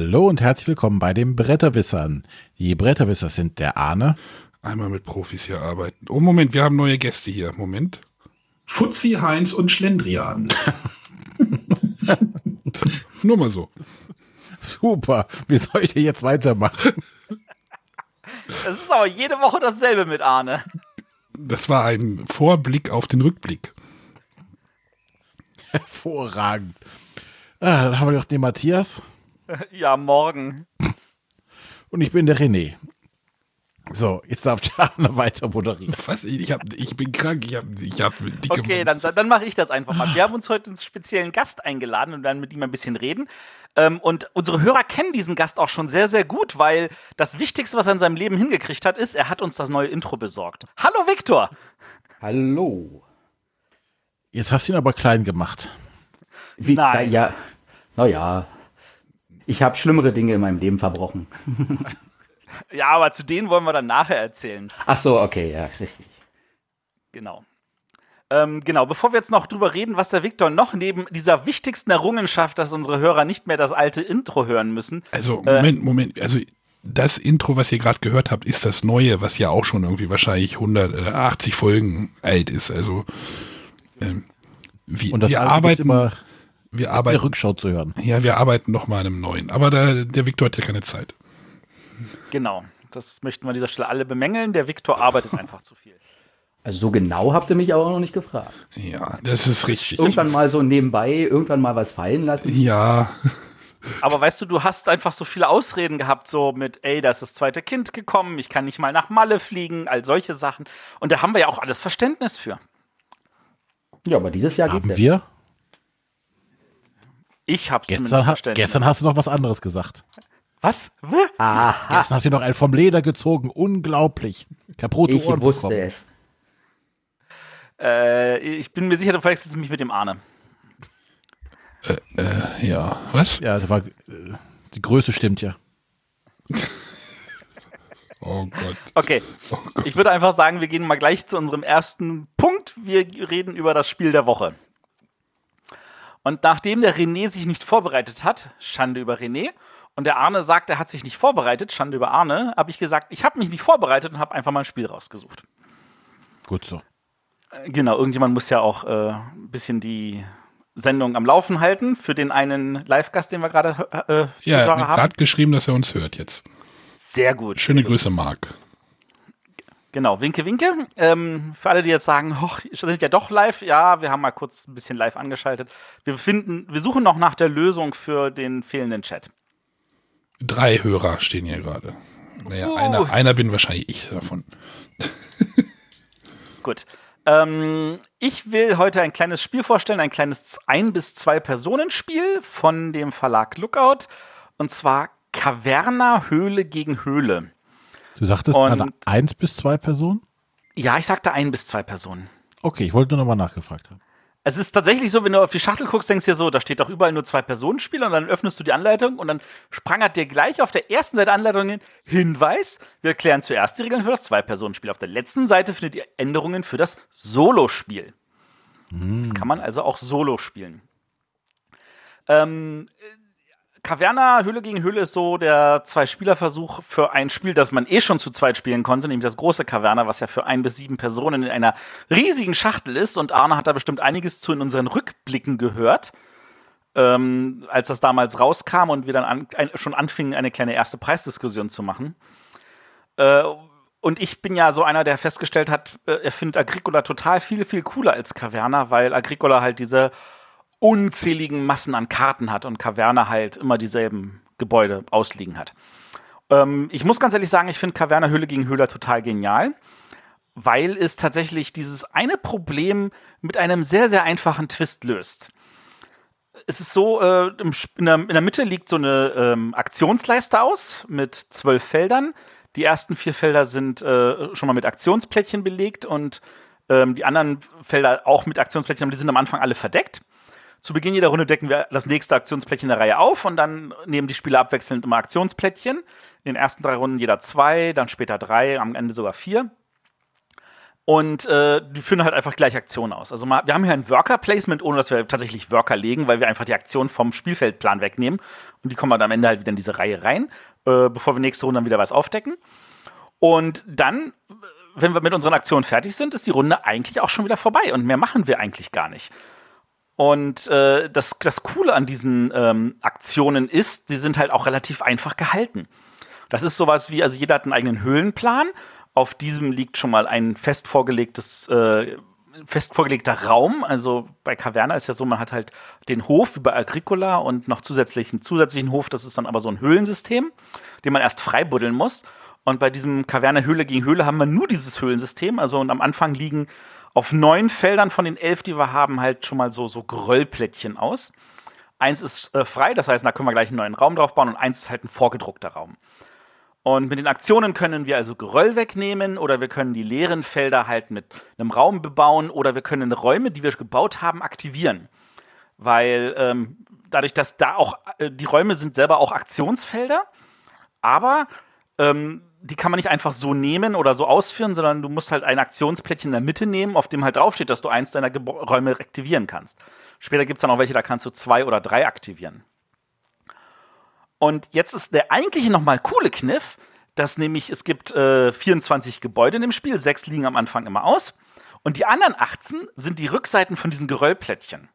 Hallo und herzlich willkommen bei den Bretterwissern. Die Bretterwisser sind der Arne. Einmal mit Profis hier arbeiten. Oh, Moment, wir haben neue Gäste hier. Moment. Fuzzi, Heinz und Schlendrian. Nur mal so. Super. Wie soll ich denn jetzt weitermachen? Das ist aber jede Woche dasselbe mit Arne. Das war ein Vorblick auf den Rückblick. Hervorragend. Ah, dann haben wir noch den Matthias. Ja, morgen. Und ich bin der René. So, jetzt darf der Arne weiter moderieren. Was? Ich, hab, ich bin krank, ich habe ich hab dicke Okay, dann, dann mache ich das einfach mal. Wir haben uns heute einen speziellen Gast eingeladen und werden mit ihm ein bisschen reden. Ähm, und unsere Hörer kennen diesen Gast auch schon sehr, sehr gut, weil das Wichtigste, was er in seinem Leben hingekriegt hat, ist, er hat uns das neue Intro besorgt. Hallo Viktor! Hallo. Jetzt hast du ihn aber klein gemacht. Wie, Nein. Ja, naja. Ich habe schlimmere Dinge in meinem Leben verbrochen. Ja, aber zu denen wollen wir dann nachher erzählen. Ach so, okay, ja, richtig. Genau. Ähm, genau, bevor wir jetzt noch drüber reden, was der Viktor noch neben dieser wichtigsten Errungenschaft, dass unsre Hörer nicht mehr das alte Intro hören müssen. Also, Moment, Moment. Also, das Intro, was ihr gerade gehört habt, ist das neue, was ja auch schon irgendwie wahrscheinlich 180 Folgen alt ist. Also, ähm, wir, Und das wir arbeiten immer wir der arbeiten, Rückschau zu hören. ja, wir arbeiten noch mal an einem neuen. Aber da, der Viktor hat ja keine Zeit. Genau. Das möchten wir an dieser Stelle alle bemängeln. Der Viktor arbeitet einfach zu viel. Also so genau habt ihr mich aber auch noch nicht gefragt. Ja, das ist richtig. Irgendwann mal so nebenbei, irgendwann mal was fallen lassen. Ja, Aber weißt du, du hast einfach so viele Ausreden gehabt, so mit, ey, da ist das zweite Kind gekommen, ich kann nicht mal nach Malle fliegen, all solche Sachen. Und da haben wir ja auch alles Verständnis für. Ja, aber dieses Jahr geht's Haben ja. Ich hab's Gestern, ha gestern hast du noch was anderes gesagt. Was? Aha, Gestern hast du noch einen vom Leder gezogen. Unglaublich. Rote ich Ohren wusste bekommen. es. Äh, ich bin mir sicher, du verwechselst mich mit dem Arne. ja. Was? Ja, das war, äh, die Größe stimmt ja. Oh Gott. Okay. Ich würde einfach sagen, wir gehen mal gleich zu unserem ersten Punkt. Wir reden über das Spiel der Woche. Und nachdem der René sich nicht vorbereitet hat, Schande über René, und der Arne sagt, er hat sich nicht vorbereitet, Schande über Arne, habe ich gesagt, ich habe mich nicht vorbereitet und habe einfach mal ein Spiel rausgesucht. Gut so. Äh, Genau, irgendjemand muss ja auch äh, ein bisschen die Sendung am Laufen halten für den einen Live-Gast, den wir gerade äh, Ja, er Zuhörer hat gerade geschrieben, dass er uns hört jetzt. Sehr gut. Schöne Grüße, Marc. Genau, Winke, Winke. Ähm, für alle, die jetzt sagen, hoch, sind ja doch live, ja, wir haben mal kurz ein bisschen live angeschaltet. Wir finden, wir suchen noch nach der Lösung für den fehlenden Chat. Drei Hörer stehen hier gerade. Naja, Uh. einer, einer bin wahrscheinlich ich davon. Gut. Ähm, ich will heute ein kleines Spiel vorstellen, ein kleines ein bis zwei Personen-Spiel von dem Verlag Lookout. Und zwar Caverna Höhle gegen Höhle. Du sagtest Und- gerade eins bis zwei Personen? Ja, ich sagte ein bis zwei Personen. Okay, ich wollte nur nochmal nachgefragt haben. Es ist tatsächlich so, wenn du auf die Schachtel guckst, denkst du dir so, da steht doch überall nur zwei Personen Spiel und dann öffnest du die Anleitung und dann sprangert dir gleich auf der ersten Seite der Anleitung hin, Hinweis, wir erklären zuerst die Regeln für das Zwei-Personen-Spiel. Auf der letzten Seite findet ihr Änderungen für das Solo-Spiel. Das kann man also auch solo spielen. Ähm, Caverna Höhle gegen Höhle ist so der Zwei-Spieler-Versuch für ein Spiel, das man eh schon zu zweit spielen konnte, nämlich das große Caverna, was ja für ein bis sieben Personen in einer riesigen Schachtel ist. Und Arne hat da bestimmt einiges zu in unseren Rückblicken gehört, ähm, als das damals rauskam und wir dann an, ein, schon anfingen, eine kleine erste Preisdiskussion zu machen. Äh, und ich bin ja so einer, der festgestellt hat, äh, er findet Agricola total viel, viel cooler als Caverna, weil Agricola halt diese unzähligen Massen an Karten hat und Caverna halt immer dieselben Gebäude ausliegen hat. Ähm, ich muss ganz ehrlich sagen, ich finde Caverna Höhle gegen Höhler total genial, weil es tatsächlich dieses eine Problem mit einem sehr, sehr einfachen Twist löst. Es ist so, äh, in, der, in der Mitte liegt so eine ähm, Aktionsleiste aus mit zwölf Feldern. Die ersten vier Felder sind äh, schon mal mit Aktionsplättchen belegt und ähm, die anderen Felder auch mit Aktionsplättchen, aber die sind am Anfang alle verdeckt. Zu Beginn jeder Runde decken wir das nächste Aktionsplättchen der Reihe auf und dann nehmen die Spieler abwechselnd immer Aktionsplättchen. In den ersten drei Runden jeder zwei, dann später drei, am Ende sogar vier. Und äh, die führen halt einfach gleich Aktionen aus. Also mal, wir haben hier ein Worker-Placement, ohne dass wir tatsächlich Worker legen, weil wir einfach die Aktion vom Spielfeldplan wegnehmen. Und die kommen dann am Ende halt wieder in diese Reihe rein, äh, bevor wir nächste Runde dann wieder was aufdecken. Und dann, wenn wir mit unseren Aktionen fertig sind, ist die Runde eigentlich auch schon wieder vorbei. Und mehr machen wir eigentlich gar nicht. Und äh, das, das Coole an diesen ähm, Aktionen ist, die sind halt auch relativ einfach gehalten. Das ist sowas wie, also jeder hat einen eigenen Höhlenplan auf diesem liegt schon mal ein fest vorgelegtes äh, fest vorgelegter Raum. Also bei Caverna ist ja so, man hat halt den Hof wie bei Agricola und noch zusätzlichen zusätzlichen Hof. Das ist dann aber so ein Höhlensystem, den man erst freibuddeln muss. Und bei diesem Caverna Höhle gegen Höhle haben wir nur dieses Höhlensystem. Also und am Anfang liegen auf neun Feldern von den elf, die wir haben, halt schon mal so, so Geröllplättchen aus. Eins ist äh, frei, das heißt, da können wir gleich einen neuen Raum drauf bauen und eins ist halt ein vorgedruckter Raum. Und mit den Aktionen können wir also Geröll wegnehmen oder wir können die leeren Felder halt mit einem Raum bebauen oder wir können Räume, die wir gebaut haben, aktivieren. Weil ähm, dadurch, dass da auch äh, die Räume sind selber auch Aktionsfelder, aber ähm, die kann man nicht einfach so nehmen oder so ausführen, sondern du musst halt ein Aktionsplättchen in der Mitte nehmen, auf dem halt draufsteht, dass du eins deiner Ge Räume aktivieren kannst. Später gibt es dann auch welche, da kannst du zwei oder drei aktivieren. Und jetzt ist der eigentliche nochmal coole Kniff, dass nämlich es gibt äh, 24 Gebäude in dem Spiel, sechs liegen am Anfang immer aus. Und die anderen 18 sind die Rückseiten von diesen Geröllplättchen.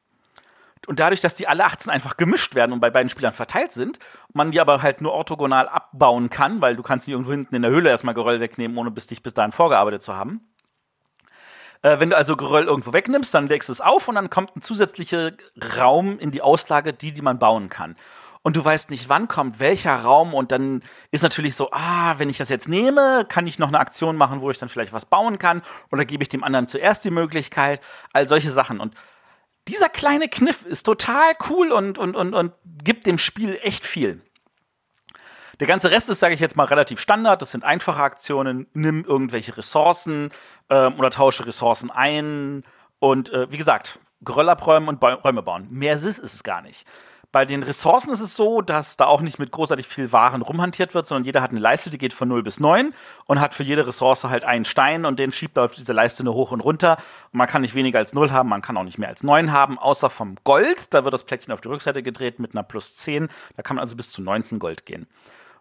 Und dadurch, dass die alle 18 einfach gemischt werden und bei beiden Spielern verteilt sind, man die aber halt nur orthogonal abbauen kann, weil du kannst nicht irgendwo hinten in der Höhle erstmal Geröll wegnehmen, ohne bis dich bis dahin vorgearbeitet zu haben. Äh, wenn du also Geröll irgendwo wegnimmst, dann legst du es auf und dann kommt ein zusätzlicher Raum in die Auslage, die, die man bauen kann und du weißt nicht, wann kommt welcher Raum und dann ist natürlich so, ah, wenn ich das jetzt nehme, kann ich noch eine Aktion machen, wo ich dann vielleicht was bauen kann oder gebe ich dem anderen zuerst die Möglichkeit, all solche Sachen und dieser kleine Kniff ist total cool und, und, und, und gibt dem Spiel echt viel. Der ganze Rest ist, sage ich jetzt mal, relativ Standard. Das sind einfache Aktionen. Nimm irgendwelche Ressourcen ähm, oder tausche Ressourcen ein. Und äh, wie gesagt, Geröll abräumen und Räume bauen. Mehr ist es gar nicht. Bei den Ressourcen ist es so, dass da auch nicht mit großartig viel Waren rumhantiert wird, sondern jeder hat eine Leiste, die geht von 0 bis 9 und hat für jede Ressource halt einen Stein und den schiebt er auf diese Leiste nur hoch und runter. Und man kann nicht weniger als 0 haben, man kann auch nicht mehr als 9 haben, außer vom Gold. Da wird das Plättchen auf die Rückseite gedreht mit einer plus 10. Da kann man also bis zu 19 Gold gehen.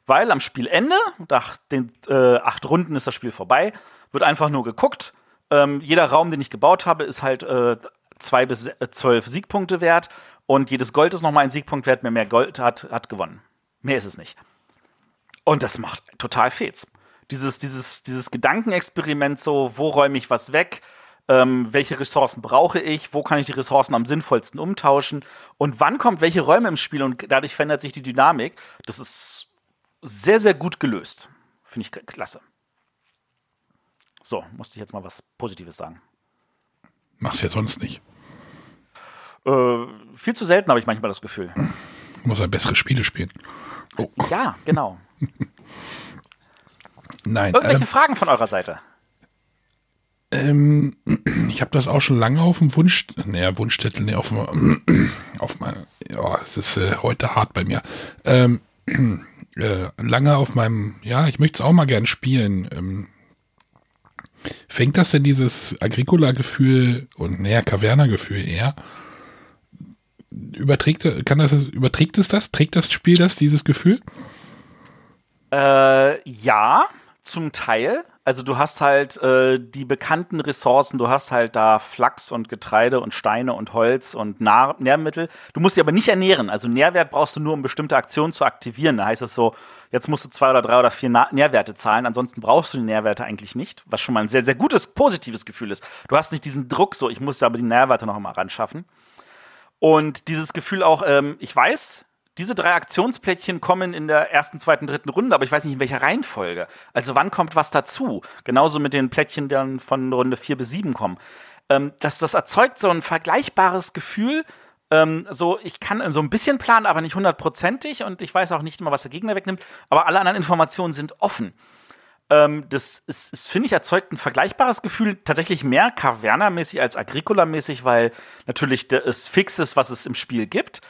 Weil am Spielende, nach den äh, acht Runden ist das Spiel vorbei, wird einfach nur geguckt. Ähm, jeder Raum, den ich gebaut habe, ist halt äh, zwei bis zwölf Siegpunkte wert. Und jedes Gold ist nochmal ein Siegpunkt wert. Wer mehr Gold hat, hat gewonnen. Mehr ist es nicht. Und das macht total Fets. Dieses, dieses, dieses Gedankenexperiment so, wo räume ich was weg? Ähm, welche Ressourcen brauche ich? Wo kann ich die Ressourcen am sinnvollsten umtauschen? Und wann kommt welche Räume im Spiel? Und dadurch verändert sich die Dynamik. Das ist sehr, sehr gut gelöst. Finde ich klasse. So, musste ich jetzt mal was Positives sagen. Mach's ja sonst nicht. Äh, viel zu selten habe ich manchmal das Gefühl. Muss er bessere Spiele spielen. Oh. Ja, genau. Nein. Irgendwelche ähm, Fragen von eurer Seite? Ähm, ich habe das auch schon lange auf dem Wunsch, naja, Wunschzettel, nee, auf, dem, auf meinem, ja, es ist äh, heute hart bei mir. Ähm, äh, lange auf meinem, ja, ich möchte es auch mal gern spielen. Ähm, fängt das denn dieses Agricola-Gefühl und, naja, Caverna-Gefühl eher? Überträgt, kann das, überträgt es das? Trägt das Spiel das, dieses Gefühl? Äh, ja, zum Teil. Also du hast halt äh, die bekannten Ressourcen, du hast halt da Flachs und Getreide und Steine und Holz und Nahr Nährmittel. Du musst sie aber nicht ernähren. Also Nährwert brauchst du nur, um bestimmte Aktionen zu aktivieren. Da heißt es so, jetzt musst du zwei oder drei oder vier Na Nährwerte zahlen, ansonsten brauchst du die Nährwerte eigentlich nicht, was schon mal ein sehr, sehr gutes, positives Gefühl ist. Du hast nicht diesen Druck, so ich muss ja aber die Nährwerte noch mal ran schaffen. Und dieses Gefühl auch, ähm, ich weiß, diese drei Aktionsplättchen kommen in der ersten, zweiten, dritten Runde, aber ich weiß nicht in welcher Reihenfolge. Also wann kommt was dazu? Genauso mit den Plättchen, die dann von Runde vier bis sieben kommen. Ähm, das, das erzeugt so ein vergleichbares Gefühl. Ähm, so, ich kann so ein bisschen planen, aber nicht hundertprozentig und ich weiß auch nicht immer, was der Gegner wegnimmt, aber alle anderen Informationen sind offen. Ähm, das ist, ist finde ich, erzeugt ein vergleichbares Gefühl, tatsächlich mehr Caverna-mäßig als Agricola-mäßig, weil natürlich es fix ist, was es im Spiel gibt.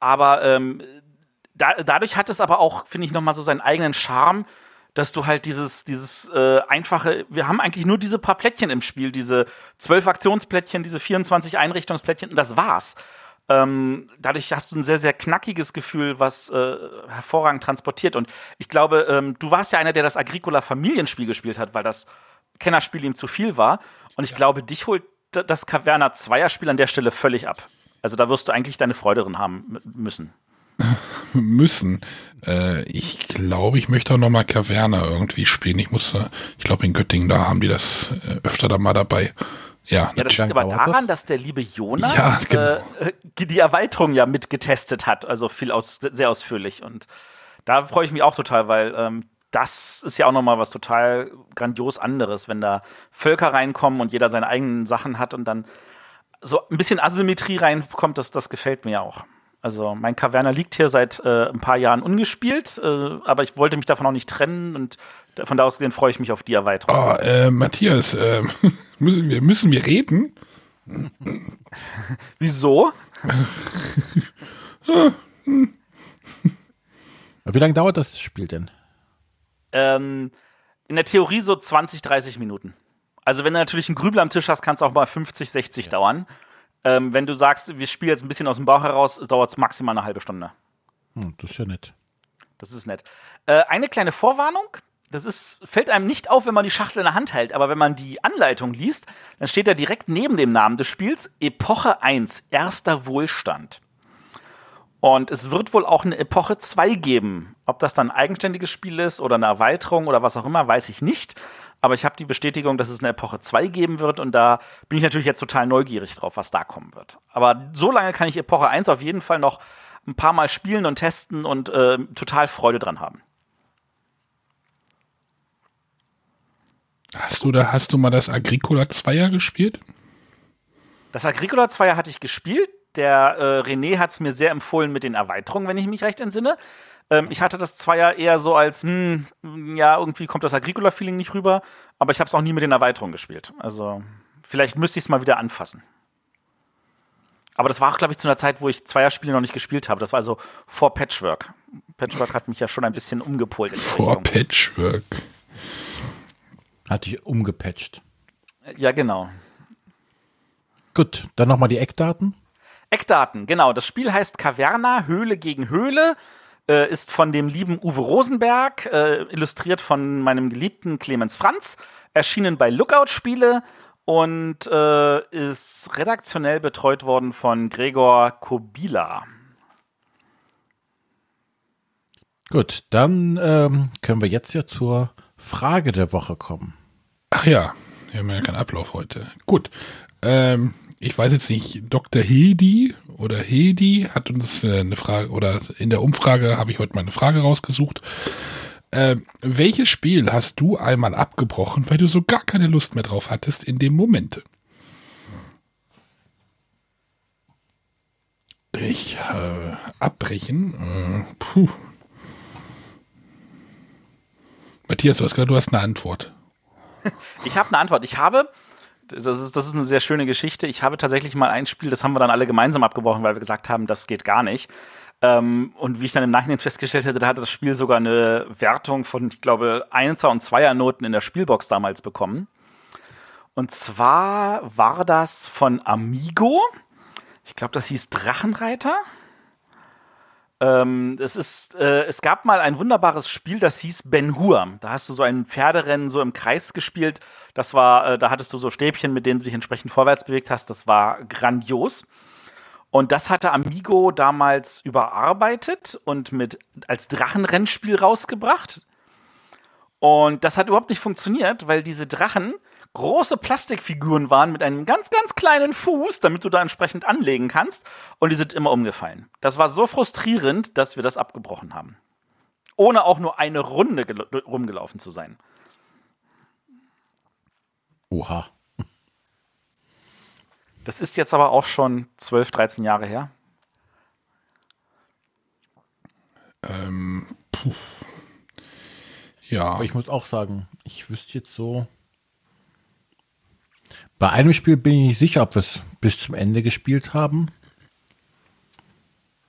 Aber ähm, da, dadurch hat es aber auch, finde ich, nochmal so seinen eigenen Charme, dass du halt dieses, dieses äh, einfache, wir haben eigentlich nur diese paar Plättchen im Spiel, diese zwölf Aktionsplättchen, diese 24 Einrichtungsplättchen, und das war's. Ähm, dadurch hast du ein sehr, sehr knackiges Gefühl, was äh, hervorragend transportiert. Und ich glaube, ähm, du warst ja einer, der das Agricola Familienspiel gespielt hat, weil das Kennerspiel ihm zu viel war. Und ich ja. glaube, dich holt das Caverna Zweierspiel an der Stelle völlig ab. Also da wirst du eigentlich deine Freude drin haben müssen. müssen. Äh, ich glaube, ich möchte auch noch mal Caverna irgendwie spielen. Ich muss, ich glaube in Göttingen, da haben die das äh, öfter da mal dabei. Ja, ja das liegt aber daran, dass der liebe Jonas ja, genau. äh, die Erweiterung ja mitgetestet hat, also viel aus, sehr ausführlich. Und da freue ich mich auch total, weil ähm, das ist ja auch nochmal was total grandios anderes, wenn da Völker reinkommen und jeder seine eigenen Sachen hat und dann so ein bisschen Asymmetrie reinkommt, das, das gefällt mir auch. Also mein Caverna liegt hier seit äh, ein paar Jahren ungespielt, äh, aber ich wollte mich davon auch nicht trennen und von da aus gesehen freue ich mich auf die Erweiterung. Oh, äh, Matthias, äh, müssen, wir, müssen wir reden? Wieso? Wie lange dauert das Spiel denn? Ähm, in der Theorie so 20, 30 Minuten. Also wenn du natürlich einen Grübel am Tisch hast, kann es auch mal 50, 60 ja. dauern. Ähm, wenn du sagst, wir spielen jetzt ein bisschen aus dem Bauch heraus, dauert es maximal eine halbe Stunde. Hm, das ist ja nett. Das ist nett. Äh, eine kleine Vorwarnung. Das ist, fällt einem nicht auf, wenn man die Schachtel in der Hand hält, aber wenn man die Anleitung liest, dann steht da direkt neben dem Namen des Spiels Epoche 1, erster Wohlstand. Und es wird wohl auch eine Epoche 2 geben. Ob das dann ein eigenständiges Spiel ist oder eine Erweiterung oder was auch immer, weiß ich nicht. Aber ich habe die Bestätigung, dass es eine Epoche 2 geben wird und da bin ich natürlich jetzt total neugierig drauf, was da kommen wird. Aber so lange kann ich Epoche 1 auf jeden Fall noch ein paar Mal spielen und testen und äh, total Freude dran haben. Hast du da, hast du mal das Agricola 2er gespielt? Das Agricola 2er hatte ich gespielt. Der äh, René hat es mir sehr empfohlen mit den Erweiterungen, wenn ich mich recht entsinne. Ähm, ich hatte das Zweier eher so als, hm, ja, irgendwie kommt das Agricola-Feeling nicht rüber, aber ich habe es auch nie mit den Erweiterungen gespielt. Also vielleicht müsste ich es mal wieder anfassen. Aber das war auch, glaube ich, zu einer Zeit, wo ich Zweierspiele noch nicht gespielt habe. Das war also vor Patchwork. Patchwork hat mich ja schon ein bisschen umgepolt. vor Patchwork. Hat dich umgepatcht. Ja, genau. Gut, dann nochmal die Eckdaten. Eckdaten, genau. Das Spiel heißt Caverna, Höhle gegen Höhle. Äh, ist von dem lieben Uwe Rosenberg, äh, illustriert von meinem geliebten Clemens Franz, erschienen bei Lookout Spiele und äh, ist redaktionell betreut worden von Gregor Kobila. Gut, dann ähm, können wir jetzt ja zur Frage der Woche kommen. Ach ja, wir haben ja keinen Ablauf heute. Gut. Ähm, ich weiß jetzt nicht, Dr. Hedi oder Hedi hat uns äh, eine Frage, oder in der Umfrage habe ich heute mal eine Frage rausgesucht. Äh, welches Spiel hast du einmal abgebrochen, weil du so gar keine Lust mehr drauf hattest in dem Moment? Ich äh, abbrechen. Äh, puh. Matthias, du hast gerade, du hast eine Antwort. Ich habe eine Antwort. Ich habe das ist, das ist eine sehr schöne Geschichte. Ich habe tatsächlich mal ein Spiel, das haben wir dann alle gemeinsam abgebrochen, weil wir gesagt haben, das geht gar nicht. Ähm, und wie ich dann im Nachhinein festgestellt hätte, da hatte das Spiel sogar eine Wertung von, ich glaube, Einser- und Zweier-Noten in der Spielbox damals bekommen. Und zwar war das von Amigo. Ich glaube, das hieß Drachenreiter. Ähm, es, ist, äh, es gab mal ein wunderbares Spiel, das hieß Ben Hur. Da hast du so ein Pferderennen so im Kreis gespielt. Das war, äh, da hattest du so Stäbchen, mit denen du dich entsprechend vorwärts bewegt hast. Das war grandios. Und das hatte Amigo damals überarbeitet und mit als Drachenrennspiel rausgebracht. Und das hat überhaupt nicht funktioniert, weil diese Drachen große Plastikfiguren waren mit einem ganz, ganz kleinen Fuß, damit du da entsprechend anlegen kannst. Und die sind immer umgefallen. Das war so frustrierend, dass wir das abgebrochen haben. Ohne auch nur eine Runde rumgelaufen zu sein. Oha. Das ist jetzt aber auch schon 12, 13 Jahre her. Ähm, puh. Ja. Aber ich muss auch sagen, ich wüsste jetzt so, bei einem Spiel bin ich nicht sicher, ob wir es bis zum Ende gespielt haben.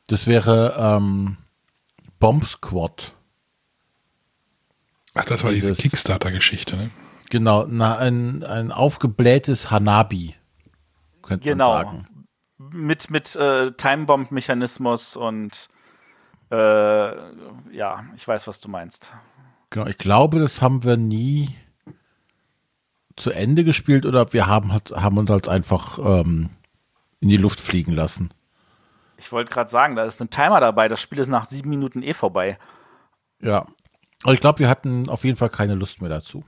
Das wäre ähm, Bomb Squad. Ach, das war diese Kickstarter-Geschichte, ne? Genau, na, ein, ein aufgeblähtes Hanabi. Könnte Genau. man sagen. Mit, mit äh, Timebomb-Mechanismus und äh, ja, ich weiß, was du meinst. Genau, ich glaube, das haben wir nie zu Ende gespielt oder wir haben, halt, haben uns halt einfach ähm, in die Luft fliegen lassen. Ich wollte gerade sagen, da ist ein Timer dabei. Das Spiel ist nach sieben Minuten eh vorbei. Ja. Aber ich glaube, wir hatten auf jeden Fall keine Lust mehr dazu.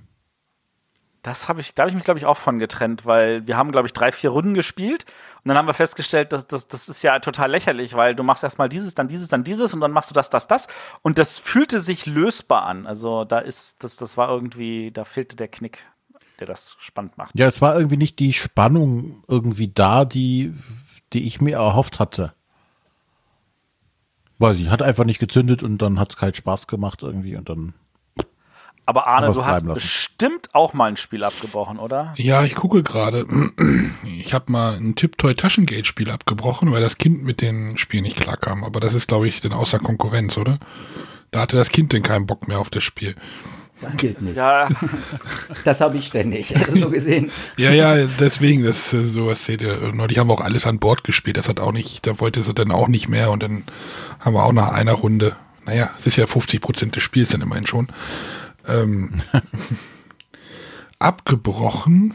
Das habe ich, da habe ich mich, glaube ich, auch von getrennt, weil wir haben, glaube ich, drei, vier Runden gespielt und dann haben wir festgestellt, dass das, das ist ja total lächerlich, weil du machst erstmal dieses, dann dieses, dann dieses und dann machst du das, das, das. Und das fühlte sich lösbar an. Also da ist, das, das war irgendwie, da fehlte der Knick, der das spannend macht. Ja, es war irgendwie nicht die Spannung irgendwie da, die, die ich mir erhofft hatte. Weiß ich, hat einfach nicht gezündet und dann hat es keinen Spaß gemacht irgendwie und dann. Aber Arne, du hast lassen. bestimmt auch mal ein Spiel abgebrochen, oder? Ja, ich gucke gerade. Ich habe mal ein Tiptoy Taschengeld-Spiel abgebrochen, weil das Kind mit den Spielen nicht klarkam. Aber das ist, glaube ich, dann außer Konkurrenz, oder? Da hatte das Kind denn keinen Bock mehr auf das Spiel. Das gilt nicht. Ja, Das habe ich ständig. Hast du nur gesehen? Ja, ja, deswegen, das äh, sowas seht ihr. Neulich haben wir auch alles an Bord gespielt. Das hat auch nicht, da wollte sie dann auch nicht mehr und dann haben wir auch nach einer Runde, naja, es ist ja 50 Prozent des Spiels dann immerhin schon, ähm, abgebrochen.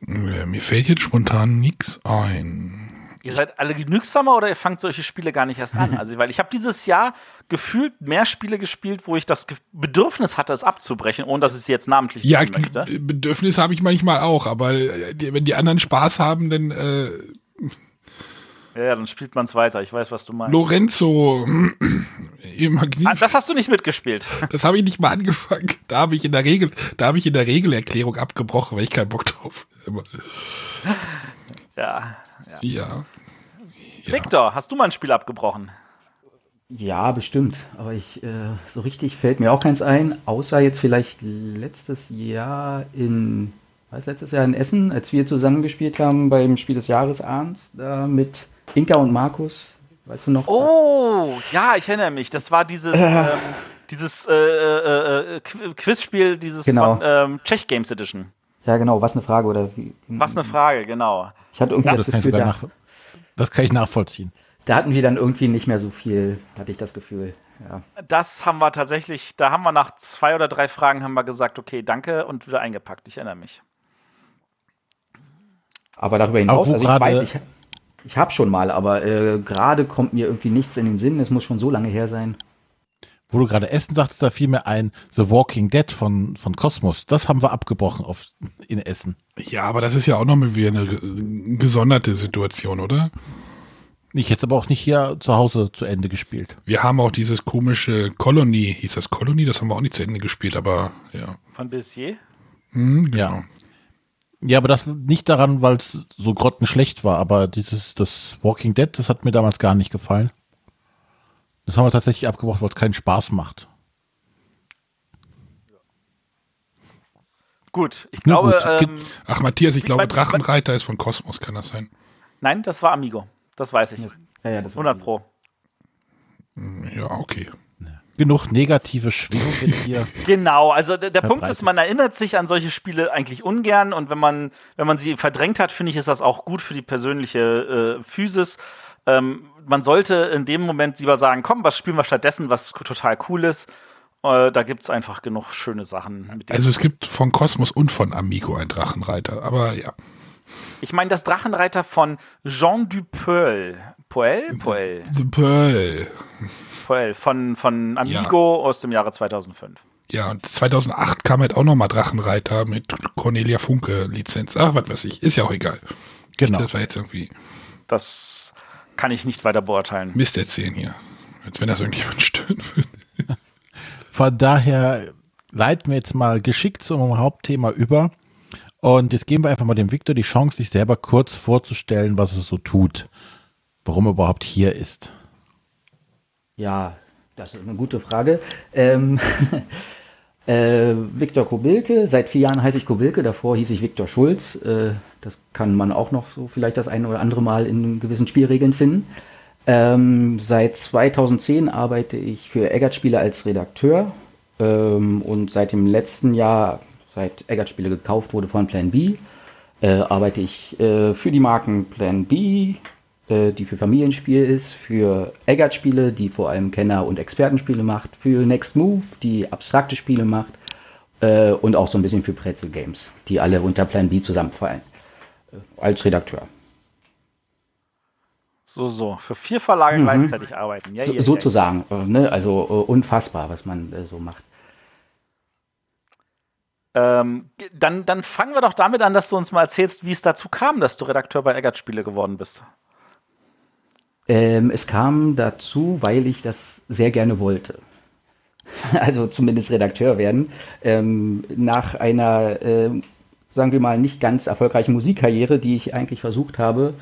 Mir fällt jetzt spontan nichts ein. Ihr seid alle genügsamer oder ihr fangt solche Spiele gar nicht erst an? Also, weil ich habe dieses Jahr gefühlt mehr Spiele gespielt, wo ich das Bedürfnis hatte, es abzubrechen, ohne dass ich sie jetzt namentlich Ja, möchte. Bedürfnis habe ich manchmal auch, aber äh, wenn die anderen Spaß haben, dann äh, Ja, ja, dann spielt man es weiter. Ich weiß, was du meinst. Lorenzo, Ah, das hast du nicht mitgespielt. Das habe ich nicht mal angefangen. Da habe ich in der Regel, da habe ich in der Regelerklärung abgebrochen, weil ich keinen Bock drauf. habe. ja. Ja. Victor, hast du mal ein Spiel abgebrochen? Ja, bestimmt. Aber ich, äh, so richtig fällt mir auch keins ein, außer jetzt vielleicht letztes Jahr in, was letztes Jahr in Essen, als wir zusammengespielt haben beim Spiel des Jahres abends, da mit Inka und Markus. Weißt du noch? Oh, ja, ich erinnere mich. Das war dieses, ähm, dieses äh, äh, äh, Qu- Quizspiel, dieses Genau. von, ähm, Czech Games Edition. Ja, genau, was eine Frage oder wie? Was eine Frage, genau. Ich hatte irgendwie Das das ich Gefühl, da, das kann ich nachvollziehen. da hatten wir dann irgendwie nicht mehr so viel, hatte ich das Gefühl. Ja. Das haben wir tatsächlich, da haben wir nach zwei oder drei Fragen haben wir gesagt, okay, danke und wieder eingepackt. Ich erinnere mich. Aber darüber hinaus, also ich weiß, ich, ich habe schon mal, aber äh, gerade kommt mir irgendwie nichts in den Sinn. Es muss schon so lange her sein. Wo du gerade Essen sagtest, da fiel mir ein The Walking Dead von, von Cosmos. Das haben wir abgebrochen auf, in Essen. Ja, aber das ist ja auch noch mal wieder eine ge- gesonderte Situation, oder? Ich hätte aber auch nicht hier zu Hause zu Ende gespielt. Wir haben auch dieses komische Colony, hieß das Colony? Das haben wir auch nicht zu Ende gespielt, aber ja. Von Bissier? Hm, genau. Ja. Ja, aber das nicht daran, weil es so grottenschlecht war, aber dieses, das Walking Dead, das hat mir damals gar nicht gefallen. Das haben wir tatsächlich abgebrochen, weil es keinen Spaß macht. Gut, ich Na glaube, gut, ähm, Ach, Matthias, ich glaube, Mein- Drachenreiter ist von Kosmos, kann das sein? nein, das war Amigo. Das weiß ich. Ja, ja, das war 100 Pro. Ja, okay. Genug negative Schwingungen hier. Genau, also der, der Punkt ist, man erinnert sich an solche Spiele eigentlich ungern und wenn man, wenn man sie verdrängt hat, finde ich, ist das auch gut für die persönliche äh, Physis. Ähm, man sollte in dem Moment lieber sagen, komm, was spielen wir stattdessen, was total cool ist. Äh, da gibt es einfach genug schöne Sachen. Also es gibt von Kosmos und von Amigo einen Drachenreiter, aber ja. ich meine, das Drachenreiter von Jean Dupeul. Poel? Poel. The Pearl. Poel. Von, von Amigo aus dem Jahre 2005. Ja, und 2008 kam halt auch nochmal Drachenreiter mit Cornelia Funke Lizenz. Ach, was weiß ich, ist ja auch egal. Genau. Das war jetzt irgendwie Das kann ich nicht weiter beurteilen. Mist erzählen hier. Als wenn das irgendjemand stören würde. Von daher leiten wir jetzt mal geschickt zum Hauptthema über. Und jetzt geben wir einfach mal dem Victor die Chance, sich selber kurz vorzustellen, was er so tut. Warum er überhaupt hier ist. Ja, das ist eine gute Frage. Ähm, äh, Viktor Kobilke, seit vier Jahren heiße ich Kobilke, davor hieß ich Viktor Schulz. Äh, das kann man auch noch so vielleicht das eine oder andere Mal in gewissen Spielregeln finden. Ähm, seit 2010 arbeite ich für Eggert Spiele als Redakteur ähm, und seit dem letzten Jahr, seit Eggert Spiele gekauft wurde von Plan B, äh, arbeite ich äh, für die Marken Plan B, äh, die für Familienspiel ist, für Eggert Spiele, die vor allem Kenner- und Expertenspiele macht, für Next Move, die abstrakte Spiele macht äh, und auch so ein bisschen für Pretzel Games, die alle unter Plan B zusammenfallen. Äh, als Redakteur. So, so. Für vier Verlage Mhm. gleichzeitig arbeiten. Ja, So, ja, ja. sozusagen, äh, ne? also äh, unfassbar, was man so macht. Ähm, dann, dann fangen wir doch damit an, dass du uns mal erzählst, wie es dazu kam, dass du Redakteur bei Eggert Spiele geworden bist. Ähm, es kam dazu, weil ich das sehr gerne wollte. Also zumindest Redakteur werden. Ähm, nach einer, ähm, sagen wir mal, nicht ganz erfolgreichen Musikkarriere, die ich eigentlich versucht habe,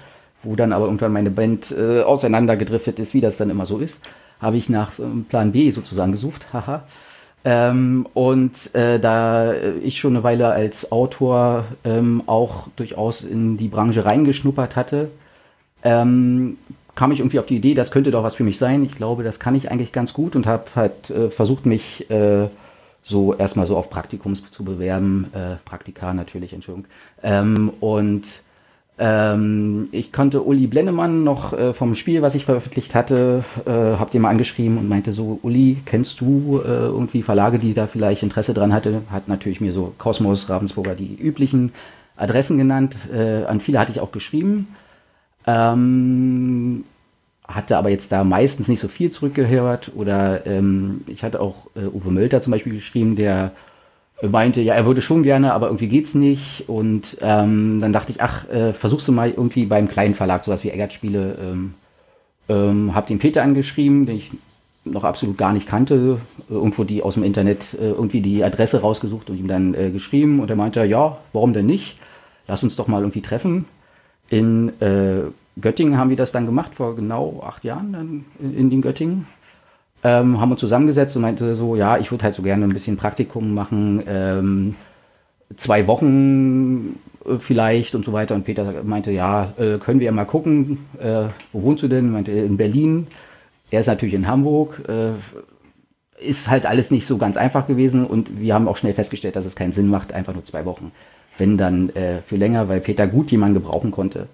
wo dann aber irgendwann meine Band äh, auseinandergedriftet ist, wie das dann immer so ist, habe ich nach ähm, Plan B sozusagen gesucht. Haha. Ähm, und äh, da äh, ich schon eine Weile als Autor ähm, auch durchaus in die Branche reingeschnuppert hatte, ähm, kam ich irgendwie auf die Idee, das könnte doch was für mich sein. Ich glaube, das kann ich eigentlich ganz gut und habe halt äh, versucht, mich äh, so erstmal so auf Praktikums zu bewerben. Äh, Praktika natürlich, Entschuldigung. Ähm, und ähm, ich konnte Uli Blennemann noch äh, vom Spiel, was ich veröffentlicht hatte, äh, hab den mal angeschrieben und meinte so, Uli, kennst du äh, irgendwie Verlage, die da vielleicht Interesse dran hatte? Hat natürlich mir so Kosmos, Ravensburger, die üblichen Adressen genannt. Äh, an viele hatte ich auch geschrieben. Ähm, hatte aber jetzt da meistens nicht so viel zurückgehört. Oder ähm, ich hatte auch äh, Uwe Mölter zum Beispiel geschrieben, der meinte, ja, er würde schon gerne, aber irgendwie geht's nicht. Und ähm, dann dachte ich, ach, äh, versuchst du mal irgendwie beim kleinen Verlag, sowas wie Eggert Spiele. Ähm, ähm, hab den Peter angeschrieben, den ich noch absolut gar nicht kannte, äh, irgendwo die aus dem Internet äh, irgendwie die Adresse rausgesucht und ihm dann äh, geschrieben. Und er meinte, ja, warum denn nicht? Lass uns doch mal irgendwie treffen. In äh, Göttingen haben wir das dann gemacht, vor genau acht Jahren dann in, in Göttingen. Ähm, haben uns zusammengesetzt und meinte so, ja, ich würde halt so gerne ein bisschen Praktikum machen, ähm, zwei Wochen äh, vielleicht und so weiter. Und Peter meinte, ja, äh, können wir ja mal gucken, äh, wo wohnst du denn? Meinte, in Berlin. Er ist natürlich in Hamburg. Äh, ist halt alles nicht so ganz einfach gewesen und wir haben auch schnell festgestellt, dass es keinen Sinn macht, einfach nur zwei Wochen. Wenn dann äh, für länger, weil Peter gut jemanden gebrauchen konnte.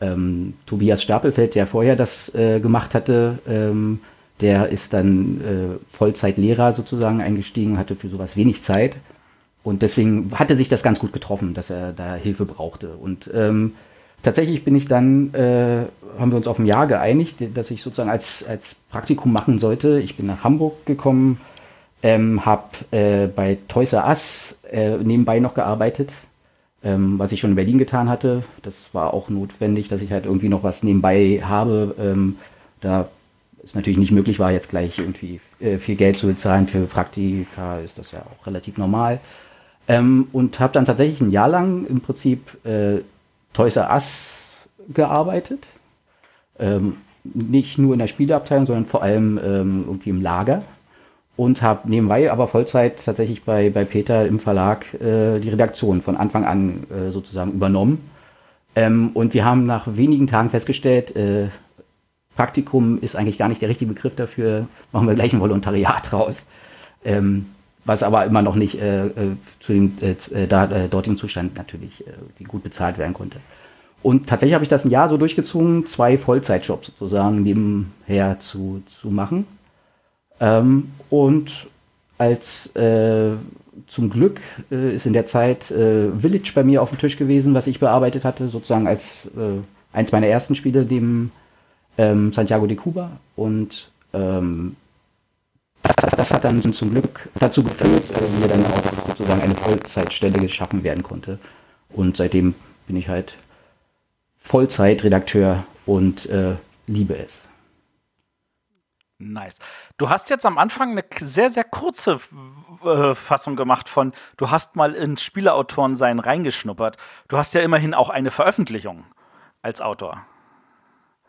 Ähm, Tobias Stapelfeld, der vorher das äh, gemacht hatte, ähm, der ist dann äh, Vollzeitlehrer sozusagen eingestiegen, hatte für sowas wenig Zeit. Und deswegen hatte sich das ganz gut getroffen, dass er da Hilfe brauchte. Und ähm, tatsächlich bin ich dann, äh, haben wir uns auf ein Jahr geeinigt, dass ich sozusagen als, als Praktikum machen sollte. Ich bin nach Hamburg gekommen, ähm, habe äh, bei Toys R Us äh, nebenbei noch gearbeitet, ähm, was ich schon in Berlin getan hatte. Das war auch notwendig, dass ich halt irgendwie noch was nebenbei habe. Ähm, da es natürlich nicht möglich war, jetzt gleich irgendwie äh, viel Geld zu bezahlen für Praktika, ist das ja auch relativ normal. Ähm, und habe dann tatsächlich ein Jahr lang im Prinzip äh, Toys R Us gearbeitet. Ähm, nicht nur in der Spieleabteilung, sondern vor allem ähm, irgendwie im Lager. Und habe nebenbei aber Vollzeit tatsächlich bei, bei Peter im Verlag äh, die Redaktion von Anfang an äh, sozusagen übernommen. Ähm, und wir haben nach wenigen Tagen festgestellt, äh, Praktikum ist eigentlich gar nicht der richtige Begriff dafür, machen wir gleich ein Volontariat raus. Ähm, was aber immer noch nicht äh, äh, zu dem äh, da, äh, dortigen Zustand natürlich äh, gut bezahlt werden konnte. Und tatsächlich habe ich das ein Jahr so durchgezogen, zwei Vollzeitjobs sozusagen nebenher zu, zu machen. Ähm, und als äh, zum Glück äh, ist in der Zeit äh, Village bei mir auf dem Tisch gewesen, was ich bearbeitet hatte, sozusagen als äh, eins meiner ersten Spiele, dem ähm, Santiago de Cuba. Und ähm, das, das hat dann zum Glück dazu geführt, dass mir dann auch sozusagen eine Vollzeitstelle geschaffen werden konnte. Und seitdem bin ich halt Vollzeitredakteur und äh, liebe es. Nice. Du hast jetzt am Anfang eine sehr, sehr kurze äh, Fassung gemacht von, du hast mal ins Spieleautorensein reingeschnuppert. Du hast ja immerhin auch eine Veröffentlichung als Autor.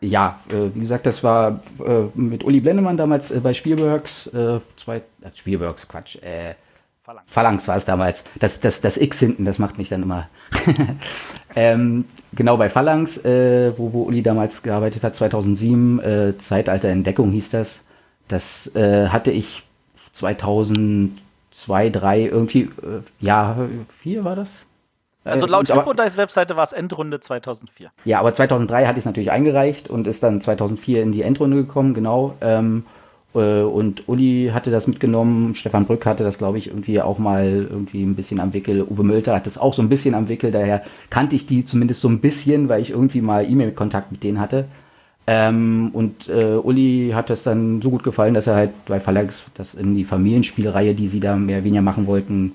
Ja, äh, wie gesagt, das war äh, mit Uli Blendemann damals äh, bei Spielworks, äh, zwei, äh, Spielworks, Quatsch, äh, Phalanx, Phalanx war es damals. Das, das, das X hinten, das macht mich dann immer. ähm, genau, bei Phalanx, äh, wo, wo Uli damals gearbeitet hat, 2007, äh, Zeitalter Entdeckung hieß das. Das äh, hatte ich 2002, 2003, irgendwie, äh, ja, vier war das? Also laut Hypodice Webseite war es Endrunde 2004. Ja, aber 2003 hatte ich es natürlich eingereicht und ist dann 2004 in die Endrunde gekommen, genau. Ähm, äh, und Uli hatte das mitgenommen, Stefan Brück hatte das, glaube ich, irgendwie auch mal irgendwie ein bisschen am Wickel. Uwe Mölter hat das auch so ein bisschen am Wickel, daher kannte ich die zumindest so ein bisschen, weil ich irgendwie mal E-Mail-Kontakt mit denen hatte. Ähm, und äh, Uli hat das dann so gut gefallen, dass er halt bei Verlags das in die Familienspielreihe, die sie da mehr oder weniger machen wollten,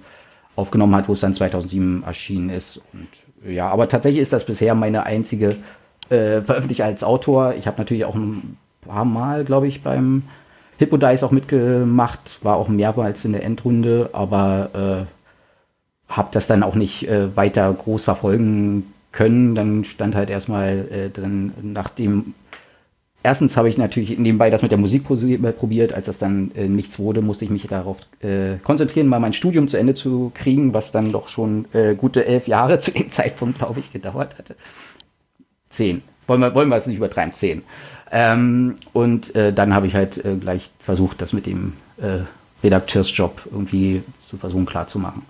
aufgenommen hat, wo es dann 2007 erschienen ist. Und ja, aber tatsächlich ist das bisher meine einzige äh, Veröffentlichung als Autor. Ich habe natürlich auch ein paar Mal, glaube ich, beim Hippodice auch mitgemacht, war auch mehrmals in der Endrunde, aber äh, habe das dann auch nicht äh, weiter groß verfolgen können. Dann stand halt erstmal äh, dann nach dem Erstens habe ich natürlich nebenbei das mit der Musik probiert. Als das dann äh, nichts wurde, musste ich mich darauf äh, konzentrieren, mal mein Studium zu Ende zu kriegen, was dann doch schon äh, gute elf Jahre zu dem Zeitpunkt, glaube ich, gedauert hatte. Zehn. Wollen wir, wollen wir es nicht übertreiben? Zehn. Ähm, und äh, dann habe ich halt äh, gleich versucht, das mit dem äh, Redakteursjob irgendwie zu versuchen klarzumachen.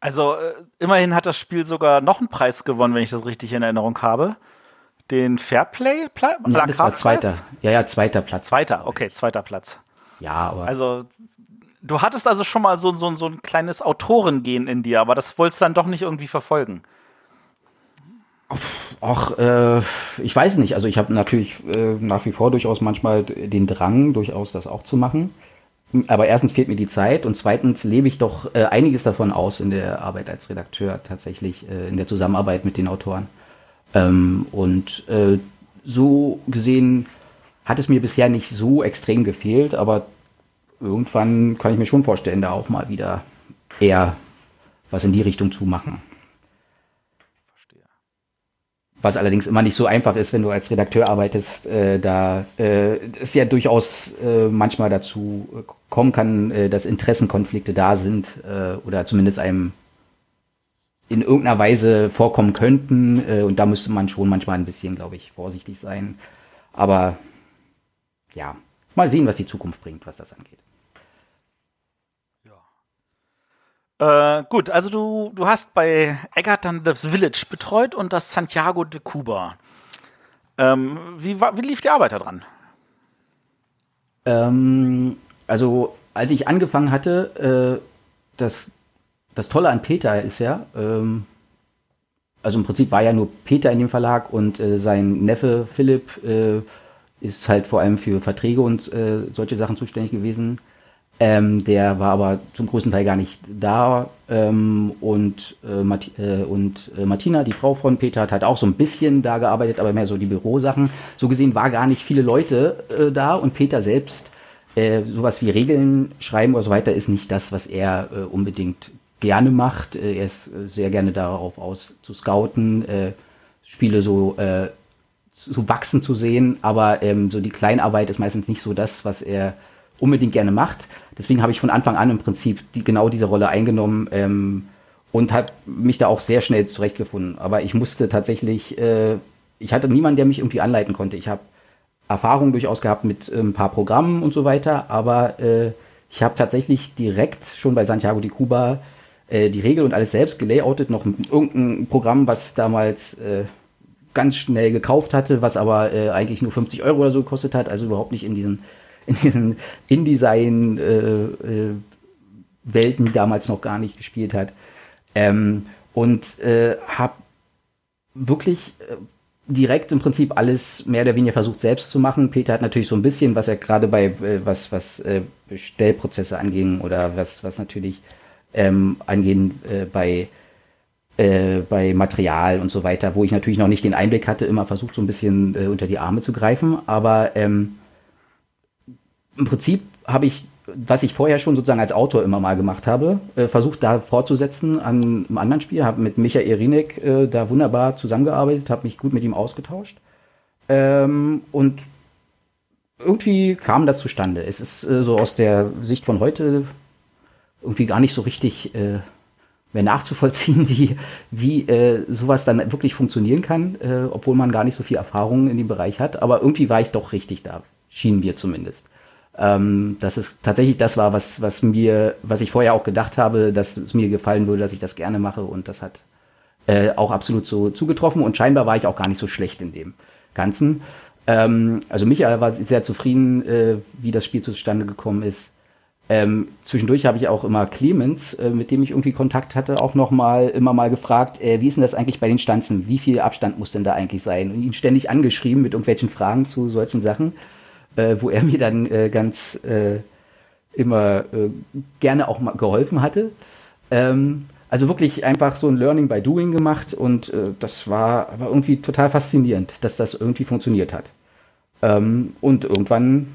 Also äh, immerhin hat das Spiel sogar noch einen Preis gewonnen, wenn ich das richtig in Erinnerung habe. Den Fairplay Platz? Ja, das war zweiter. Ja, ja, zweiter Platz. Zweiter, okay, zweiter Platz. Ja, aber. Also du hattest also schon mal so, so, so ein kleines Autorengehen in dir, aber das wolltest du dann doch nicht irgendwie verfolgen. Ach, äh, ich weiß nicht. Also ich habe natürlich äh, nach wie vor durchaus manchmal den Drang, durchaus das auch zu machen. Aber erstens fehlt mir die Zeit und zweitens lebe ich doch äh, einiges davon aus in der Arbeit als Redakteur tatsächlich, äh, in der Zusammenarbeit mit den Autoren. Ähm, und äh, so gesehen hat es mir bisher nicht so extrem gefehlt, aber irgendwann kann ich mir schon vorstellen, da auch mal wieder eher was in die Richtung zu machen. Was allerdings immer nicht so einfach ist, wenn du als Redakteur arbeitest, äh, da äh, es ja durchaus äh, manchmal dazu kommen kann, äh, dass Interessenkonflikte da sind äh, oder zumindest einem in irgendeiner Weise vorkommen könnten. Äh, und da müsste man schon manchmal ein bisschen, glaube ich, vorsichtig sein. Aber ja, mal sehen, was die Zukunft bringt, was das angeht. Äh, gut, also du, du hast bei Eggert dann das Village betreut und das Santiago de Cuba. Ähm, wie, wie lief die Arbeit da dran? Ähm, also, als ich angefangen hatte, äh, das, das Tolle an Peter ist ja, ähm, also im Prinzip war ja nur Peter in dem Verlag und äh, sein Neffe Philipp äh, ist halt vor allem für Verträge und äh, solche Sachen zuständig gewesen. Ähm, der war aber zum größten Teil gar nicht da. Ähm, und, äh, äh, und äh, Martina, die Frau von Peter, hat halt auch so ein bisschen da gearbeitet, aber mehr so die Bürosachen. So gesehen war gar nicht viele Leute äh, da und Peter selbst, äh, sowas wie Regeln schreiben oder so weiter, ist nicht das, was er äh, unbedingt gerne macht. er ist sehr gerne darauf aus zu scouten, Spiele so zu wachsen zu sehen, aber ähm, so die Kleinarbeit ist meistens nicht so das, was er unbedingt gerne macht. Deswegen habe ich von Anfang an im Prinzip die, genau diese Rolle eingenommen ähm, und habe mich da auch sehr schnell zurechtgefunden. Aber ich musste tatsächlich, äh, ich hatte niemanden, der mich irgendwie anleiten konnte. Ich habe Erfahrung durchaus gehabt mit äh, ein paar Programmen und so weiter, aber äh, ich habe tatsächlich direkt schon bei Santiago de Cuba äh, die Regel und alles selbst gelayoutet, noch irgendein Programm, was damals äh, ganz schnell gekauft hatte, was aber äh, eigentlich nur 50 Euro oder so gekostet hat, also überhaupt nicht in diesen in diesen InDesign-Welten äh, äh, damals noch gar nicht gespielt hat. Ähm, und äh, habe wirklich äh, direkt im Prinzip alles mehr oder weniger versucht selbst zu machen. Peter hat natürlich so ein bisschen, was er gerade bei äh, was was äh, Bestellprozesse anging oder was was natürlich ähm, angehen äh, bei äh, bei Material und so weiter, wo ich natürlich noch nicht den Einblick hatte, immer versucht so ein bisschen äh, unter die Arme zu greifen. Aber ähm, im Prinzip habe ich, was ich vorher schon sozusagen als Autor immer mal gemacht habe, äh, versucht da fortzusetzen an einem anderen Spiel, habe mit Michael Rinek äh, da wunderbar zusammengearbeitet, habe mich gut mit ihm ausgetauscht. Ähm, und irgendwie kam das zustande. Es ist äh, so aus der Sicht von heute irgendwie gar nicht so richtig äh, mehr nachzuvollziehen, wie, wie äh, sowas dann wirklich funktionieren kann, äh, obwohl man gar nicht so viel Erfahrung in dem Bereich hat. Aber irgendwie war ich doch richtig da, schienen wir zumindest. Ähm, dass es tatsächlich das war, was, was mir, was ich vorher auch gedacht habe, dass es mir gefallen würde, dass ich das gerne mache und das hat äh, auch absolut so zugetroffen und scheinbar war ich auch gar nicht so schlecht in dem Ganzen. Ähm, also Michael war sehr zufrieden, äh, wie das Spiel zustande gekommen ist. Ähm, zwischendurch habe ich auch immer Clemens, äh, mit dem ich irgendwie Kontakt hatte, auch noch mal immer mal gefragt, äh, wie ist denn das eigentlich bei den Stanzen? Wie viel Abstand muss denn da eigentlich sein? Und ihn ständig angeschrieben mit irgendwelchen Fragen zu solchen Sachen, äh, wo er mir dann äh, ganz äh, immer äh, gerne auch mal geholfen hatte. Ähm, also wirklich einfach so ein Learning by Doing gemacht und das war, war irgendwie total faszinierend, dass das irgendwie funktioniert hat. Ähm, und irgendwann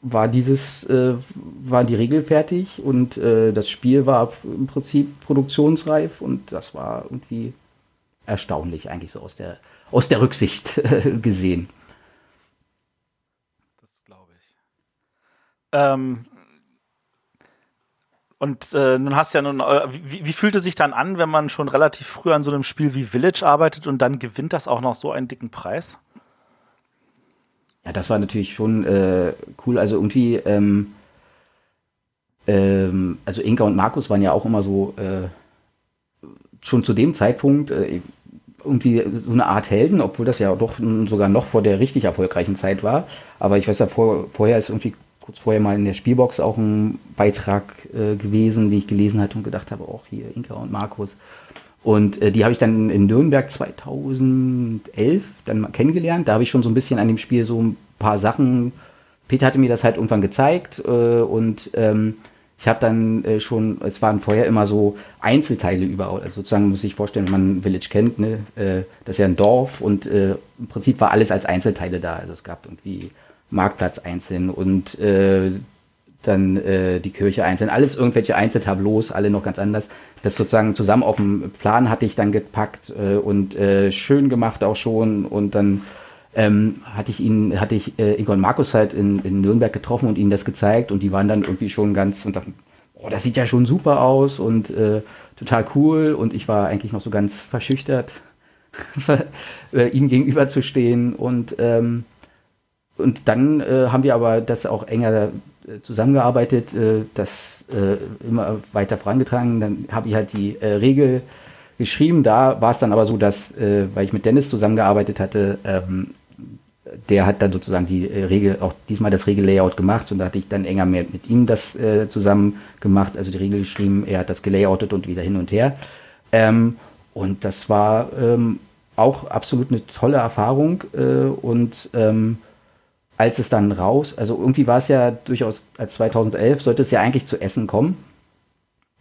war dieses, äh, war die Regel fertig und äh, das Spiel war im Prinzip produktionsreif und das war irgendwie erstaunlich eigentlich so aus der, aus der Rücksicht äh, gesehen. Das glaube ich. Ähm, und äh, nun hast ja nun, äh, wie, wie fühlt es sich dann an, wenn man schon relativ früh an so einem Spiel wie Village arbeitet und dann gewinnt das auch noch so einen dicken Preis? Ja, das war natürlich schon äh, cool. Also irgendwie, ähm, ähm, also Inka und Markus waren ja auch immer so äh, schon zu dem Zeitpunkt äh, irgendwie so eine Art Helden, obwohl das ja doch sogar noch vor der richtig erfolgreichen Zeit war. Aber ich weiß ja, vor, vorher ist irgendwie kurz vorher mal in der Spielbox auch ein Beitrag äh, gewesen, den ich gelesen hatte und gedacht habe, auch hier Inka und Markus. Und äh, die habe ich dann in Nürnberg 2011 dann mal kennengelernt. Da habe ich schon so ein bisschen an dem Spiel so ein paar Sachen. Peter hatte mir das halt irgendwann gezeigt äh, und ähm, ich habe dann äh, schon, es waren vorher immer so Einzelteile überall. Also sozusagen muss ich vorstellen, wenn man Village kennt, ne, äh, das ist ja ein Dorf und äh, im Prinzip war alles als Einzelteile da. Also es gab irgendwie Marktplatz einzeln und äh, dann äh, die Kirche einzeln, alles irgendwelche Einzeltableaus, alle noch ganz anders. Das sozusagen zusammen auf dem Plan hatte ich dann gepackt äh, und äh, schön gemacht auch schon. Und dann ähm, hatte ich ihn, hatte ich äh, Ingo und Markus halt in, in Nürnberg getroffen und ihnen das gezeigt. Und die waren dann irgendwie schon ganz und dachten, oh, das sieht ja schon super aus und äh, total cool. Und ich war eigentlich noch so ganz verschüchtert, äh, ihm gegenüberzustehen. Und ähm, und dann äh, haben wir aber das auch enger zusammengearbeitet, äh, das äh, immer weiter vorangetragen. Dann habe ich halt die äh, Regel geschrieben. Da war es dann aber so, dass, äh, weil ich mit Dennis zusammengearbeitet hatte, ähm, der hat dann sozusagen die äh, Regel, auch diesmal das Regellayout gemacht und da hatte ich dann enger mehr mit ihm das äh, zusammen gemacht, also die Regel geschrieben, er hat das gelayoutet und wieder hin und her. Ähm, und das war ähm, auch absolut eine tolle Erfahrung äh, und als es dann raus, also irgendwie war es ja durchaus als 2011, sollte es ja eigentlich zu Essen kommen.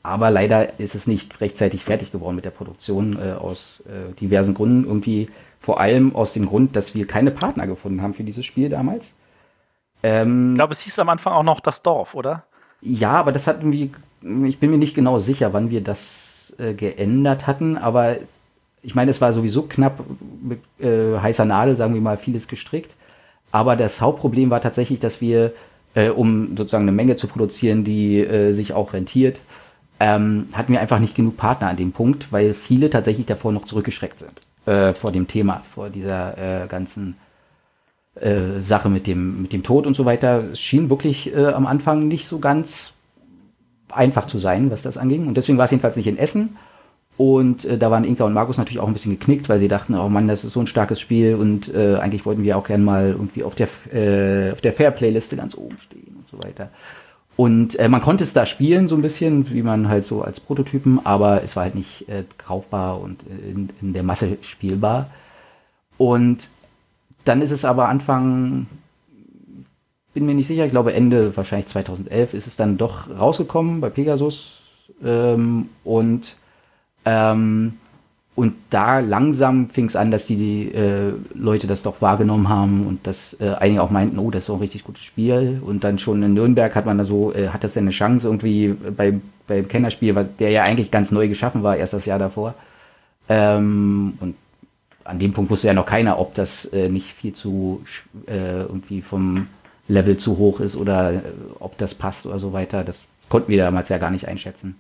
Aber leider ist es nicht rechtzeitig fertig geworden mit der Produktion äh, aus äh, diversen Gründen. Irgendwie vor allem aus dem Grund, dass wir keine Partner gefunden haben für dieses Spiel damals. Ähm, ich glaube, es hieß am Anfang auch noch das Dorf, oder? Ja, aber das hatten wir, ich bin mir nicht genau sicher, wann wir das äh, geändert hatten, aber ich meine, es war sowieso knapp mit äh, heißer Nadel, sagen wir mal, vieles gestrickt. Aber das Hauptproblem war tatsächlich, dass wir, äh, um sozusagen eine Menge zu produzieren, die äh, sich auch rentiert, ähm, hatten wir einfach nicht genug Partner an dem Punkt, weil viele tatsächlich davor noch zurückgeschreckt sind äh, vor dem Thema, vor dieser äh, ganzen äh, Sache mit dem, mit dem Tod und so weiter. Es schien wirklich äh, am Anfang nicht so ganz einfach zu sein, was das anging. Und deswegen war es jedenfalls nicht in Essen. Und äh, da waren Inka und Markus natürlich auch ein bisschen geknickt, weil sie dachten, oh Mann, das ist so ein starkes Spiel und äh, eigentlich wollten wir auch gern mal irgendwie auf der, äh, auf der Fair-Playliste ganz oben stehen und so weiter. Und äh, man konnte es da spielen, so ein bisschen, wie man halt so als Prototypen, aber es war halt nicht äh, kaufbar und in, in der Masse spielbar. Und dann ist es aber Anfang, bin mir nicht sicher, ich glaube Ende wahrscheinlich 2011 ist es dann doch rausgekommen bei Pegasus. Ähm, und ähm, und da langsam fing es an, dass die äh, Leute das doch wahrgenommen haben und dass äh, einige auch meinten, oh, das ist doch ein richtig gutes Spiel. Und dann schon in Nürnberg hat man da so, äh, hat das denn eine Chance irgendwie bei, beim Kennerspiel, was, der ja eigentlich ganz neu geschaffen war, erst das Jahr davor. Ähm, und an dem Punkt wusste ja noch keiner, ob das äh, nicht viel zu äh, irgendwie vom Level zu hoch ist oder äh, ob das passt oder so weiter. Das konnten wir damals ja gar nicht einschätzen.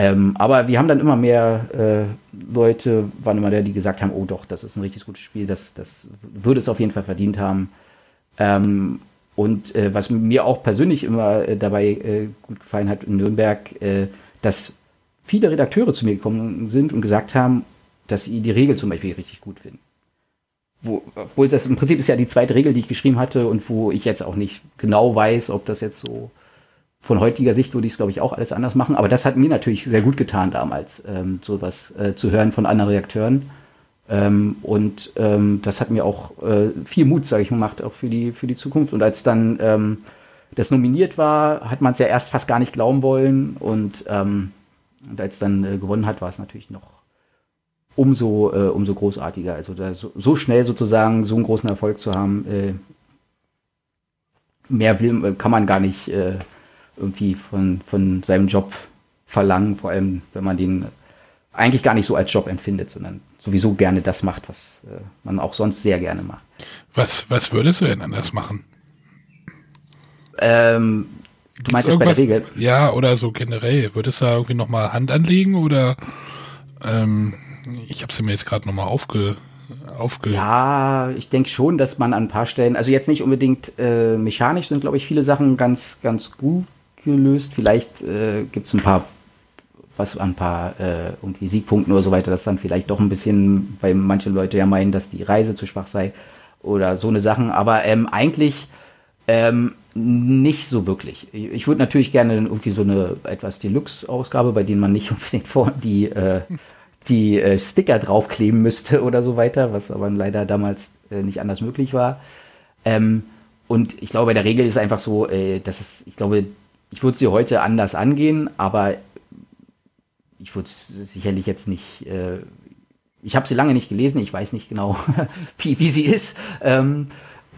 Ähm, aber wir haben dann immer mehr äh, Leute, waren immer der, die gesagt haben, oh doch, das ist ein richtig gutes Spiel, das, das würde es auf jeden Fall verdient haben. Ähm, und äh, was mir auch persönlich immer äh, dabei äh, gut gefallen hat in Nürnberg, äh, dass viele Redakteure zu mir gekommen sind und gesagt haben, dass sie die Regel zum Beispiel richtig gut finden. Wo, obwohl das im Prinzip ist ja die zweite Regel, die ich geschrieben hatte und wo ich jetzt auch nicht genau weiß, ob das jetzt so von heutiger Sicht würde ich es, glaube ich, auch alles anders machen. Aber das hat mir natürlich sehr gut getan damals, ähm, sowas äh, zu hören von anderen Redakteuren. Ähm, und ähm, das hat mir auch äh, viel Mut, sage ich gemacht, auch für die, für die Zukunft. Und als dann ähm, das nominiert war, hat man es ja erst fast gar nicht glauben wollen. Und, ähm, und als dann äh, gewonnen hat, war es natürlich noch umso, äh, umso großartiger. Also da so, so schnell sozusagen so einen großen Erfolg zu haben, äh, mehr will, äh, kann man gar nicht äh, irgendwie von, von seinem Job verlangen, vor allem wenn man den eigentlich gar nicht so als Job empfindet, sondern sowieso gerne das macht, was äh, man auch sonst sehr gerne macht. Was, was würdest du denn anders machen? Ähm, du meinst jetzt bei der Regel? Ja, oder so generell. Würdest du da irgendwie nochmal Hand anlegen oder ähm, ich habe sie mir jetzt gerade nochmal aufge, aufge. Ja, ich denke schon, dass man an ein paar Stellen, also jetzt nicht unbedingt äh, mechanisch sind, glaube ich, viele Sachen ganz, ganz gut gelöst. Vielleicht äh, gibt es ein paar, was ein paar äh, irgendwie Siegpunkten oder so weiter, das dann vielleicht doch ein bisschen, weil manche Leute ja meinen, dass die Reise zu schwach sei oder so eine Sachen. Aber ähm, eigentlich ähm, nicht so wirklich. Ich würde natürlich gerne irgendwie so eine etwas Deluxe-Ausgabe, bei denen man nicht unbedingt vor die, äh, die äh, Sticker draufkleben müsste oder so weiter, was aber leider damals äh, nicht anders möglich war. Ähm, und ich glaube, bei der Regel ist einfach so, äh, dass es, ich glaube, ich würde sie heute anders angehen, aber ich würde sicherlich jetzt nicht. Äh, ich habe sie lange nicht gelesen, ich weiß nicht genau, wie, wie sie ist. Ähm,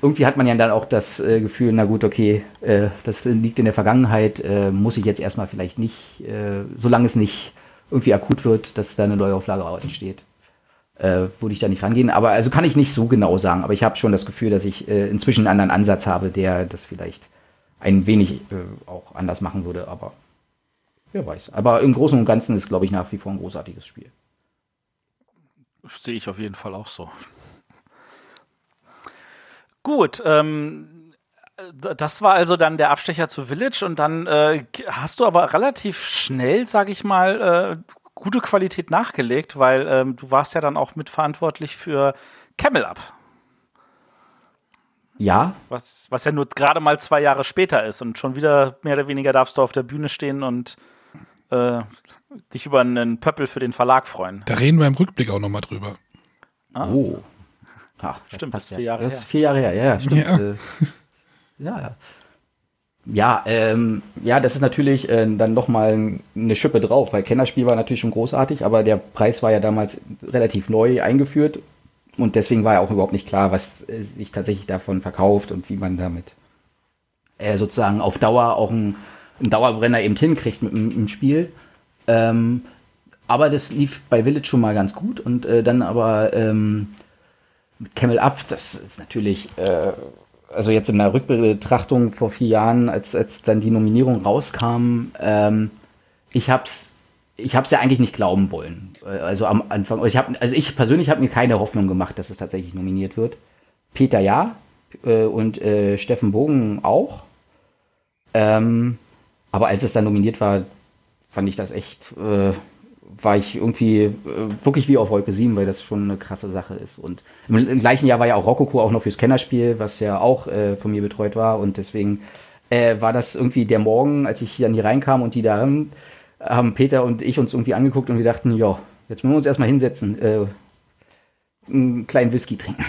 irgendwie hat man ja dann auch das äh, Gefühl, na gut, okay, äh, das liegt in der Vergangenheit, äh, muss ich jetzt erstmal vielleicht nicht, äh, solange es nicht irgendwie akut wird, dass da eine Neuauflage entsteht, äh, würde ich da nicht rangehen. Aber also kann ich nicht so genau sagen, aber ich habe schon das Gefühl, dass ich äh, inzwischen einen anderen Ansatz habe, der das vielleicht ein wenig äh, auch anders machen würde, aber wer weiß. Aber im Großen und Ganzen ist, glaube ich, nach wie vor ein großartiges Spiel. Sehe ich auf jeden Fall auch so. Gut, ähm, das war also dann der Abstecher zu Village und dann äh, hast du aber relativ schnell, sage ich mal, äh, gute Qualität nachgelegt, weil ähm, du warst ja dann auch mitverantwortlich für Camel Up. Ja. Was, was ja nur gerade mal zwei Jahre später ist und schon wieder mehr oder weniger darfst du auf der Bühne stehen und äh, dich über einen Pöppel für den Verlag freuen. Da reden wir im Rückblick auch nochmal drüber. Ah. Oh. Ach, stimmt, das ist vier Jahre das ist vier Jahre her, ja, stimmt. Ja, äh, ja. ja. Ja, ähm, ja, das ist natürlich äh, dann nochmal eine Schippe drauf, weil Kennerspiel war natürlich schon großartig, aber der Preis war ja damals relativ neu eingeführt und deswegen war ja auch überhaupt nicht klar, was äh, sich tatsächlich davon verkauft und wie man damit äh, sozusagen auf Dauer auch einen, einen Dauerbrenner eben hinkriegt mit dem Spiel. Ähm, aber das lief bei Village schon mal ganz gut und äh, dann aber ähm, mit Camel Up, das ist natürlich, äh, also jetzt in der Rückbetrachtung vor vier Jahren, als, als dann die Nominierung rauskam, ähm, ich hab's ich habe es ja eigentlich nicht glauben wollen. Äh, also am Anfang, ich hab, also ich persönlich habe mir keine Hoffnung gemacht, dass es tatsächlich nominiert wird. Peter ja äh, und äh, Steffen Bogen auch. Ähm, aber als es dann nominiert war, fand ich das echt, äh, war ich irgendwie äh, wirklich wie auf Wolke 7, weil das schon eine krasse Sache ist. Und im, im gleichen Jahr war ja auch Rococo auch noch fürs Kennerspiel, was ja auch äh, von mir betreut war. Und deswegen war das irgendwie der Morgen, als ich dann hier reinkam und die da haben Peter und ich uns irgendwie angeguckt und wir dachten, ja, jetzt müssen wir uns erstmal hinsetzen, äh, einen kleinen Whisky trinken.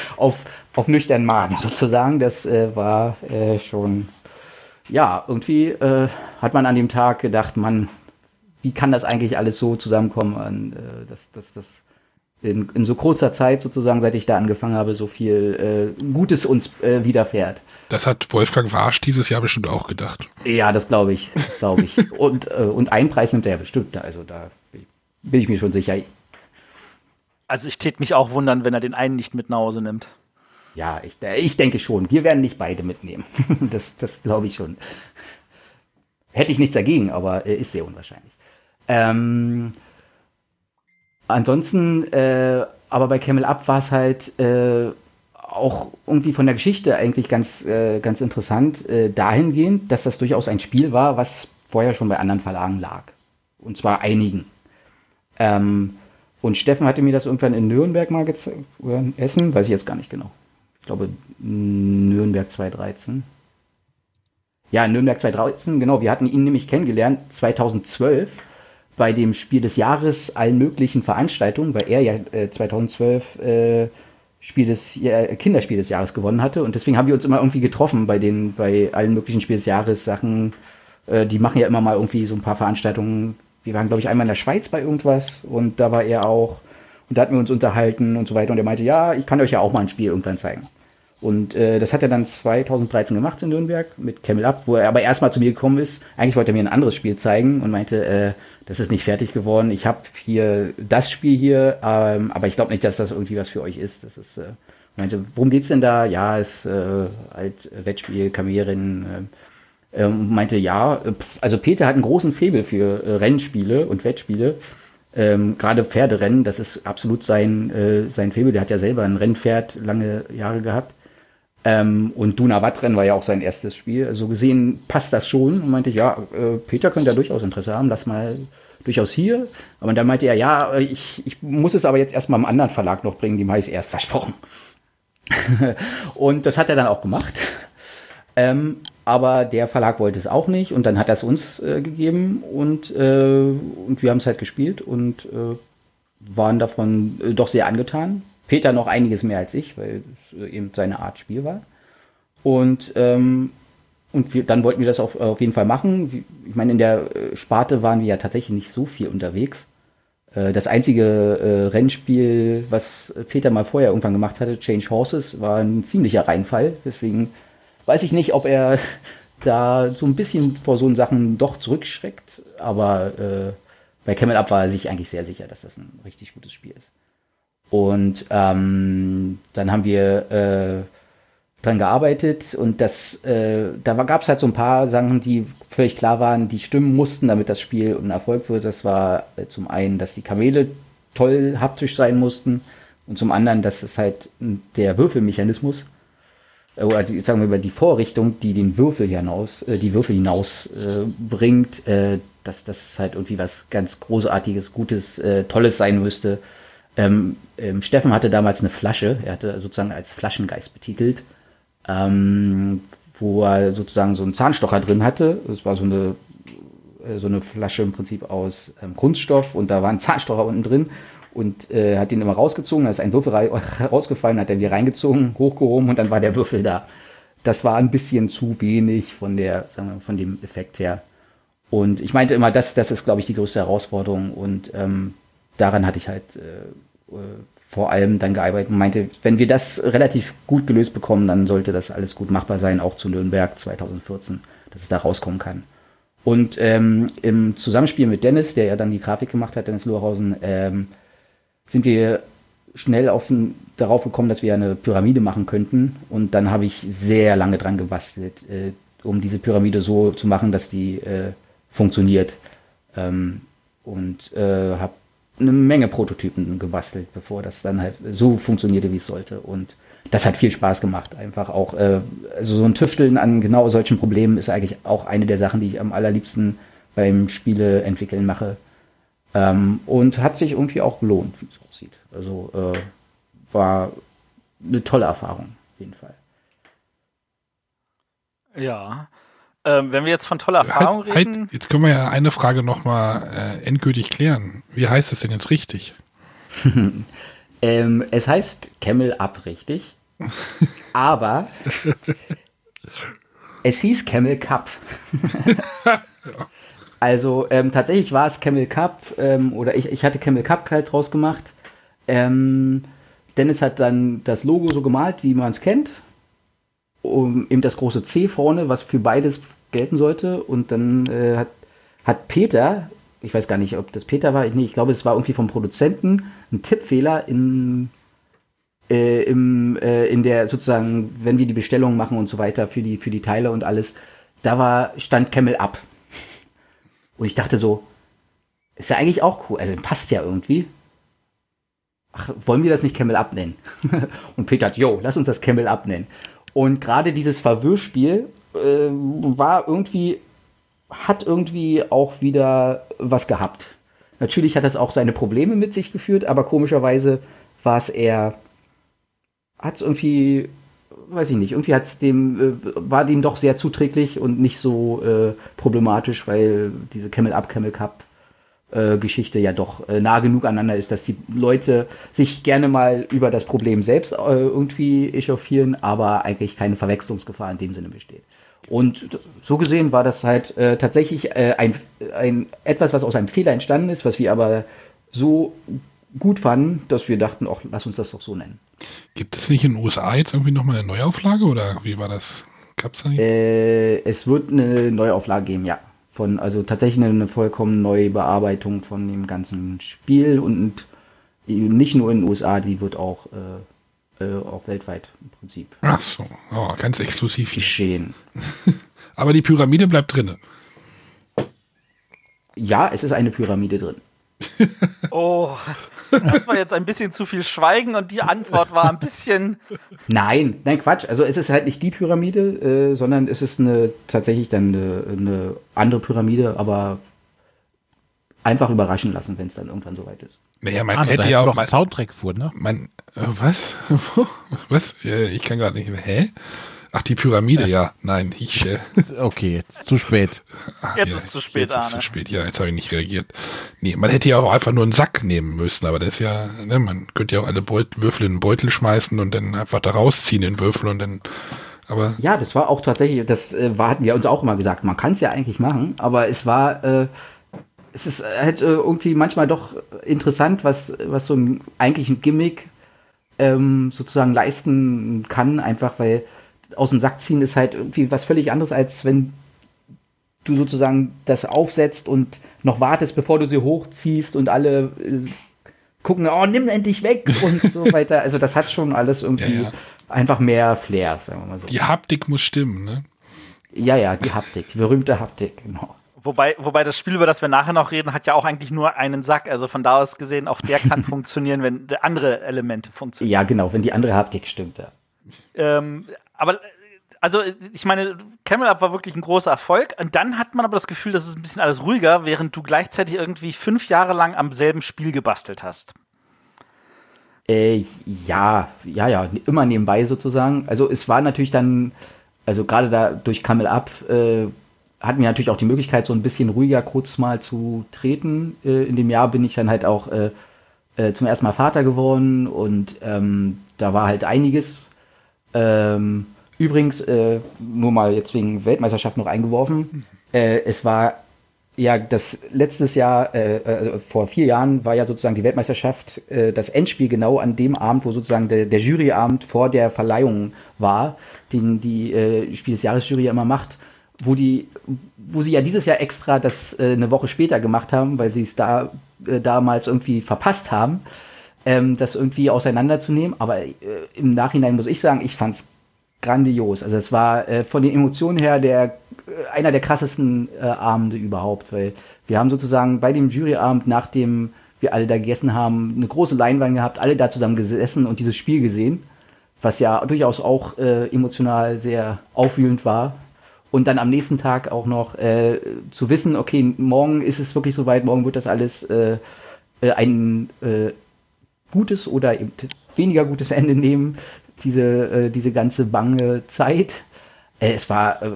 auf, auf nüchternen Magen sozusagen. Das äh, war äh, schon, ja, irgendwie äh, hat man an dem Tag gedacht, man, wie kann das eigentlich alles so zusammenkommen, an, äh, dass, dass, dass in, in so kurzer Zeit sozusagen, seit ich da angefangen habe, so viel äh, Gutes uns äh, widerfährt. Das hat Wolfgang Warsch dieses Jahr bestimmt auch gedacht. Ja, das glaube ich, glaube ich. und, äh, und einen Preis nimmt er bestimmt, also da bin ich mir schon sicher. Also ich tät mich auch wundern, wenn er den einen nicht mit nach Hause nimmt. Ja, ich, ich denke schon. Wir werden nicht beide mitnehmen. das das glaube ich schon. hätte ich nichts dagegen, aber äh, ist sehr unwahrscheinlich. Ähm, ansonsten, äh, aber bei Camel Up war es halt äh, auch irgendwie von der Geschichte eigentlich ganz, äh, ganz interessant, äh, dahingehend, dass das durchaus ein Spiel war, was vorher schon bei anderen Verlagen lag. Und zwar einigen. Ähm, und Steffen hatte mir das irgendwann in Nürnberg mal gezeigt, oder in Essen, weiß ich jetzt gar nicht genau. Ich glaube, Nürnberg 2013. Ja, Nürnberg 2013, genau. Wir hatten ihn nämlich kennengelernt 2012 bei dem Spiel des Jahres allen möglichen Veranstaltungen, weil er ja äh, 2012 äh, Spiel des äh, Kinderspiel des Jahres gewonnen hatte und deswegen haben wir uns immer irgendwie getroffen bei den bei allen möglichen Spiel des Jahres Sachen. Äh, die machen ja immer mal irgendwie so ein paar Veranstaltungen. Wir waren glaube ich einmal in der Schweiz bei irgendwas und da war er auch und da hatten wir uns unterhalten und so weiter und er meinte ja ich kann euch ja auch mal ein Spiel irgendwann zeigen. Und äh, das hat er dann 2013 gemacht in Nürnberg mit Camel Up, wo er aber erstmal zu mir gekommen ist. Eigentlich wollte er mir ein anderes Spiel zeigen und meinte, äh, das ist nicht fertig geworden. Ich habe hier das Spiel hier, ähm, aber ich glaube nicht, dass das irgendwie was für euch ist. Das ist, äh, meinte, worum geht's denn da? Ja, ist äh, halt Wettspiel, Kamerin. Äh, ähm, meinte, ja, also Peter hat einen großen Febel für äh, Rennspiele und Wettspiele. Ähm, Gerade Pferderennen, das ist absolut sein, äh, sein Febel. Der hat ja selber ein Rennpferd lange Jahre gehabt. Ähm, und Duna Wattrennen war ja auch sein erstes Spiel. Also gesehen passt das schon. Und meinte ich, ja, äh, Peter könnte ja durchaus Interesse haben, lass mal durchaus hier. Aber dann meinte er, ja, ich, ich muss es aber jetzt erstmal im anderen Verlag noch bringen, dem habe ich erst versprochen. und das hat er dann auch gemacht. Ähm, aber der Verlag wollte es auch nicht und dann hat er es uns äh, gegeben und, äh, und wir haben es halt gespielt und äh, waren davon äh, doch sehr angetan. Peter noch einiges mehr als ich, weil es äh, eben seine Art Spiel war. Und, ähm, und wir, dann wollten wir das auf, auf jeden Fall machen. Ich meine, in der äh, Sparte waren wir ja tatsächlich nicht so viel unterwegs. Das einzige Rennspiel, was Peter mal vorher irgendwann gemacht hatte, Change Horses, war ein ziemlicher Reinfall. Deswegen weiß ich nicht, ob er da so ein bisschen vor so Sachen doch zurückschreckt. Aber äh, bei Camel Up war er sich eigentlich sehr sicher, dass das ein richtig gutes Spiel ist. Und ähm, dann haben wir äh, dran gearbeitet und das, äh, da gab es halt so ein paar Sachen, die völlig klar waren, die stimmen mussten, damit das Spiel ein Erfolg wird. Das war äh, zum einen, dass die Kamele toll haptisch sein mussten und zum anderen, dass es halt der Würfelmechanismus oder die, sagen wir mal die Vorrichtung, die den Würfel hinaus, äh, die Würfel hinaus äh, äh, dass das halt irgendwie was ganz großartiges, gutes, äh, tolles sein müsste. Ähm, ähm, Steffen hatte damals eine Flasche, er hatte sozusagen als Flaschengeist betitelt, ähm, wo er sozusagen so einen Zahnstocher drin hatte. Das war so eine, äh, so eine Flasche im Prinzip aus ähm, Kunststoff und da war ein Zahnstocher unten drin und äh, hat den immer rausgezogen, da ist ein Würfel rausgefallen, hat er wieder reingezogen, hochgehoben und dann war der Würfel da. Das war ein bisschen zu wenig von der, sagen wir, von dem Effekt her. Und ich meinte immer, das, das ist, glaube ich, die größte Herausforderung. Und ähm, daran hatte ich halt äh, äh, vor allem dann gearbeitet und meinte, wenn wir das relativ gut gelöst bekommen, dann sollte das alles gut machbar sein, auch zu Nürnberg 2014, dass es da rauskommen kann. Und ähm, im Zusammenspiel mit Dennis, der ja dann die Grafik gemacht hat, Dennis Lohrhausen, ähm, sind wir schnell auf, darauf gekommen, dass wir eine Pyramide machen könnten. Und dann habe ich sehr lange dran gebastelt, äh, um diese Pyramide so zu machen, dass die äh, funktioniert. Ähm, und äh, habe eine Menge Prototypen gebastelt, bevor das dann halt so funktionierte, wie es sollte. Und das hat viel Spaß gemacht. Einfach auch, äh, also so ein Tüfteln an genau solchen Problemen ist eigentlich auch eine der Sachen, die ich am allerliebsten beim Spiele entwickeln mache. Ähm, und hat sich irgendwie auch gelohnt, aussieht. Also äh, war eine tolle Erfahrung, auf jeden Fall. Ja. Ähm, wenn wir jetzt von toller halt, Erfahrung halt, reden. Halt, jetzt können wir ja eine Frage nochmal äh, endgültig klären. Wie heißt es denn jetzt richtig? ähm, es heißt Camel Up richtig. aber es hieß Camel Cup. also ähm, tatsächlich war es Camel Cup ähm, oder ich, ich hatte Camel Cup halt draus gemacht. Ähm, Dennis hat dann das Logo so gemalt, wie man es kennt um, eben das große C vorne, was für beides gelten sollte. Und dann äh, hat, hat Peter, ich weiß gar nicht, ob das Peter war, nee, ich glaube, es war irgendwie vom Produzenten, ein Tippfehler in, äh, im, äh, in der sozusagen, wenn wir die Bestellung machen und so weiter für die, für die Teile und alles, da war, stand Camel Up. Und ich dachte so, ist ja eigentlich auch cool. Also passt ja irgendwie. Ach, wollen wir das nicht Camel Up und Peter hat, yo, lass uns das Camel Up. Und gerade dieses Verwirrspiel äh, war irgendwie, hat irgendwie auch wieder was gehabt. Natürlich hat das auch seine Probleme mit sich geführt, aber komischerweise war es eher, hat es irgendwie, weiß ich nicht, irgendwie hat's dem, äh, war dem doch sehr zuträglich und nicht so äh, problematisch, weil diese Camel Up, Camel Cup Geschichte ja doch äh, nah genug aneinander ist, dass die Leute sich gerne mal über das Problem selbst äh, irgendwie echauffieren, aber eigentlich keine Verwechslungsgefahr in dem Sinne besteht. Und so gesehen war das halt äh, tatsächlich äh, ein, ein etwas, was aus einem Fehler entstanden ist, was wir aber so gut fanden, dass wir dachten, ach, lass uns das doch so nennen. Gibt es nicht in den USA jetzt irgendwie nochmal eine Neuauflage oder wie war das? Gab's da nicht? Es wird eine Neuauflage geben, ja. Von, also tatsächlich eine, vollkommen neue Bearbeitung von dem ganzen Spiel und nicht nur in den USA, die wird auch, äh, äh, auch weltweit im Prinzip Ach so, oh, ganz exklusiv hier. geschehen. Aber die Pyramide bleibt drinne. Ja, es ist eine Pyramide drin. Oh, das war jetzt ein bisschen zu viel Schweigen und die Antwort war ein bisschen. Nein, nein, Quatsch. Also es ist halt nicht die Pyramide, äh, sondern es ist eine tatsächlich dann eine, eine andere Pyramide, aber einfach überraschen lassen, wenn es dann irgendwann soweit ist. Naja, man Ah, hätte ja auch. ein Soundtrack vor, ne? man, äh, was? was? Äh, ich kann gerade nicht mehr. Hä? Ach, die Pyramide, ja. Nein, ich. Äh, Okay, jetzt zu spät. ach, Jetzt ja, ist zu spät, Jetzt ist Arne. zu spät, ja, jetzt habe ich nicht reagiert. Nee, man hätte ja auch einfach nur einen Sack nehmen müssen, aber das ist ja, ne, man könnte ja auch alle Beut Würfel in einen Beutel schmeißen und dann einfach da rausziehen den Würfel und dann. Aber Ja, das war auch tatsächlich, das äh, war, hatten wir uns auch immer gesagt, man kann es ja eigentlich machen, aber es war, äh, es ist halt äh, irgendwie manchmal doch interessant, was, was so ein eigentlich ein Gimmick ähm, sozusagen leisten kann, einfach weil aus dem Sack ziehen ist halt irgendwie was völlig anderes, als wenn du sozusagen das aufsetzt und noch wartest, bevor du sie hochziehst und alle äh, gucken, oh, nimm endlich weg und so weiter. Also das hat schon alles irgendwie Ja, ja. einfach mehr Flair, sagen wir mal so. die Haptik muss stimmen, ne? Ja, ja, die Haptik, die berühmte Haptik, genau. Wobei, wobei das Spiel, über das wir nachher noch reden, hat ja auch eigentlich nur einen Sack. Also von da aus gesehen, auch der kann funktionieren, wenn andere Elemente funktionieren. Ja, genau, wenn die andere Haptik stimmt, ja. Ähm, aber äh, also ich meine, Camel Up war wirklich ein großer Erfolg. Und dann hat man aber das Gefühl, das ist ein bisschen alles ruhiger, während du gleichzeitig irgendwie fünf Jahre lang am selben Spiel gebastelt hast. Äh, ja, ja, ja, immer nebenbei sozusagen. Also es war natürlich dann, also gerade da durch Camel Up äh, hatten wir natürlich auch die Möglichkeit, so ein bisschen ruhiger kurz mal zu treten. Äh, in dem Jahr bin ich dann halt auch äh, äh, zum ersten Mal Vater geworden und ähm, da war halt einiges. Ähm, übrigens, äh, nur mal jetzt wegen Weltmeisterschaft noch eingeworfen, äh, es war ja, das letztes Jahr, äh, also vor vier Jahren war ja sozusagen die Weltmeisterschaft, äh, das Endspiel genau an dem Abend, wo sozusagen der, der Juryabend vor der Verleihung war, den die äh, Spiel des Jahres Jury ja immer macht, wo die, wo sie ja dieses Jahr extra das äh, eine Woche später gemacht haben, weil sie es da äh, damals irgendwie verpasst haben, ähm, das irgendwie auseinanderzunehmen. Aber äh, im Nachhinein muss ich sagen, ich fand's grandios. Also es war äh, von den Emotionen her der äh, einer der krassesten äh, Abende überhaupt, weil wir haben sozusagen bei dem Juryabend, nachdem wir alle da gegessen haben, eine große Leinwand gehabt, alle da zusammen gesessen und dieses Spiel gesehen, was ja durchaus auch äh, emotional sehr aufwühlend war. Und dann am nächsten Tag auch noch äh, zu wissen, okay, morgen ist es wirklich soweit, morgen wird das alles äh, äh, ein äh, gutes oder eben weniger gutes Ende nehmen, diese, äh, diese ganze bange Zeit. Äh, es war äh,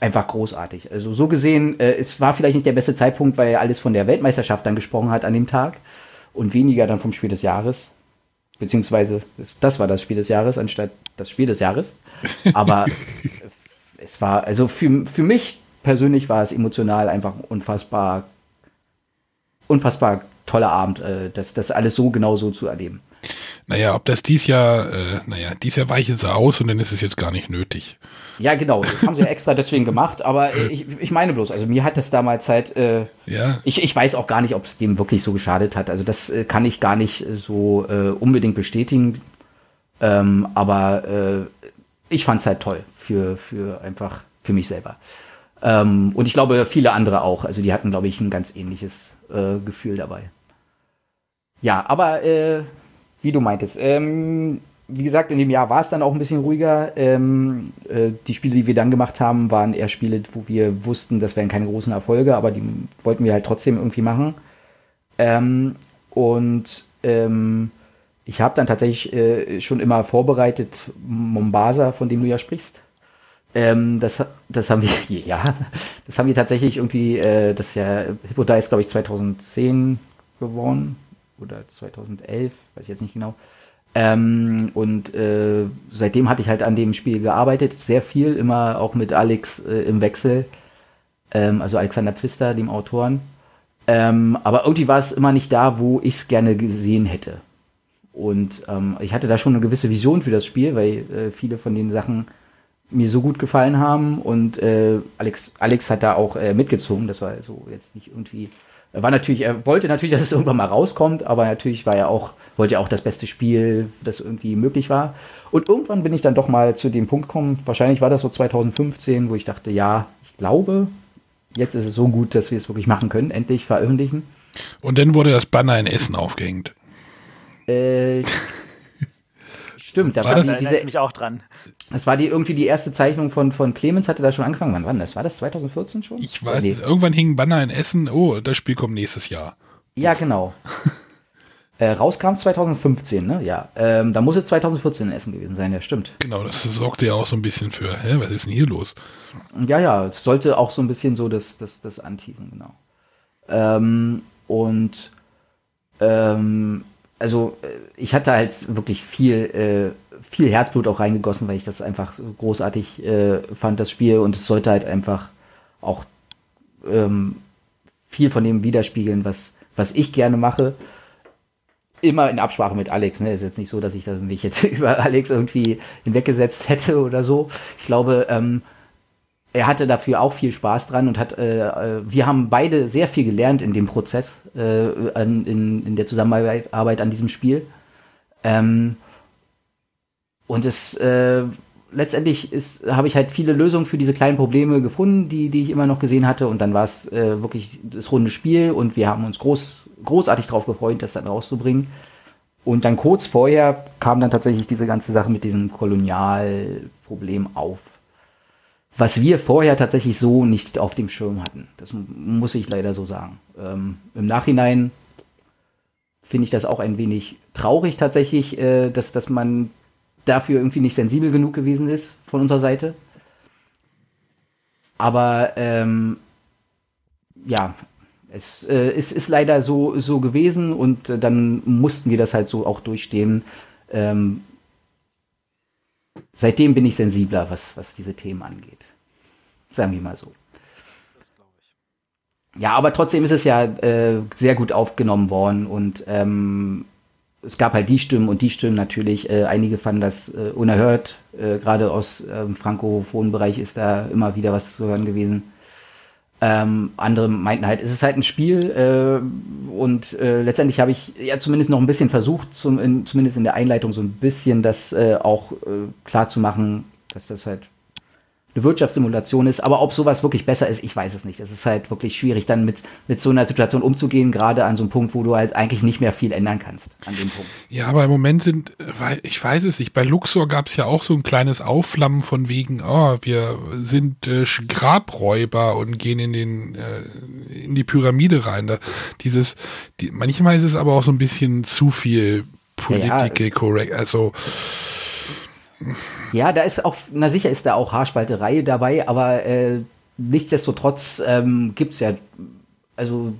einfach großartig. Also so gesehen, äh, es war vielleicht nicht der beste Zeitpunkt, weil er alles von der Weltmeisterschaft dann gesprochen hat an dem Tag und weniger dann vom Spiel des Jahres. Beziehungsweise, das, das war das Spiel des Jahres anstatt das Spiel des Jahres. Aber es war, also für, für mich persönlich war es emotional einfach unfassbar, unfassbar toller Abend, äh, das, das alles so genau so zu erleben. Naja, ob das dies Jahr, äh, naja, dies Jahr weichen sie aus und dann ist es jetzt gar nicht nötig. Ja, genau, das haben sie ja extra deswegen gemacht, aber äh, ich, ich meine bloß, also mir hat das damals halt, äh, Ja, ich, ich weiß auch gar nicht, ob es dem wirklich so geschadet hat. Also das äh, kann ich gar nicht äh, so äh, unbedingt bestätigen. Ähm, aber äh, ich fand's halt toll für, für einfach für mich selber. Ähm, und ich glaube, viele andere auch. Also die hatten, glaube ich, ein ganz ähnliches äh, Gefühl dabei. Ja, aber äh, wie du meintest, ähm, wie gesagt, in dem Jahr war es dann auch ein bisschen ruhiger. Ähm, äh, die Spiele, die wir dann gemacht haben, waren eher Spiele, wo wir wussten, das wären keine großen Erfolge, aber die wollten wir halt trotzdem irgendwie machen. Ähm, und ähm, ich habe dann tatsächlich äh, schon immer vorbereitet Mombasa, von dem du ja sprichst. Ähm, das, das haben wir, ja, das haben wir tatsächlich irgendwie, äh, das ist ja, Hippo Dice, glaube ich, 2010 gewonnen oder 2011, weiß ich jetzt nicht genau. Ähm, und äh, seitdem hatte ich halt an dem Spiel gearbeitet, sehr viel, immer auch mit Alex äh, im Wechsel, ähm, also Alexander Pfister, dem Autoren. Ähm, aber irgendwie war es immer nicht da, wo ich es gerne gesehen hätte. Und ähm, ich hatte da schon eine gewisse Vision für das Spiel, weil äh, viele von den Sachen mir so gut gefallen haben und äh, Alex, Alex hat da auch äh, mitgezogen. Das war so jetzt nicht irgendwie. Er war natürlich, er wollte natürlich, dass es irgendwann mal rauskommt, aber natürlich war er auch, wollte er auch das beste Spiel, das irgendwie möglich war. Und irgendwann bin ich dann doch mal zu dem Punkt gekommen, wahrscheinlich war das so 2015, wo ich dachte, ja, ich glaube, jetzt ist es so gut, dass wir es wirklich machen können, endlich veröffentlichen. Und dann wurde das Banner in Essen aufgehängt. Äh, stimmt, da War war das- die, Da diese, mich auch dran. Das war die irgendwie die erste Zeichnung von, von Clemens, hatte da schon angefangen. Wann war das? War das 2014 schon? Ich weiß Nee. es. Irgendwann hing ein Banner in Essen. Oh, das Spiel kommt nächstes Jahr. Ja, genau. äh, rauskam es 2015, ne? Ja. Ähm, da muss es 2014 in Essen gewesen sein, ja, stimmt. Genau, das sorgte ja auch so ein bisschen für, hä, was ist denn hier los? Ja, ja, es sollte auch so ein bisschen so das, das, das anteasen, genau. Ähm, und ähm, also äh, ich hatte halt wirklich viel, äh, viel Herzblut auch reingegossen, weil ich das einfach großartig äh, fand, das Spiel. Und es sollte halt einfach auch ähm, viel von dem widerspiegeln, was, was ich gerne mache. Immer in Absprache mit Alex. Ne? Ist jetzt nicht so, dass ich das, mich jetzt über Alex irgendwie hinweggesetzt hätte oder so. Ich glaube, ähm, er hatte dafür auch viel Spaß dran und hat, äh, äh, wir haben beide sehr viel gelernt in dem Prozess, äh, an, in, in der Zusammenarbeit Arbeit an diesem Spiel. Ähm, und es äh, letztendlich ist, habe ich halt viele Lösungen für diese kleinen Probleme gefunden, die, die ich immer noch gesehen hatte. Und dann war es äh, wirklich das runde Spiel und wir haben uns groß, großartig darauf gefreut, das dann rauszubringen. Und dann kurz vorher kam dann tatsächlich diese ganze Sache mit diesem Kolonialproblem auf was wir vorher tatsächlich so nicht auf dem Schirm hatten. Das muss ich leider so sagen. Ähm, Im Nachhinein finde ich das auch ein wenig traurig tatsächlich, äh, dass, dass man dafür irgendwie nicht sensibel genug gewesen ist von unserer Seite. Aber ähm, ja, es äh, ist, ist leider so, so gewesen und äh, dann mussten wir das halt so auch durchstehen. Ähm, seitdem bin ich sensibler, was, was diese Themen angeht. Sagen wir mal so. Ja, aber trotzdem ist es ja äh, sehr gut aufgenommen worden und ähm, es gab halt die Stimmen und die Stimmen natürlich. Äh, einige fanden das äh, unerhört. Äh, Gerade aus ähm, frankophonen Bereich ist da immer wieder was zu hören gewesen. Ähm, andere meinten halt, es ist halt ein Spiel äh, und äh, letztendlich habe ich ja zumindest noch ein bisschen versucht, zum, in, zumindest in der Einleitung so ein bisschen das äh, auch äh, klar zu machen, dass das halt eine Wirtschaftssimulation ist. Aber ob sowas wirklich besser ist, ich weiß es nicht. Es ist halt wirklich schwierig, dann mit, mit so einer Situation umzugehen, gerade an so einem Punkt, wo du halt eigentlich nicht mehr viel ändern kannst an dem Punkt. Ja, aber im Moment sind, weil ich weiß es nicht, bei Luxor gab es ja auch so ein kleines Aufflammen von wegen, oh, wir sind äh, Grabräuber und gehen in den äh, in die Pyramide rein. Da, dieses, die, manchmal ist es aber auch so ein bisschen zu viel Political correct. Also Ja, da ist auch, na sicher ist da auch Haarspalterei dabei, aber äh, nichtsdestotrotz ähm, gibt's ja, also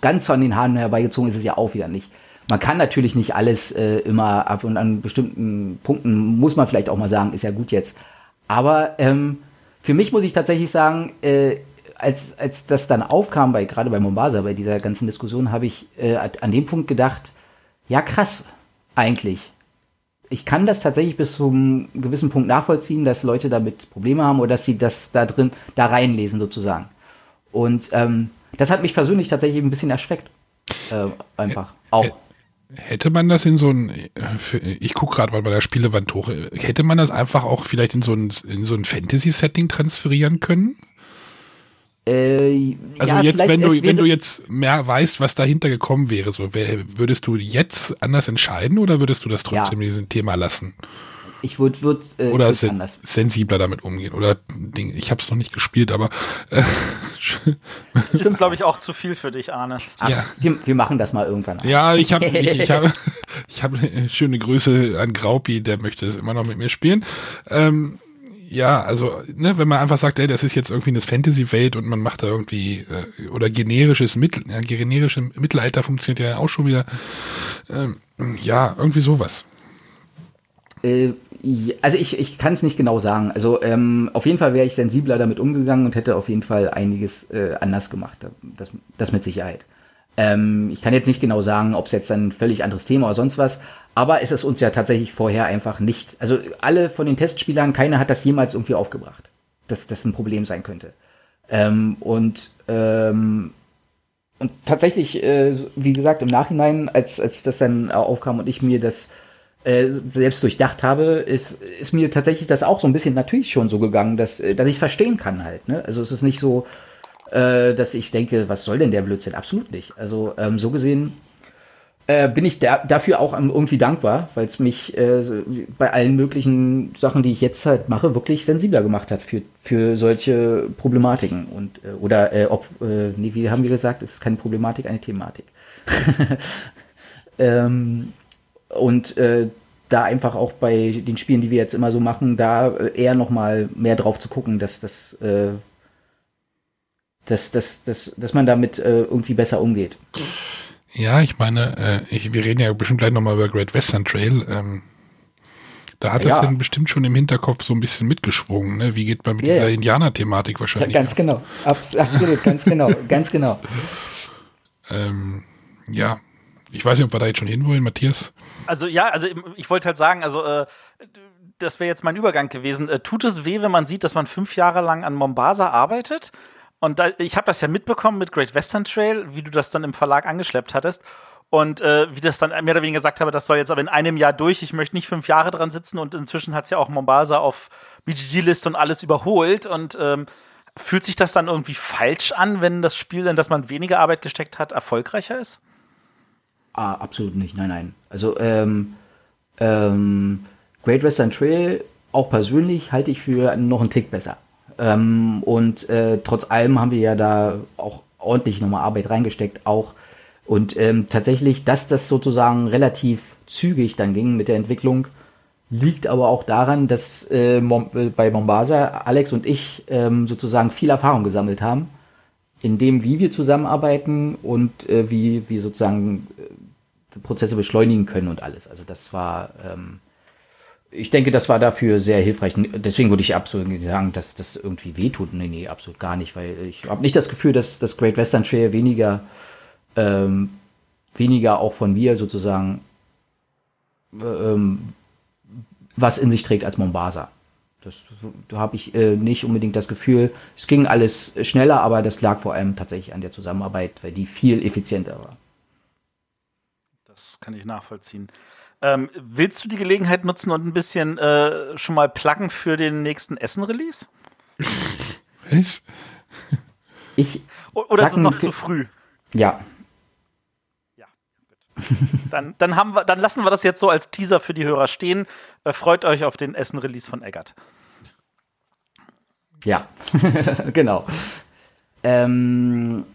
ganz an den Haaren herbeigezogen ist es ja auch wieder nicht. Man kann natürlich nicht alles äh, immer ab und an bestimmten Punkten, muss man vielleicht auch mal sagen, ist ja gut jetzt. Aber ähm, für mich muss ich tatsächlich sagen, äh, als, als das dann aufkam, bei, gerade bei Mombasa, bei dieser ganzen Diskussion, habe ich äh, an dem Punkt gedacht, ja krass, eigentlich ich kann das tatsächlich bis zu einem gewissen Punkt nachvollziehen, dass Leute damit Probleme haben oder dass sie das da drin, da reinlesen sozusagen. Und ähm, das hat mich persönlich tatsächlich ein bisschen erschreckt. Äh, einfach. Auch. hätte man das in so ein, ich gucke gerade mal bei der Spielewand hoch, hätte man das einfach auch vielleicht in so ein, in so ein Fantasy-Setting transferieren können? Äh, Also ja, jetzt, wenn du, wenn du jetzt mehr weißt, was dahinter gekommen wäre, so wär, würdest du jetzt anders entscheiden oder würdest du das trotzdem Ja. diesem Thema lassen? Ich würde würd, äh, Oder würd sen anders. sensibler damit umgehen? Oder Ding, ich habe es noch nicht gespielt, aber äh, Das ist, glaube ich, auch zu viel für dich, Arne. Ach, ja. wir, wir machen das mal irgendwann. ja, ich habe ich, ich habe ich habe äh, schöne Grüße an Graupi, der möchte es immer noch mit mir spielen. Ähm, ja, also, ne, wenn man einfach sagt, ey, das ist jetzt irgendwie eine Fantasy-Welt und man macht da irgendwie, äh, oder generisches Mittel, ja, generische Mittelalter funktioniert ja auch schon wieder. Ähm, ja, irgendwie sowas. Äh, also ich, ich kann es nicht genau sagen. Also ähm, auf jeden Fall wäre ich sensibler damit umgegangen und hätte auf jeden Fall einiges äh, anders gemacht. Das, das mit Sicherheit. Ähm, ich kann jetzt nicht genau sagen, ob es jetzt ein völlig anderes Thema oder sonst was. Aber es ist uns ja tatsächlich vorher einfach nicht. Also alle von den Testspielern, keiner hat das jemals irgendwie aufgebracht, dass das ein Problem sein könnte. Ähm, und ähm, und tatsächlich, äh, wie gesagt, im Nachhinein, als, als das dann aufkam und ich mir das äh, selbst durchdacht habe, ist, ist mir tatsächlich das auch so ein bisschen natürlich schon so gegangen, dass, äh, dass ich verstehen kann halt. Ne? Also es ist nicht so, äh, dass ich denke, was soll denn der Blödsinn? Absolut nicht. Also ähm, so gesehen äh, bin ich da, dafür auch irgendwie dankbar, weil es mich äh, bei allen möglichen Sachen, die ich jetzt halt mache, wirklich sensibler gemacht hat für, für solche Problematiken. Und, äh, oder äh, ob, äh, nee, wie haben wir gesagt, es ist keine Problematik, eine Thematik. ähm, und äh, da einfach auch bei den Spielen, die wir jetzt immer so machen, da äh, eher noch mal mehr drauf zu gucken, dass das dass, dass, dass, dass man damit äh, irgendwie besser umgeht. Ja, ich meine, äh, ich, wir reden ja bestimmt gleich nochmal über Great Western Trail. Ähm, da hat Ja. das dann bestimmt schon im Hinterkopf so ein bisschen mitgeschwungen. Ne? Wie geht man mit Ja, dieser ja. Indianer-Thematik Ja, wahrscheinlich? ganz genau. Abs absolut, ganz genau, ganz genau. ähm, ja, ich weiß nicht, ob wir da jetzt schon hinwollen, Matthias. Also ja, also ich wollte halt sagen, also äh, das wäre jetzt mein Übergang gewesen. Äh, tut es weh, wenn man sieht, dass man fünf Jahre lang an Mombasa arbeitet? Und da, ich habe das ja mitbekommen mit Great Western Trail, wie du das dann im Verlag angeschleppt hattest. Und äh, wie das dann mehr oder weniger gesagt habe, das soll jetzt aber in einem Jahr durch. Ich möchte nicht fünf Jahre dran sitzen und inzwischen hat es ja auch Mombasa auf BGG-List und alles überholt. Und ähm, fühlt sich das dann irgendwie falsch an, wenn das Spiel, in das man weniger Arbeit gesteckt hat, erfolgreicher ist? Ah, absolut nicht, nein, nein. Also ähm, ähm, Great Western Trail, auch persönlich, halte ich für noch einen Tick besser. Ähm, und äh, trotz allem haben wir ja da auch ordentlich nochmal Arbeit reingesteckt, auch. Und ähm, tatsächlich, dass das sozusagen relativ zügig dann ging mit der Entwicklung, liegt aber auch daran, dass äh, bei Mombasa Alex und ich ähm, sozusagen viel Erfahrung gesammelt haben, in dem, wie wir zusammenarbeiten und äh, wie wir sozusagen äh, Prozesse beschleunigen können und alles. Also das war, ähm, ich denke, das war dafür sehr hilfreich. Deswegen würde ich absolut nicht sagen, dass das irgendwie wehtut. Nee, nee, absolut gar nicht, weil ich habe nicht das Gefühl, dass das Great Western Trail weniger, ähm, weniger auch von mir sozusagen ähm, was in sich trägt als Mombasa. Das da habe ich äh, nicht unbedingt das Gefühl. Es ging alles schneller, aber das lag vor allem tatsächlich an der Zusammenarbeit, weil die viel effizienter war. Das kann ich nachvollziehen. Ähm, willst du die Gelegenheit nutzen und ein bisschen äh, schon mal pluggen für den nächsten Essen-Release? Was? Ich, Oder ist es noch zu früh? ja, Ja, gut. dann, dann, haben wir, dann lassen wir das jetzt so als Teaser für die Hörer stehen. Äh, freut euch auf den Essen-Release von Eggert. Ja, genau. Ähm,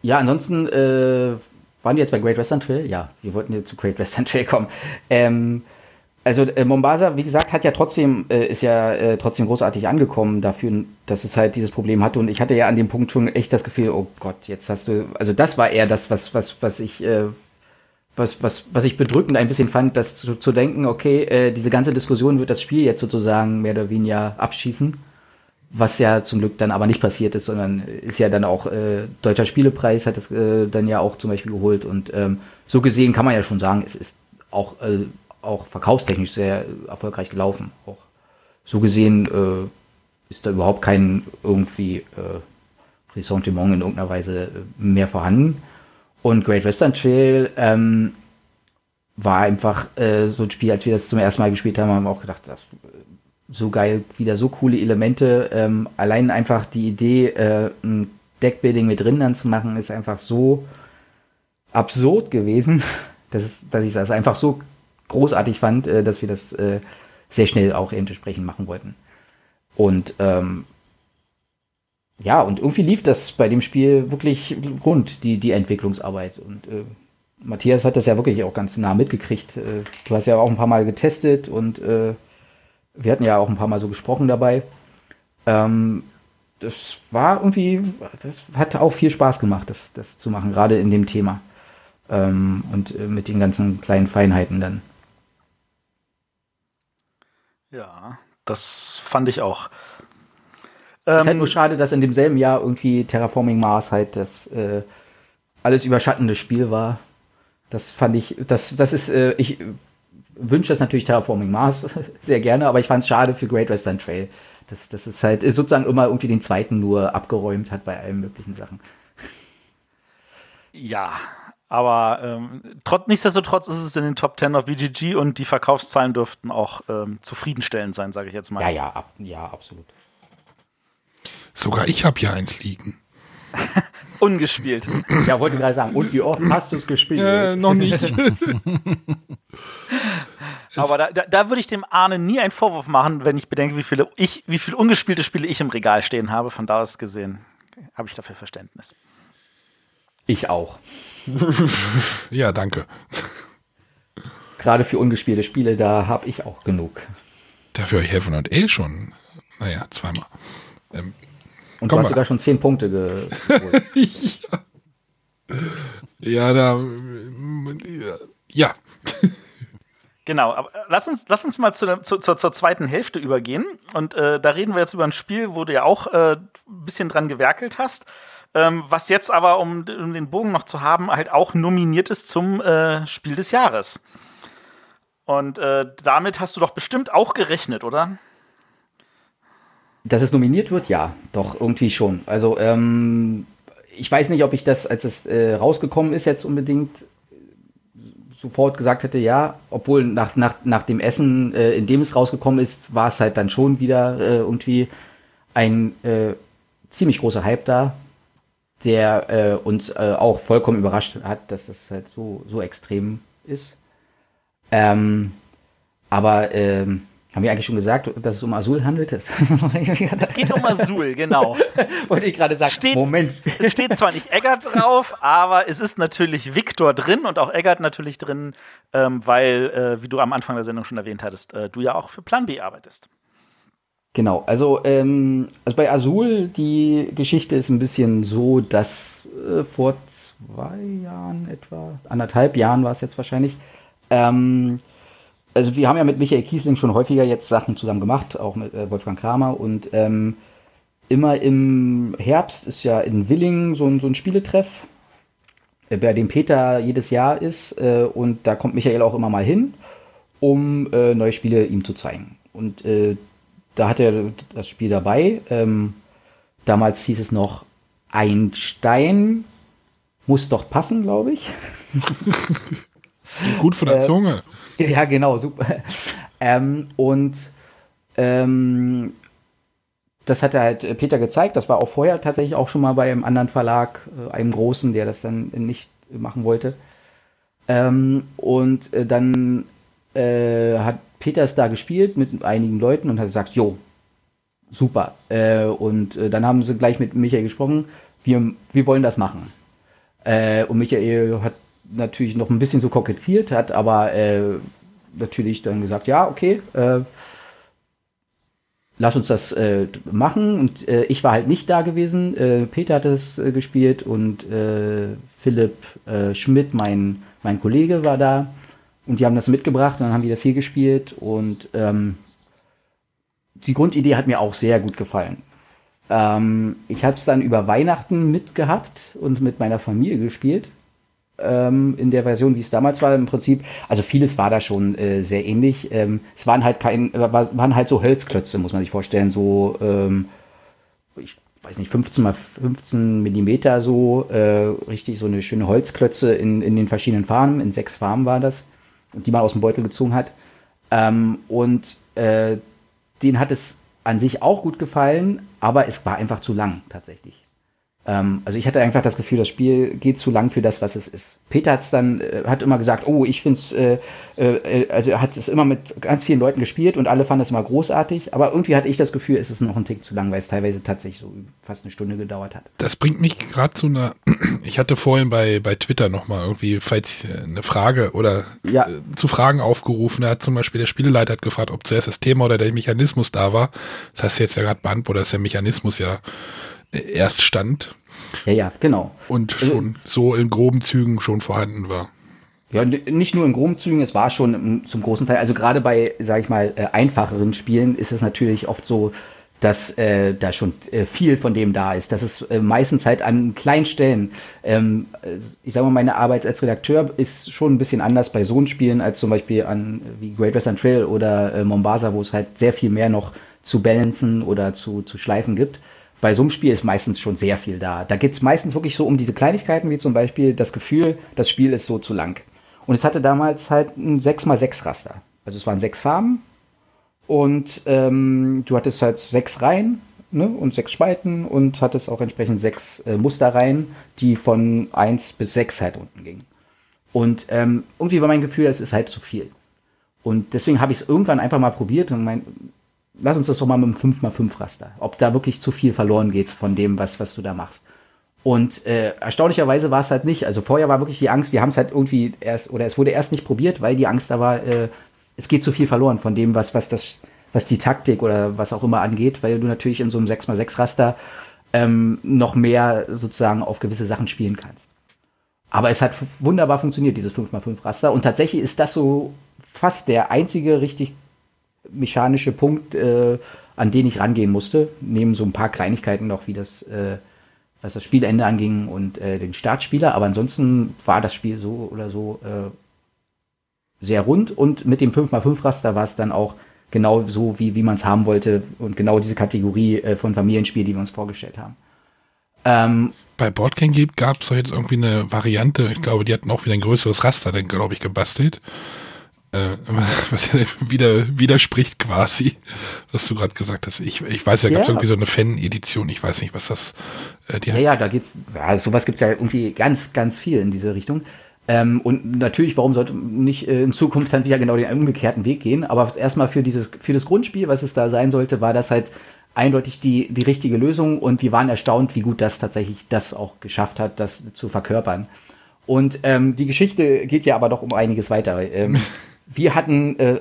ja, ansonsten äh, waren wir jetzt bei Great Western Trail. Ja, wir wollten jetzt zu Great Western Trail kommen. Ähm, also äh, Mombasa, wie gesagt, hat ja trotzdem äh, ist ja äh, trotzdem großartig angekommen dafür, dass es halt dieses Problem hatte. Und ich hatte ja an dem Punkt schon echt das Gefühl, oh Gott, jetzt hast du, also das war eher das, was was was ich äh, was, was, was ich bedrückend ein bisschen fand, das zu, zu denken, okay, äh, diese ganze Diskussion wird das Spiel jetzt sozusagen mehr oder weniger abschießen. Was ja zum Glück dann aber nicht passiert ist, sondern ist ja dann auch äh, Deutscher Spielepreis hat es äh, dann ja auch zum Beispiel geholt. Und ähm, so gesehen kann man ja schon sagen, es ist auch, äh, auch verkaufstechnisch sehr erfolgreich gelaufen. Auch so gesehen äh, ist da überhaupt kein irgendwie äh, Ressentiment in irgendeiner Weise äh, mehr vorhanden. Und Great Western Trail ähm, war einfach äh, so ein Spiel, als wir das zum ersten Mal gespielt haben, haben wir auch gedacht, das so geil, wieder so coole Elemente. Ähm, allein einfach die Idee, äh, ein Deckbuilding mit Rindern zu machen, ist einfach so absurd gewesen, dass, dass ich das einfach so großartig fand, äh, dass wir das äh, sehr schnell auch entsprechend machen wollten. Und ähm, ja, und irgendwie lief das bei dem Spiel wirklich rund, die, die Entwicklungsarbeit. Und äh, Matthias hat das ja wirklich auch ganz nah mitgekriegt. Äh, du hast ja auch ein paar Mal getestet und äh, wir hatten ja auch ein paar Mal so gesprochen dabei. Ähm, das war irgendwie, das hat auch viel Spaß gemacht, das, das zu machen, gerade in dem Thema. Ähm, und äh, mit den ganzen kleinen Feinheiten dann. Ja, das fand ich auch. Es ist halt nur schade, dass in demselben Jahr irgendwie Terraforming Mars halt das äh, alles überschattende Spiel war. Das fand ich, das, das ist, äh, ich wünsche das natürlich Terraforming Mars sehr gerne, aber ich fand es schade für Great Western Trail. Das, das ist halt sozusagen immer irgendwie den zweiten nur abgeräumt hat bei allen möglichen Sachen. Ja, aber ähm, trotz, nichtsdestotrotz ist es in den Top 10 auf BGG und die Verkaufszahlen dürften auch ähm, zufriedenstellend sein, sage ich jetzt mal. Ja, ja, ab, ja, absolut. Sogar ich habe ja eins liegen. Ungespielt. Ja, wollte gerade sagen. Und wie oft hast du es gespielt? Äh, noch nicht. Aber da, da, da würde ich dem Arne nie einen Vorwurf machen, wenn ich bedenke, wie viele, ich, wie viele ungespielte Spiele ich im Regal stehen habe. Von da aus gesehen habe ich dafür Verständnis. Ich auch. ja, danke. Gerade für ungespielte Spiele, da habe ich auch genug. Dafür habe ich Heaven und eh schon. Naja, zweimal. Ähm, und du hast sogar schon zehn Punkte geholt. ja. ja, da. Ja. Genau, aber lass uns, lass uns mal zu, zu, zur, zur zweiten Hälfte übergehen. Und äh, da reden wir jetzt über ein Spiel, wo du ja auch äh, ein bisschen dran gewerkelt hast. Ähm, was jetzt aber, um, um, den Bogen noch zu haben, halt auch nominiert ist zum äh, Spiel des Jahres. Und äh, damit hast du doch bestimmt auch gerechnet, oder? Dass es nominiert wird, ja, doch, irgendwie schon. Also, ähm, ich weiß nicht, ob ich das, als es äh, rausgekommen ist, jetzt unbedingt sofort gesagt hätte, ja, obwohl nach, nach, nach dem Essen, äh, in dem es rausgekommen ist, war es halt dann schon wieder äh, irgendwie ein äh, ziemlich großer Hype da, der äh, uns äh, auch vollkommen überrascht hat, dass das halt so, so extrem ist. Ähm, aber ähm, haben wir eigentlich schon gesagt, dass es um Azul handelt? es geht um Azul, genau. Wollte ich gerade sagen, steht, Moment. Es steht zwar nicht Eggert drauf, aber es ist natürlich Viktor drin und auch Eggert natürlich drin, ähm, weil, äh, wie du am Anfang der Sendung schon erwähnt hattest, äh, du ja auch für Plan B arbeitest. Genau, also, ähm, also bei Azul, die Geschichte ist ein bisschen so, dass äh, vor zwei Jahren etwa, anderthalb Jahren war es jetzt wahrscheinlich, ähm, also wir haben ja mit Michael Kiesling schon häufiger jetzt Sachen zusammen gemacht, auch mit äh, Wolfgang Kramer und ähm, immer im Herbst ist ja in Willingen so ein, so ein Spieletreff, äh, bei dem Peter jedes Jahr ist äh, und da kommt Michael auch immer mal hin, um äh, neue Spiele ihm zu zeigen. Und äh, da hat er das Spiel dabei. Ähm, damals hieß es noch Einstein muss doch passen, glaube ich. Gut von der äh, Zunge. Ja, genau, super. Ähm, und ähm, das hat er halt Peter gezeigt. Das war auch vorher tatsächlich auch schon mal bei einem anderen Verlag, äh, einem großen, der das dann nicht machen wollte. Ähm, und äh, dann äh, hat Peter es da gespielt mit einigen Leuten und hat gesagt, jo, super. Äh, und äh, dann haben sie gleich mit Michael gesprochen, wir, wir wollen das machen. Äh, und Michael hat natürlich noch ein bisschen so kokettiert, hat aber äh, natürlich dann gesagt, ja, okay, äh, lass uns das äh, machen. Und äh, ich war halt nicht da gewesen. Äh, Peter hat es äh, gespielt und äh, Philipp äh, Schmidt, mein, mein Kollege, war da. Und die haben das mitgebracht dann haben die das hier gespielt. Und ähm, die Grundidee hat mir auch sehr gut gefallen. Ähm, ich habe es dann über Weihnachten mitgehabt und mit meiner Familie gespielt ähm, in der Version, wie es damals war, im Prinzip. Also vieles war da schon äh, sehr ähnlich. Ähm, es waren halt kein, äh, waren halt so Hölzklötze, muss man sich vorstellen, so ähm, ich weiß nicht, 15 mal 15 Millimeter so, äh, richtig so eine schöne Holzklötze in, in den verschiedenen Farben, in sechs Farben war das, die man aus dem Beutel gezogen hat. Ähm, und äh, den hat es an sich auch gut gefallen, aber es war einfach zu lang tatsächlich. Ähm, also ich hatte einfach das Gefühl, das Spiel geht zu lang für das, was es ist. Peter hat's dann, äh, hat immer gesagt, oh, ich find's, äh, äh, also er hat es immer mit ganz vielen Leuten gespielt und alle fanden es immer großartig, aber irgendwie hatte ich das Gefühl, es ist noch ein Tick zu lang, weil es teilweise tatsächlich so fast eine Stunde gedauert hat. Das bringt mich gerade zu einer, ich hatte vorhin bei, bei Twitter nochmal irgendwie, falls äh, eine Frage oder Ja. äh, zu Fragen aufgerufen, da hat zum Beispiel der Spieleleiter hat gefragt, ob zuerst das Thema oder der Mechanismus da war. Das heißt jetzt ja gerade beantwortet, dass der Mechanismus ja erst stand Ja, ja, genau. und Also- schon so in groben Zügen schon vorhanden war. Ja, nicht nur in groben Zügen, es war schon mm, zum großen Teil, also gerade bei, sag ich mal, äh, einfacheren Spielen ist es natürlich oft so, dass äh, da schon äh, viel von dem da ist. Das ist äh, meistens halt an kleinen Stellen. Ähm, äh, ich sage mal, meine Arbeit als Redakteur ist schon ein bisschen anders bei so Spielen als zum Beispiel an wie Great Western Trail oder Mombasa, wo es halt sehr viel mehr noch zu balancen oder zu, zu schleifen gibt. Bei so einem Spiel ist meistens schon sehr viel da. Da geht's meistens wirklich so um diese Kleinigkeiten, wie zum Beispiel das Gefühl, das Spiel ist so zu lang. Und es hatte damals halt ein 6x6 Raster. Also es waren sechs Farben und ähm, du hattest halt sechs Reihen ne, und sechs Spalten und hattest auch entsprechend sechs äh, Musterreihen, die von eins bis sechs halt unten gingen. Und ähm, irgendwie war mein Gefühl, es ist halt zu viel. Und deswegen habe ich es irgendwann einfach mal probiert und mein, lass uns das doch mal mit einem 5x5 Raster, ob da wirklich zu viel verloren geht von dem, was, was du da machst. Und äh, erstaunlicherweise war es halt nicht. Also vorher war wirklich die Angst, wir haben es halt irgendwie erst, oder es wurde erst nicht probiert, weil die Angst da war, äh, es geht zu viel verloren von dem, was, was das, was die Taktik oder was auch immer angeht, weil du natürlich in so einem 6x6 Raster ähm, noch mehr sozusagen auf gewisse Sachen spielen kannst. Aber es hat wunderbar funktioniert, dieses 5x5 Raster. Und tatsächlich ist das so fast der einzige richtig mechanische Punkt, äh, an den ich rangehen musste. Neben so ein paar Kleinigkeiten noch, wie das, äh, was das Spielende anging und äh, den Startspieler. Aber ansonsten war das Spiel so oder so äh, sehr rund. Und mit dem 5x5 Raster war es dann auch genau so, wie, wie man es haben wollte. Und genau diese Kategorie äh, von Familienspiel, die wir uns vorgestellt haben. Ähm, Bei Boardgame gab es doch jetzt irgendwie eine Variante, ich glaube, die hatten auch wieder ein größeres Raster, dann glaube ich, gebastelt. Äh, was ja wieder widerspricht quasi, was du gerade gesagt hast. Ich, ich weiß ja, gab es Ja. irgendwie so eine Fan-Edition, ich weiß nicht, was das äh, die Ja, ja, da geht's, ja, sowas gibt's ja irgendwie ganz, ganz viel in diese Richtung. Ähm, und natürlich, warum sollte nicht äh, in Zukunft dann wieder genau den umgekehrten Weg gehen? Aber erstmal für dieses, für das Grundspiel, was es da sein sollte, war das halt eindeutig die, die richtige Lösung und wir waren erstaunt, wie gut das tatsächlich das auch geschafft hat, das zu verkörpern. Und ähm, die Geschichte geht ja aber doch um einiges weiter. Ähm, wir hatten äh,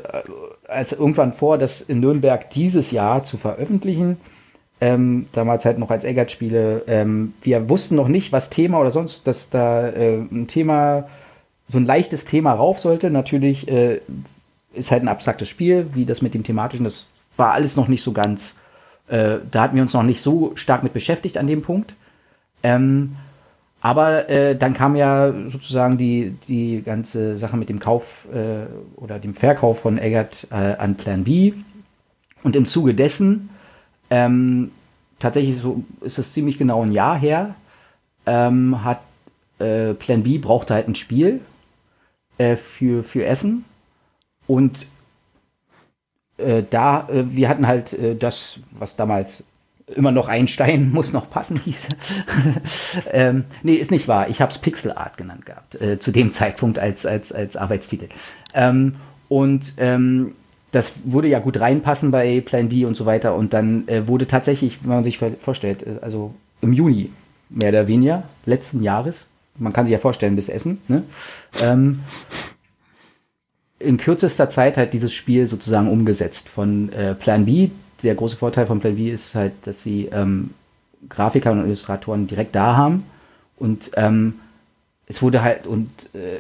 als irgendwann vor, das in Nürnberg dieses Jahr zu veröffentlichen ähm, damals halt noch als Eggert-Spiele. Ähm, wir wussten noch nicht, was Thema oder sonst, dass da äh, ein Thema, so ein leichtes Thema rauf sollte. Natürlich äh, ist halt ein abstraktes Spiel, wie das mit dem thematischen, das war alles noch nicht so ganz, äh, da hatten wir uns noch nicht so stark mit beschäftigt an dem Punkt. Ähm, aber äh, dann kam ja sozusagen die, die ganze Sache mit dem Kauf äh, oder dem Verkauf von Eggert äh, an Plan B. Und im Zuge dessen ähm, tatsächlich so ist es ziemlich genau ein Jahr her, ähm, hat äh, Plan B brauchte halt ein Spiel äh, für, für Essen und äh, da, äh, wir hatten halt äh, das, was damals immer noch Einstein muss noch passen hieß. ähm, nee, ist nicht wahr. Ich habe es Pixel Art genannt gehabt, äh, zu dem Zeitpunkt als, als, als Arbeitstitel. Ähm, und ähm, das würde ja gut reinpassen bei Plan B und so weiter. Und dann äh, wurde tatsächlich, wenn man sich vor- vorstellt, äh, also im Juni, mehr oder weniger, letzten Jahres, man kann sich ja vorstellen, bis Essen, ne? ähm, in kürzester Zeit halt dieses Spiel sozusagen umgesetzt von äh, Plan B. Der große Vorteil von Plan B ist halt, dass sie ähm, Grafiker und Illustratoren direkt da haben. Und ähm, es wurde halt, und äh,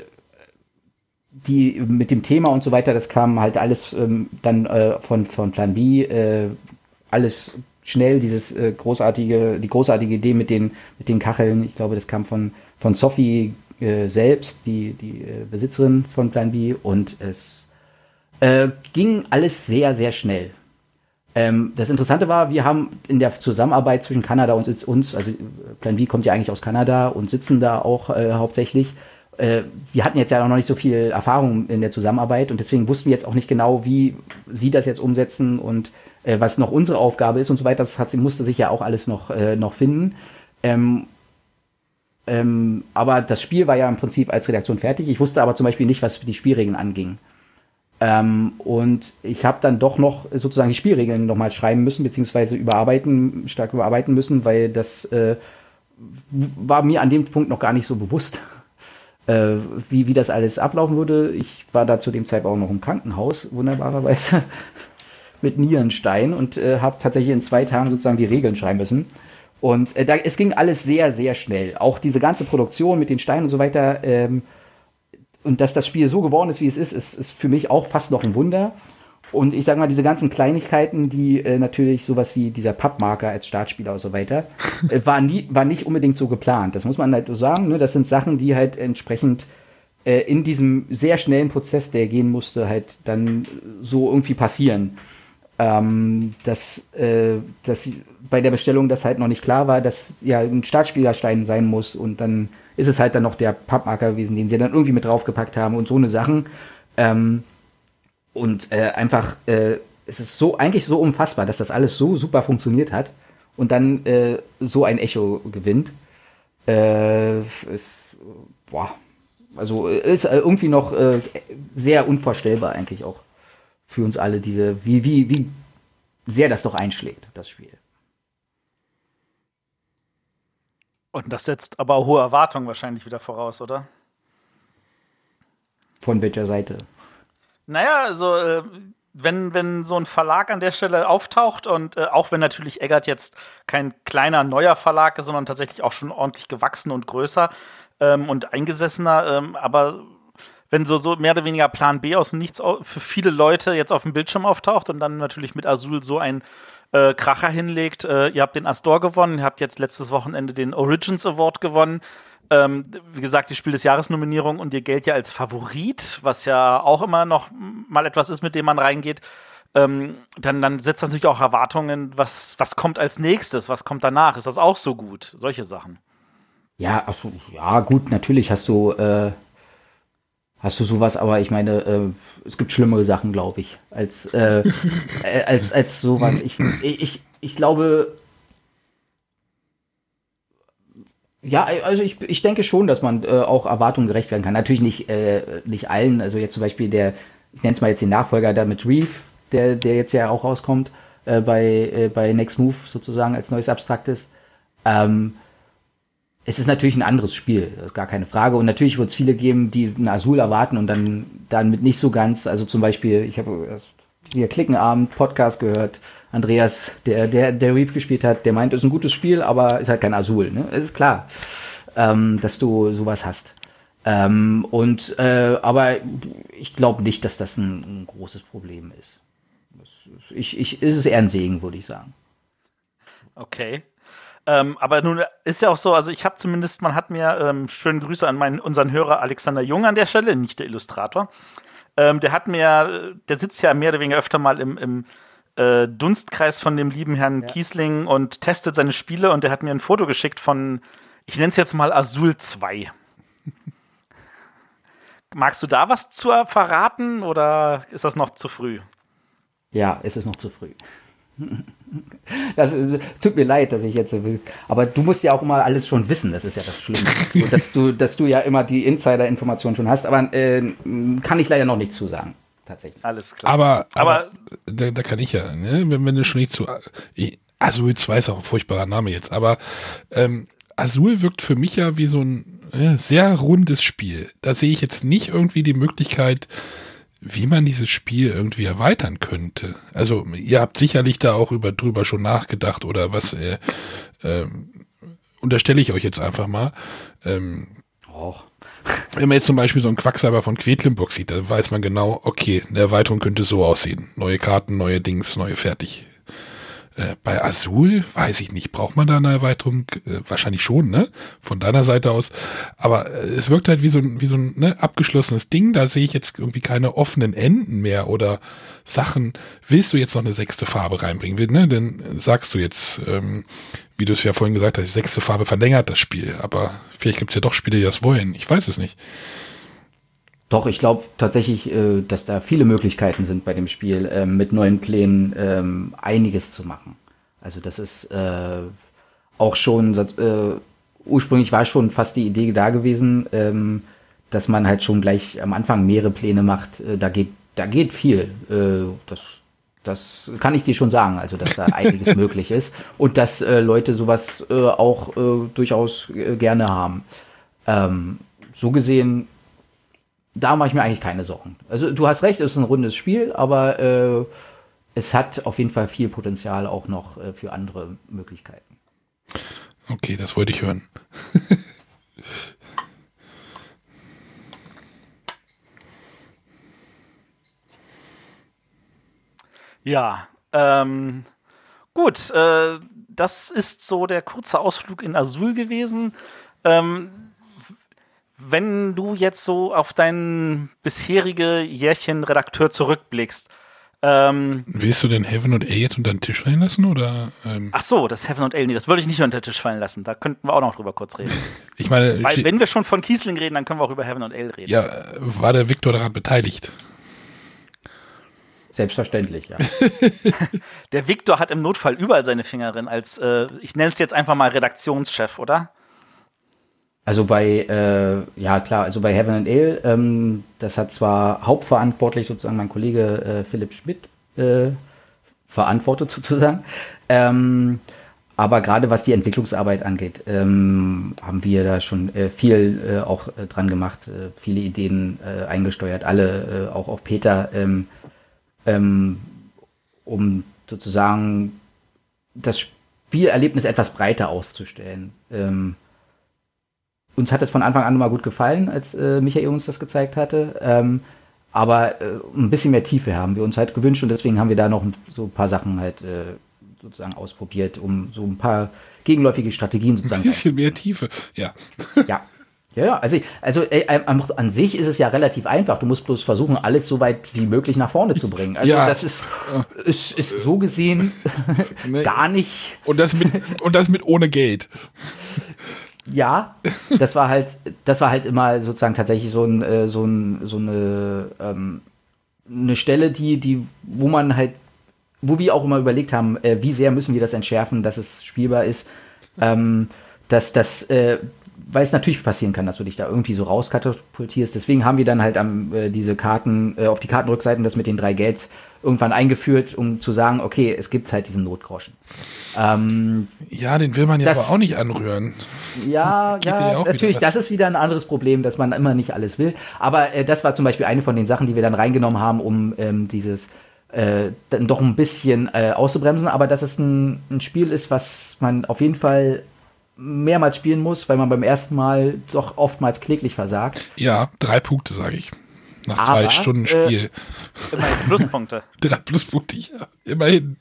die mit dem Thema und so weiter, das kam halt alles ähm, dann äh, von, von Plan B, äh, alles schnell, dieses äh, großartige, die großartige Idee mit den, mit den Kacheln, ich glaube, das kam von, von Sophie äh, selbst, die, die äh, Besitzerin von Plan B, und es ging alles sehr, sehr schnell. Ähm, das Interessante war, wir haben in der Zusammenarbeit zwischen Kanada und uns, also äh, Plan B kommt ja eigentlich aus Kanada und sitzen da auch äh, hauptsächlich. Äh, wir hatten jetzt ja noch nicht so viel Erfahrung in der Zusammenarbeit und deswegen wussten wir jetzt auch nicht genau, wie sie das jetzt umsetzen und äh, was noch unsere Aufgabe ist und so weiter. Das hat, musste sich ja auch alles noch, äh, noch finden. Ähm, ähm, aber das Spiel war ja im Prinzip als Redaktion fertig. Ich wusste aber zum Beispiel nicht, was die Spielregeln anging. Ähm, und ich habe dann doch noch sozusagen die Spielregeln nochmal schreiben müssen, beziehungsweise überarbeiten, stark überarbeiten müssen, weil das äh, war mir an dem Punkt noch gar nicht so bewusst, äh, wie, wie das alles ablaufen würde. Ich war da zu dem Zeitpunkt auch noch im Krankenhaus, wunderbarerweise, mit Nierenstein und äh, habe tatsächlich in zwei Tagen sozusagen die Regeln schreiben müssen. Und äh, da, es ging alles sehr, sehr schnell. Auch diese ganze Produktion mit den Steinen und so weiter. Ähm, und dass das Spiel so geworden ist, wie es ist, ist, ist für mich auch fast noch ein Wunder. Und ich sage mal, diese ganzen Kleinigkeiten, die äh, natürlich sowas wie dieser Pappmarker als Startspieler und so weiter, äh, war, nie, war nicht unbedingt so geplant. Das muss man halt so sagen. Ne? Das sind Sachen, die halt entsprechend äh, in diesem sehr schnellen Prozess, der gehen musste, halt dann so irgendwie passieren. Ähm, dass, äh, dass bei der Bestellung das halt noch nicht klar war, dass ja ein Startspielerstein sein muss und dann ist es halt dann noch der Pappmarker gewesen, den sie dann irgendwie mit draufgepackt haben und so eine Sachen. Ähm, und äh, einfach, äh, es ist so eigentlich so unfassbar, dass das alles so super funktioniert hat und dann äh, so ein Echo gewinnt. Äh, ist, boah, also ist irgendwie noch äh, sehr unvorstellbar eigentlich auch für uns alle, diese, wie, wie, wie sehr das doch einschlägt, das Spiel. Und das setzt aber hohe Erwartungen wahrscheinlich wieder voraus, oder? Von welcher Seite? Naja, also äh, wenn, wenn so ein Verlag an der Stelle auftaucht und äh, auch wenn natürlich Eggert jetzt kein kleiner neuer Verlag ist, sondern tatsächlich auch schon ordentlich gewachsen und größer ähm, und eingesessener, ähm, aber wenn so, so mehr oder weniger Plan B aus dem Nichts für viele Leute jetzt auf dem Bildschirm auftaucht und dann natürlich mit Azul so ein äh, Kracher hinlegt. Äh, ihr habt den Astor gewonnen, ihr habt jetzt letztes Wochenende den Origins Award gewonnen. Ähm, wie gesagt, die Spiel des Jahres Nominierung und ihr Geld ja als Favorit, was ja auch immer noch mal etwas ist, mit dem man reingeht. Ähm, dann, dann setzt das natürlich auch Erwartungen, was, was kommt als nächstes, was kommt danach, ist das auch so gut? Solche Sachen. Ja, achso, ja, gut, natürlich hast du äh, hast du sowas, aber ich meine, äh, es gibt schlimmere Sachen, glaube ich, als, äh, äh, als, als sowas. Ich, ich, ich glaube, ja, also ich, ich denke schon, dass man äh, auch Erwartungen gerecht werden kann. Natürlich nicht, äh, nicht allen, also jetzt zum Beispiel der, ich nenne es mal jetzt den Nachfolger da mit Reef, der, der jetzt ja auch rauskommt, äh, bei, bei Next Move sozusagen als neues Abstraktes. Ähm, es ist natürlich ein anderes Spiel, gar keine Frage. Und natürlich wird es viele geben, die ein Azul erwarten und dann damit nicht so ganz. Also zum Beispiel, ich habe hier Klickenabend Podcast gehört. Andreas, der, der, der Reef gespielt hat, der meint, es ist ein gutes Spiel, aber ist halt kein Azul. Ne? Es ist klar, ähm, dass du sowas hast. Ähm, und äh, aber ich glaube nicht, dass das ein, ein großes Problem ist. Ich, ich, ist es eher ein Segen, würde ich sagen. Okay. Ähm, aber nun ist ja auch so, also ich habe zumindest, man hat mir, ähm, schönen Grüße an meinen, unseren Hörer Alexander Jung an der Stelle, nicht der Illustrator. Ähm, der hat mir, der sitzt ja mehr oder weniger öfter mal im, im äh, Dunstkreis von dem lieben Herrn ja. Kiesling und testet seine Spiele und der hat mir ein Foto geschickt von, ich nenne es jetzt mal Azul 2. Magst du da was zu verraten oder ist das noch zu früh? Ja, es ist noch zu früh. Das tut mir leid, dass ich jetzt so will. Aber du musst ja auch immer alles schon wissen. Das ist ja das Schlimme. so, dass, du, dass du ja immer die Insider-Informationen schon hast. Aber äh, kann ich leider noch nicht zusagen. Tatsächlich. Alles klar. Aber, aber, aber da, da, kann ich ja, ne? wenn, wenn du schon nicht zu. Azul 2 ist auch ein furchtbarer Name jetzt. Aber ähm, Azul wirkt für mich ja wie so ein äh, sehr rundes Spiel. Da sehe ich jetzt nicht irgendwie die Möglichkeit, wie man dieses Spiel irgendwie erweitern könnte. Also ihr habt sicherlich da auch über drüber schon nachgedacht oder was äh, äh, unterstelle ich euch jetzt einfach mal. Ähm, Och. Wenn man jetzt zum Beispiel so einen Quacksalber von Quedlinburg sieht, da weiß man genau, okay, eine Erweiterung könnte so aussehen. Neue Karten, neue Dings, neue fertig. Äh, bei Azul weiß ich nicht, braucht man da eine Erweiterung? Äh, wahrscheinlich schon, ne? Von deiner Seite aus. Aber äh, es wirkt halt wie so ein, wie so ein ne, abgeschlossenes Ding. Da sehe ich jetzt irgendwie keine offenen Enden mehr oder Sachen. Willst du jetzt noch eine sechste Farbe reinbringen? Ne? Denn sagst du jetzt, ähm, wie du es ja vorhin gesagt hast, die sechste Farbe verlängert das Spiel. Aber vielleicht gibt es ja doch Spiele, die das wollen. Ich weiß es nicht. Doch, ich glaube tatsächlich, äh, dass da viele Möglichkeiten sind bei dem Spiel, ähm, mit neuen Plänen ähm, einiges zu machen. Also das ist äh, auch schon, äh, ursprünglich war schon fast die Idee da gewesen, ähm, dass man halt schon gleich am Anfang mehrere Pläne macht. Da geht, da geht viel. Das, das kann ich dir schon sagen, also dass da einiges möglich ist und dass Leute sowas auch durchaus gerne haben. Ähm, so gesehen da mache ich mir eigentlich keine Sorgen. Also du hast recht, es ist ein rundes Spiel, aber äh, es hat auf jeden Fall viel Potenzial auch noch äh, für andere Möglichkeiten. Okay, das wollte ich hören. ja, ähm, gut, äh, das ist so der kurze Ausflug in Azul gewesen. Ähm, wenn du jetzt so auf dein bisherige Jährchen Redakteur zurückblickst, ähm, Willst du denn Heaven und A jetzt unter den Tisch fallen lassen? Oder, ähm? Ach so, das Heaven und A, nee, das würde ich nicht unter den Tisch fallen lassen. Da könnten wir auch noch drüber kurz reden. ich meine, Weil, wenn wir schon von Kiesling reden, dann können wir auch über Heaven und Ale reden. Ja, war der Viktor daran beteiligt? Selbstverständlich, ja. der Viktor hat im Notfall überall seine Finger drin, als, äh, ich nenne es jetzt einfach mal Redaktionschef, oder? Also bei, äh, ja klar, also bei Heaven and Ale, ähm, das hat zwar hauptverantwortlich sozusagen mein Kollege äh, Philipp Schmidt äh, verantwortet sozusagen, ähm, aber gerade was die Entwicklungsarbeit angeht, ähm, haben wir da schon äh, viel äh, auch äh, dran gemacht, äh, viele Ideen äh, eingesteuert, alle äh, auch auf Peter, ähm, ähm, um sozusagen das Spielerlebnis etwas breiter aufzustellen. Ähm, uns hat es von Anfang an mal gut gefallen, als äh, Michael uns das gezeigt hatte. Ähm, aber äh, ein bisschen mehr Tiefe haben wir uns halt gewünscht und deswegen haben wir da noch so ein paar Sachen halt äh, sozusagen ausprobiert, um so ein paar gegenläufige Strategien sozusagen. Ein bisschen mehr Tiefe, ja. Ja. Ja, ja, also, also äh, an sich ist es ja relativ einfach. Du musst bloß versuchen, alles so weit wie möglich nach vorne zu bringen. Also ja. das ist, ist, ist so gesehen gar nicht. Und das mit, und das mit ohne Geld ja, das war halt, das war halt immer sozusagen tatsächlich so ein, äh, so ein, so eine, ähm, eine Stelle, die, die, wo man halt, wo wir auch immer überlegt haben, äh, wie sehr müssen wir das entschärfen, dass es spielbar ist, ähm, dass das, äh, weil es natürlich passieren kann, dass du dich da irgendwie so rauskatapultierst. Deswegen haben wir dann halt am, äh, diese Karten, äh, auf die Kartenrückseiten das mit den drei Geld irgendwann eingeführt, um zu sagen, okay, es gibt halt diesen Notgroschen. Ähm, ja, den will man ja das, aber auch nicht anrühren. Ja, ja, natürlich, das ist wieder ein anderes Problem, dass man immer nicht alles will. Aber äh, das war zum Beispiel eine von den Sachen, die wir dann reingenommen haben, um ähm, dieses äh, dann doch ein bisschen äh, auszubremsen. Aber dass es ein, ein Spiel ist, was man auf jeden Fall mehrmals spielen muss, weil man beim ersten Mal doch oftmals kläglich versagt. Ja, drei Punkte, sage ich. Nach Aber, zwei Stunden Spiel. Äh, immerhin Pluspunkte. drei Pluspunkte, ja, immerhin.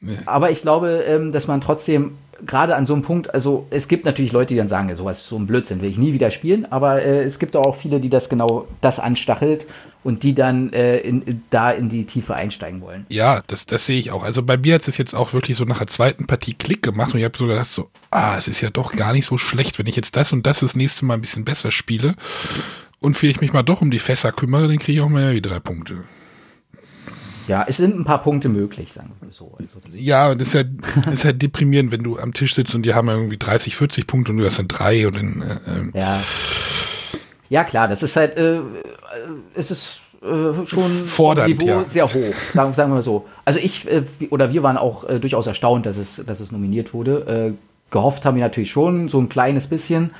Nee. Aber ich glaube, ähm, dass man trotzdem gerade an so einem Punkt, also es gibt natürlich Leute, die dann sagen, sowas ist so ein Blödsinn, will ich nie wieder spielen, aber äh, es gibt auch viele, die das genau das anstachelt und die dann äh, in, da in die Tiefe einsteigen wollen. Ja, das, das sehe ich auch. Also bei mir hat es jetzt auch wirklich so nach der zweiten Partie Klick gemacht und ich habe so gedacht, so, ah, es ist ja doch gar nicht so schlecht, wenn ich jetzt das und das das nächste Mal ein bisschen besser spiele und ich mich mal doch um die Fässer kümmere, dann kriege ich auch mal die drei Punkte. Ja, es sind ein paar Punkte möglich, sagen wir so. Also ja, das ist ja, das ist ja deprimierend, wenn du am Tisch sitzt und die haben irgendwie 30, 40 Punkte und du hast dann drei und dann. Äh, ähm. ja. Ja, klar, das ist halt, äh, es ist äh, schon Fordernd, Niveau ja. sehr hoch, sagen, sagen wir mal so. Also ich äh, oder wir waren auch äh, durchaus erstaunt, dass es, dass es nominiert wurde. Äh, gehofft haben wir natürlich schon, so ein kleines bisschen.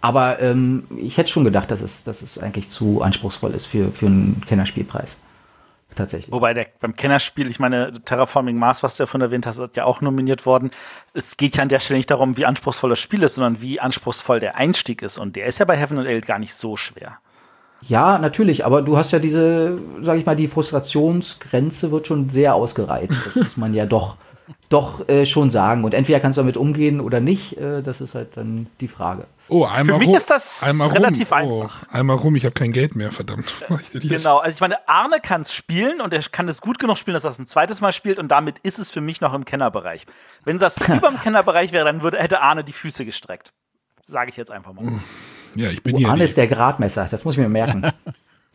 Aber ähm, ich hätte schon gedacht, dass es, dass es eigentlich zu anspruchsvoll ist für, für einen Kennerspielpreis tatsächlich. Wobei der, beim Kennerspiel, ich meine, Terraforming Mars, was du ja von erwähnt hast, ist ja auch nominiert worden. Es geht ja an der Stelle nicht darum, wie anspruchsvoll das Spiel ist, sondern wie anspruchsvoll der Einstieg ist. Und der ist ja bei Heaven and Ale gar nicht so schwer. Ja, natürlich, aber du hast ja diese, sag ich mal, die Frustrationsgrenze wird schon sehr ausgereizt. Das muss man ja doch, doch äh, schon sagen. Und entweder kannst du damit umgehen oder nicht, äh, das ist halt dann die Frage. Oh, einmal Für mich ist das relativ rum. Oh, einfach. Einmal rum, ich habe kein Geld mehr, verdammt. genau, also ich meine, Arne kann es spielen und er kann es gut genug spielen, dass er es ein zweites Mal spielt und damit ist es für mich noch im Kennerbereich. Wenn das über dem Kennerbereich wäre, dann würde, hätte Arne die Füße gestreckt. Sage ich jetzt einfach mal. Ja, ich bin Oh, hier. Arne die- ist der Gradmesser, das muss ich mir merken.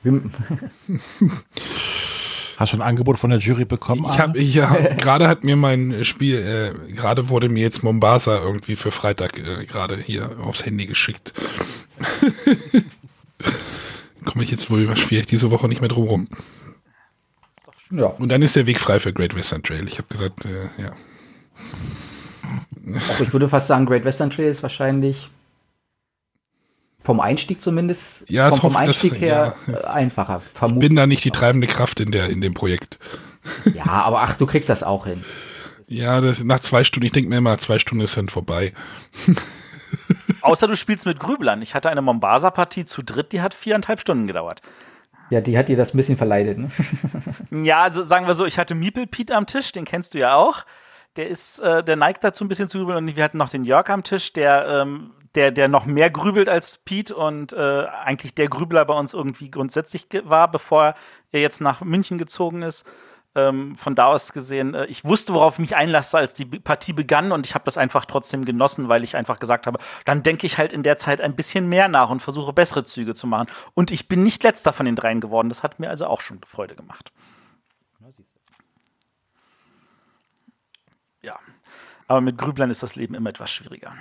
Hast du ein Angebot von der Jury bekommen? Ich habe ja, gerade hat mir mein Spiel, äh, gerade wurde mir jetzt Mombasa irgendwie für Freitag äh, gerade hier aufs Handy geschickt. Komme ich jetzt wohl schwierig diese Woche nicht mehr drum rum. ja, Und dann ist der Weg frei für Great Western Trail. Ich habe gesagt, äh, ja. auch ich würde fast sagen, Great Western Trail ist wahrscheinlich vom Einstieg zumindest, Ja, vom, vom hoffe- das- Einstieg her äh, einfacher. Vermutlich. Bin da nicht die treibende Kraft in der in dem Projekt. Ja, aber ach, du kriegst das auch hin. Ja, das, nach zwei Stunden, ich denke mir immer, zwei Stunden ist dann vorbei. Außer du spielst mit Grüblern. Ich hatte eine Mombasa-Partie zu dritt, die hat viereinhalb Stunden gedauert. Ja, die hat dir das ein bisschen verleidet. Ne? Ja, also sagen wir so, ich hatte Miepel Pete am Tisch, den kennst du ja auch. Der ist, äh, der neigt dazu ein bisschen zu grübeln und wir hatten noch den Jörg am Tisch, der, ähm, der, der noch mehr grübelt als Pete und äh, eigentlich der Grübler bei uns irgendwie grundsätzlich war, bevor er jetzt nach München gezogen ist. Ähm, von da aus gesehen, äh, ich wusste, worauf ich mich einlasse, als die Partie begann und ich habe das einfach trotzdem genossen, weil ich einfach gesagt habe, dann denke ich halt in der Zeit ein bisschen mehr nach und versuche bessere Züge zu machen. Und ich bin nicht letzter von den dreien geworden. Das hat mir also auch schon Freude gemacht. Ja. Aber mit Grüblern ist das Leben immer etwas schwieriger.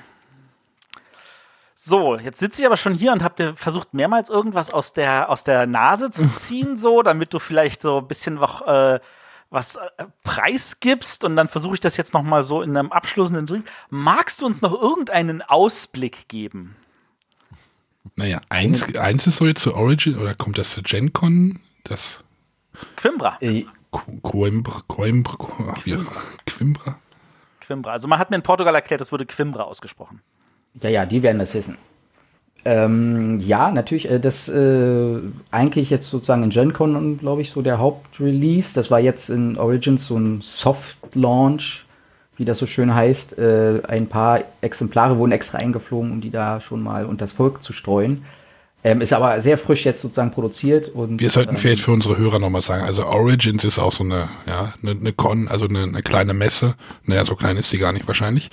So, jetzt sitze ich aber schon hier und habe dir versucht, mehrmals irgendwas aus der, aus der Nase zu ziehen, so, damit du vielleicht so ein bisschen noch, äh, was äh, preisgibst. Und dann versuche ich das jetzt noch mal so in einem abschließenden Drink. Magst du uns noch irgendeinen Ausblick geben? Naja, eins, eins ist so jetzt zur Origin, oder kommt das zur Gen Con? Das Quimbra. Äh, Coimbra, Quimbra? Quimbra. Also man hat mir in Portugal erklärt, es wurde Quimbra ausgesprochen. Ja, ja, die werden das wissen. Ähm, ja, natürlich, äh, das äh, eigentlich jetzt sozusagen in GenCon, glaube ich, so der Hauptrelease. Das war jetzt in Origins so ein Soft-Launch, wie das so schön heißt. Äh, ein paar Exemplare wurden extra eingeflogen, um die da schon mal unters Volk zu streuen. Ähm, ist aber sehr frisch jetzt sozusagen produziert und Wir sollten ähm, vielleicht für unsere Hörer nochmal sagen, also Origins ist auch so eine, ja, eine, eine Con, also eine, eine kleine Messe. Naja, so klein ist sie gar nicht wahrscheinlich,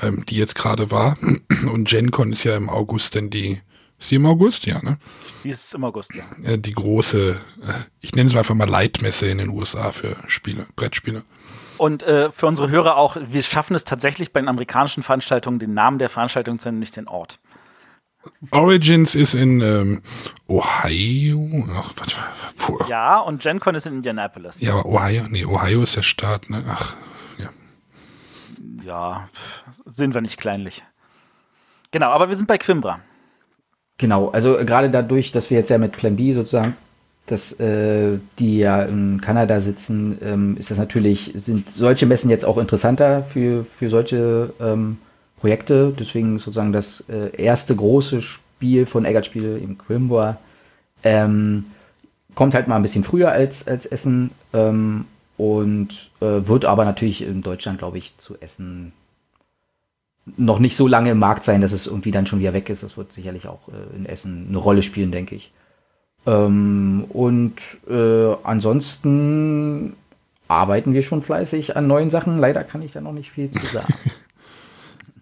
ähm, die jetzt gerade war. Und GenCon ist ja im August, denn die, ist sie im August? Ja, ne? Dieses im August, ja. Äh, Die große, äh, ich nenne es mal einfach mal Leitmesse in den USA für Spiele, Brettspiele. Und äh, für unsere Hörer auch, wir schaffen es tatsächlich bei den amerikanischen Veranstaltungen, den Namen der Veranstaltung zu nennen, nicht den Ort. Origins ist in ähm, Ohio. Ach, was, wo, ja. Und GenCon ist in Indianapolis. ja, aber Ohio, nee, Ohio ist der Staat, ne? Ach, ja. Ja, sind wir nicht kleinlich. Genau, aber wir sind bei Quimbra. Genau, also äh, gerade dadurch, dass wir jetzt ja mit Plan B sozusagen, dass äh, die ja in Kanada sitzen, ähm, ist das natürlich, sind solche Messen jetzt auch interessanter für, für solche ähm, Projekte. Deswegen sozusagen das äh, erste große Spiel von Eggert Spiel im Quimbra ähm, kommt halt mal ein bisschen früher als, als Essen ähm, und äh, wird aber natürlich in Deutschland, glaube ich, zu Essen noch nicht so lange im Markt sein, dass es irgendwie dann schon wieder weg ist. Das wird sicherlich auch äh, in Essen eine Rolle spielen, denke ich. Ähm, und äh, ansonsten arbeiten wir schon fleißig an neuen Sachen. Leider kann ich da noch nicht viel zu sagen.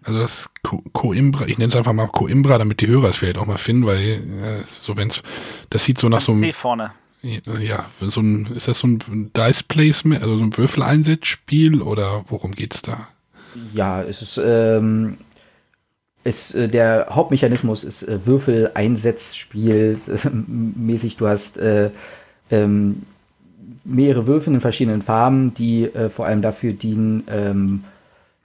Also das Co- Coimbra, ich nenne es einfach mal Coimbra, damit die Hörer es vielleicht auch mal finden, weil äh, so wenn's, das sieht so nach so einem, C vorne. ja, so ein, ist das so ein Dice Placement, also so ein Würfeleinsatzspiel oder worum geht's da? ja, es ist, ähm, es, äh, der Hauptmechanismus ist äh, Würfel-Einsetzspiel mäßig. Du hast äh, ähm, mehrere Würfel in verschiedenen Farben, die äh, vor allem dafür dienen, ähm,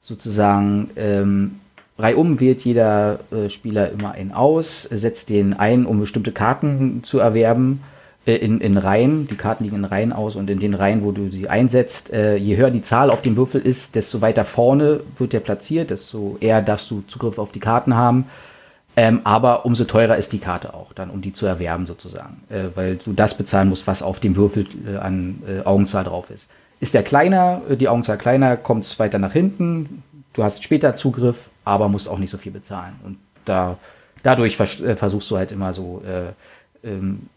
sozusagen ähm, reihum wählt jeder äh, Spieler immer einen aus, setzt den ein, um bestimmte Karten zu erwerben äh, in, in Reihen. Die Karten liegen in Reihen aus und in den Reihen, wo du sie einsetzt, äh, je höher die Zahl auf dem Würfel ist, desto weiter vorne wird der platziert, desto eher darfst du Zugriff auf die Karten haben. Ähm, aber umso teurer ist die Karte auch, dann um die zu erwerben sozusagen, äh, weil du das bezahlen musst, was auf dem Würfel äh, an äh, Augenzahl drauf ist. Ist der kleiner, äh, die Augenzahl kleiner, kommt es weiter nach hinten. Du hast später Zugriff, aber musst auch nicht so viel bezahlen. Und da, dadurch vers äh, versuchst du halt immer so äh, ähm,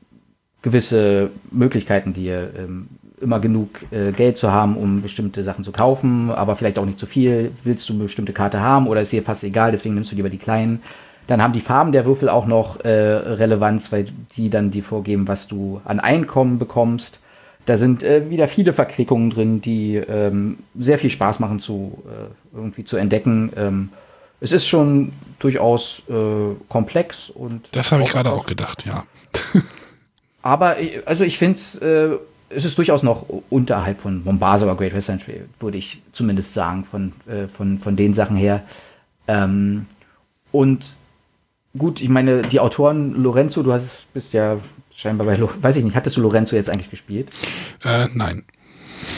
gewisse Möglichkeiten, dir ähm, immer genug äh, Geld zu haben, um bestimmte Sachen zu kaufen, aber vielleicht auch nicht zu viel. Willst du eine bestimmte Karte haben oder ist dir fast egal, deswegen nimmst du lieber die kleinen. Dann haben die Farben der Würfel auch noch äh, Relevanz, weil die dann die vorgeben, was du an Einkommen bekommst. Da sind äh, wieder viele Verquickungen drin, die ähm, sehr viel Spaß machen zu äh, irgendwie zu entdecken. Ähm, es ist schon durchaus äh, komplex und. Das habe ich gerade auch gedacht, ja. aber äh, also ich finde es, äh, es ist durchaus noch unterhalb von Mombasa oder Great Western Trail, würde ich zumindest sagen, von, äh, von, von den Sachen her. Ähm, und gut, ich meine, die Autoren, Lorenzo, du hast, bist ja scheinbar bei, weiß ich nicht, hattest du Lorenzo jetzt eigentlich gespielt? Äh, nein.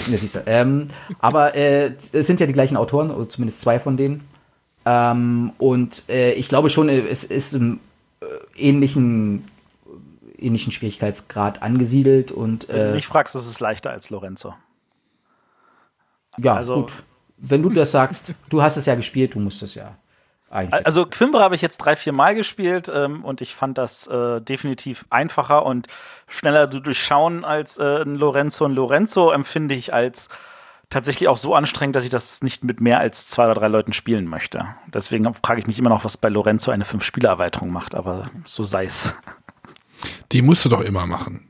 Ja, siehst du. Ähm, aber äh, es sind ja die gleichen Autoren, oder zumindest zwei von denen. Ähm, und äh, ich glaube schon, es ist im äh, ähnlichen, ähnlichen Schwierigkeitsgrad angesiedelt. Und, Wenn du mich fragst, ist es leichter als Lorenzo. Ja, also, gut. Wenn du das sagst, du hast es ja gespielt, du musst es ja. Eigentlich. Also Quimber habe ich jetzt drei, vier Mal gespielt ähm, und ich fand das äh, definitiv einfacher und schneller zu durchschauen als äh, ein Lorenzo. Und Lorenzo empfinde ich als tatsächlich auch so anstrengend, dass ich das nicht mit mehr als zwei oder drei Leuten spielen möchte. Deswegen frage ich mich immer noch, was bei Lorenzo eine Fünf-Spieler-Erweiterung macht, aber so sei es. Die musst du doch immer machen.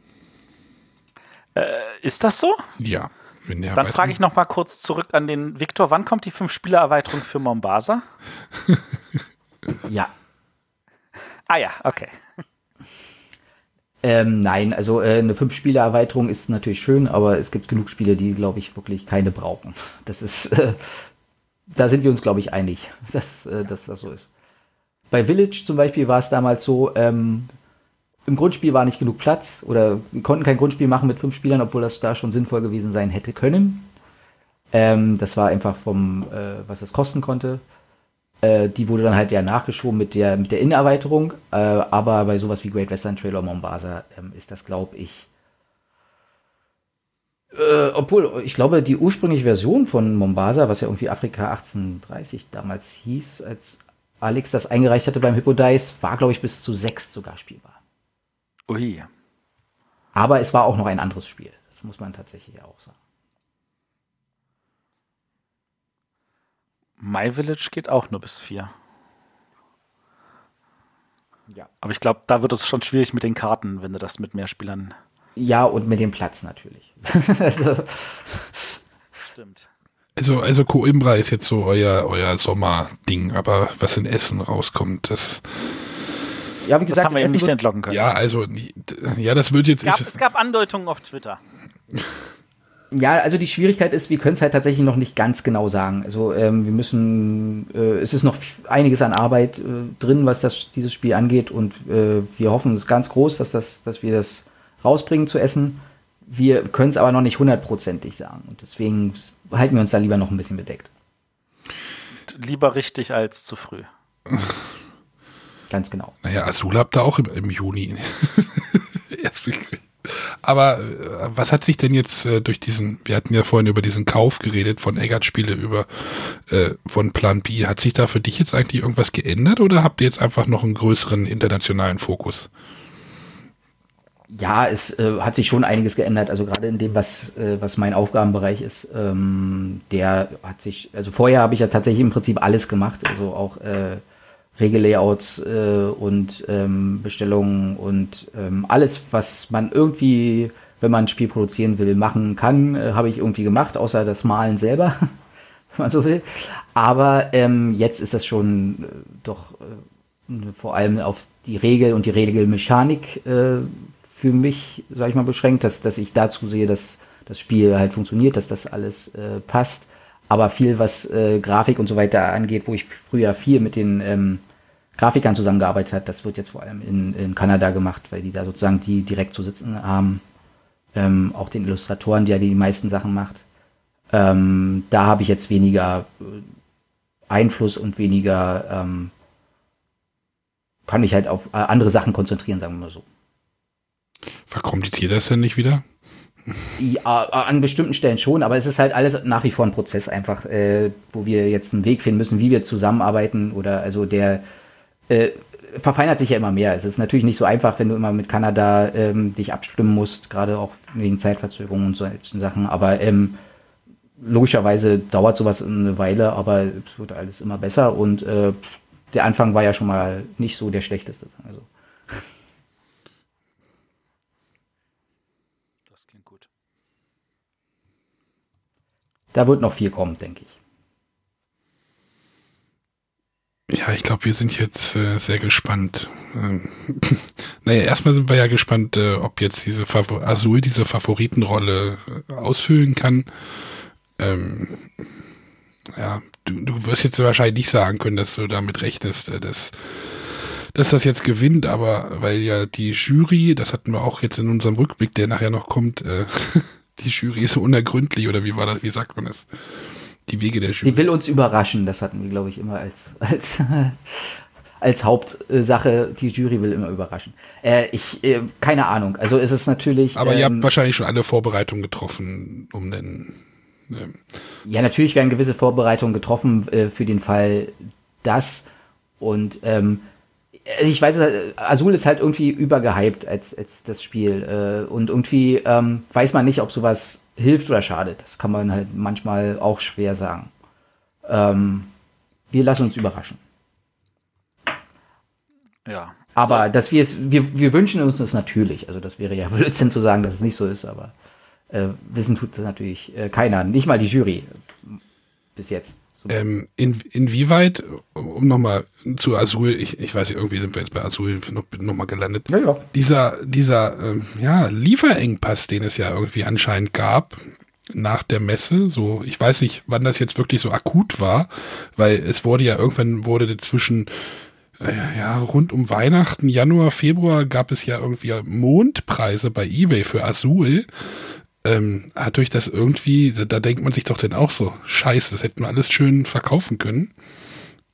Äh, ist das so? Ja. Dann frage ich noch mal kurz zurück an den Viktor. Wann kommt die Fünf-Spieler-Erweiterung für Mombasa? ja. Ah ja, okay. Ähm, nein, also äh, eine Fünf-Spieler-Erweiterung ist natürlich schön, aber es gibt genug Spiele, die, glaube ich, wirklich keine brauchen. Das ist, äh, da sind wir uns, glaube ich, einig, dass, äh, dass das so ist. Bei Village zum Beispiel war es damals so, ähm, im Grundspiel war nicht genug Platz oder wir konnten kein Grundspiel machen mit fünf Spielern, obwohl das da schon sinnvoll gewesen sein hätte können. Ähm, das war einfach vom, äh, was es kosten konnte. Äh, die wurde dann halt ja nachgeschoben mit der, mit der Innenerweiterung. Äh, aber bei sowas wie Great Western Trail oder Mombasa ähm, ist das, glaube ich, äh, obwohl, ich glaube, die ursprüngliche Version von Mombasa, was ja irgendwie Afrika 1830 damals hieß, als Alex das eingereicht hatte beim Hippodice, war, glaube ich, bis zu sechs sogar spielbar. Ui. Aber es war auch noch ein anderes Spiel. Das muss man tatsächlich auch sagen. My Village geht auch nur bis vier. Ja. Aber ich glaube, da wird es schon schwierig mit den Karten, wenn du das mit mehr Spielern. Ja, und mit dem Platz natürlich. also. Stimmt. Also, also Coimbra ist jetzt so euer, euer Sommerding, aber was in Essen rauskommt, das ja, wie gesagt, das haben wir eben nicht entlocken können. Ja, also, ja, das wird jetzt. Es gab, es gab Andeutungen auf Twitter. Ja, also die Schwierigkeit ist, wir können es halt tatsächlich noch nicht ganz genau sagen. Also ähm, wir müssen, äh, es ist noch einiges an Arbeit äh, drin, was das, dieses Spiel angeht und äh, wir hoffen es ganz groß, dass, das, dass wir das rausbringen zu essen. Wir können es aber noch nicht hundertprozentig sagen und deswegen halten wir uns da lieber noch ein bisschen bedeckt. Lieber richtig als zu früh. Ganz genau. Naja, Azul habt ihr auch im, im Juni. Aber äh, was hat sich denn jetzt äh, durch diesen, wir hatten ja vorhin über diesen Kauf geredet von Eggert Spiele über äh, von Plan B. Hat sich da für dich jetzt eigentlich irgendwas geändert oder habt ihr jetzt einfach noch einen größeren internationalen Fokus? Ja, es äh, hat sich schon einiges geändert. Also gerade in dem, was, äh, was mein Aufgabenbereich ist, ähm, der hat sich, also vorher habe ich ja tatsächlich im Prinzip alles gemacht. Also auch äh, Regellayouts äh, und ähm, Bestellungen und ähm, alles, was man irgendwie, wenn man ein Spiel produzieren will, machen kann, äh, habe ich irgendwie gemacht, außer das Malen selber, wenn man so will. Aber ähm, jetzt ist das schon äh, doch äh, vor allem auf die Regel und die Regelmechanik äh, für mich, sage ich mal, beschränkt, dass, dass ich dazu sehe, dass das Spiel halt funktioniert, dass das alles äh, passt aber viel, was äh, Grafik und so weiter angeht, wo ich früher viel mit den ähm, Grafikern zusammengearbeitet habe, das wird jetzt vor allem in, in Kanada gemacht, weil die da sozusagen die direkt zu sitzen haben. Ähm, auch den Illustratoren, der die meisten Sachen macht. Ähm, da habe ich jetzt weniger äh, Einfluss und weniger ähm, kann mich halt auf äh, andere Sachen konzentrieren, sagen wir mal so. Verkompliziert das denn nicht wieder? Ja, an bestimmten Stellen schon, aber es ist halt alles nach wie vor ein Prozess einfach, äh, wo wir jetzt einen Weg finden müssen, wie wir zusammenarbeiten oder also der äh, verfeinert sich ja immer mehr. Es ist natürlich nicht so einfach, wenn du immer mit Kanada ähm, dich abstimmen musst, gerade auch wegen Zeitverzögerungen und solchen Sachen, aber ähm, logischerweise dauert sowas eine Weile, aber es wird alles immer besser und äh, der Anfang war ja schon mal nicht so der schlechteste. Also. Das klingt gut. Da wird noch viel kommen, denke ich. Ja, ich glaube, wir sind jetzt äh, sehr gespannt. Ähm, naja, erstmal sind wir ja gespannt, äh, ob jetzt diese Favor Azul diese Favoritenrolle äh, ausfüllen kann. Ähm, ja, du, du wirst jetzt wahrscheinlich nicht sagen können, dass du damit rechnest, äh, dass, dass das jetzt gewinnt, aber weil ja die Jury, das hatten wir auch jetzt in unserem Rückblick, der nachher noch kommt, äh, die Jury ist so unergründlich oder wie war das, wie sagt man das? Die Wege der Jury. Die will uns überraschen, das hatten wir, glaube ich, immer als, als, als Hauptsache. Die Jury will immer überraschen. Äh, ich, äh, keine Ahnung. Also ist es natürlich. Aber ihr ähm, habt wahrscheinlich schon alle Vorbereitungen getroffen, um den. Ähm, Ja, natürlich werden gewisse Vorbereitungen getroffen äh, für den Fall das. Und ähm, also ich weiß, äh, Azul ist halt irgendwie übergehypt als, als das Spiel. Äh, und irgendwie ähm, weiß man nicht, ob sowas hilft oder schadet. Das kann man halt manchmal auch schwer sagen. Ähm, wir lassen uns überraschen. Ja. Aber dass wir es, wir, wir wünschen uns das natürlich. Also das wäre ja Blödsinn zu sagen, dass es nicht so ist, aber äh, wissen tut das natürlich äh, keiner, nicht mal die Jury. Bis jetzt. Ähm, in, inwieweit, um nochmal zu Azul, ich, ich weiß nicht, irgendwie sind wir jetzt bei Azul noch, noch gelandet. ja, ja. Dieser, dieser ähm, ja, Lieferengpass, den es ja irgendwie anscheinend gab nach der Messe, so, ich weiß nicht, wann das jetzt wirklich so akut war, weil es wurde ja irgendwann wurde zwischen äh, ja, rund um Weihnachten, Januar, Februar gab es ja irgendwie Mondpreise bei eBay für Azul. Ähm, hat euch das irgendwie, da, da denkt man sich doch dann auch so, scheiße, das hätten wir alles schön verkaufen können.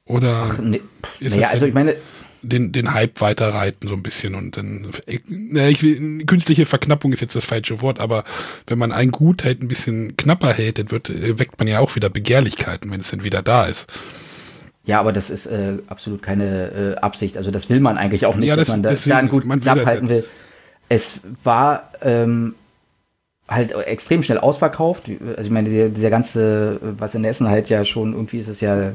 Oder Nee, ist naja, also ich meine, den, den Hype weiterreiten so ein bisschen und dann, na, ich will, künstliche Verknappung ist jetzt das falsche Wort, aber wenn man ein Gut halt ein bisschen knapper hält, dann wird, äh, weckt man ja auch wieder Begehrlichkeiten, wenn es dann wieder da ist. ja, aber das ist äh, absolut keine äh, Absicht. Also das will man eigentlich auch nicht, Ja, dass das- man da, deswegen, da man will Knapp halten will. Es war ähm, halt extrem schnell ausverkauft. Also ich meine, dieser, ganze, was in Essen halt ja schon, irgendwie ist es ja äh,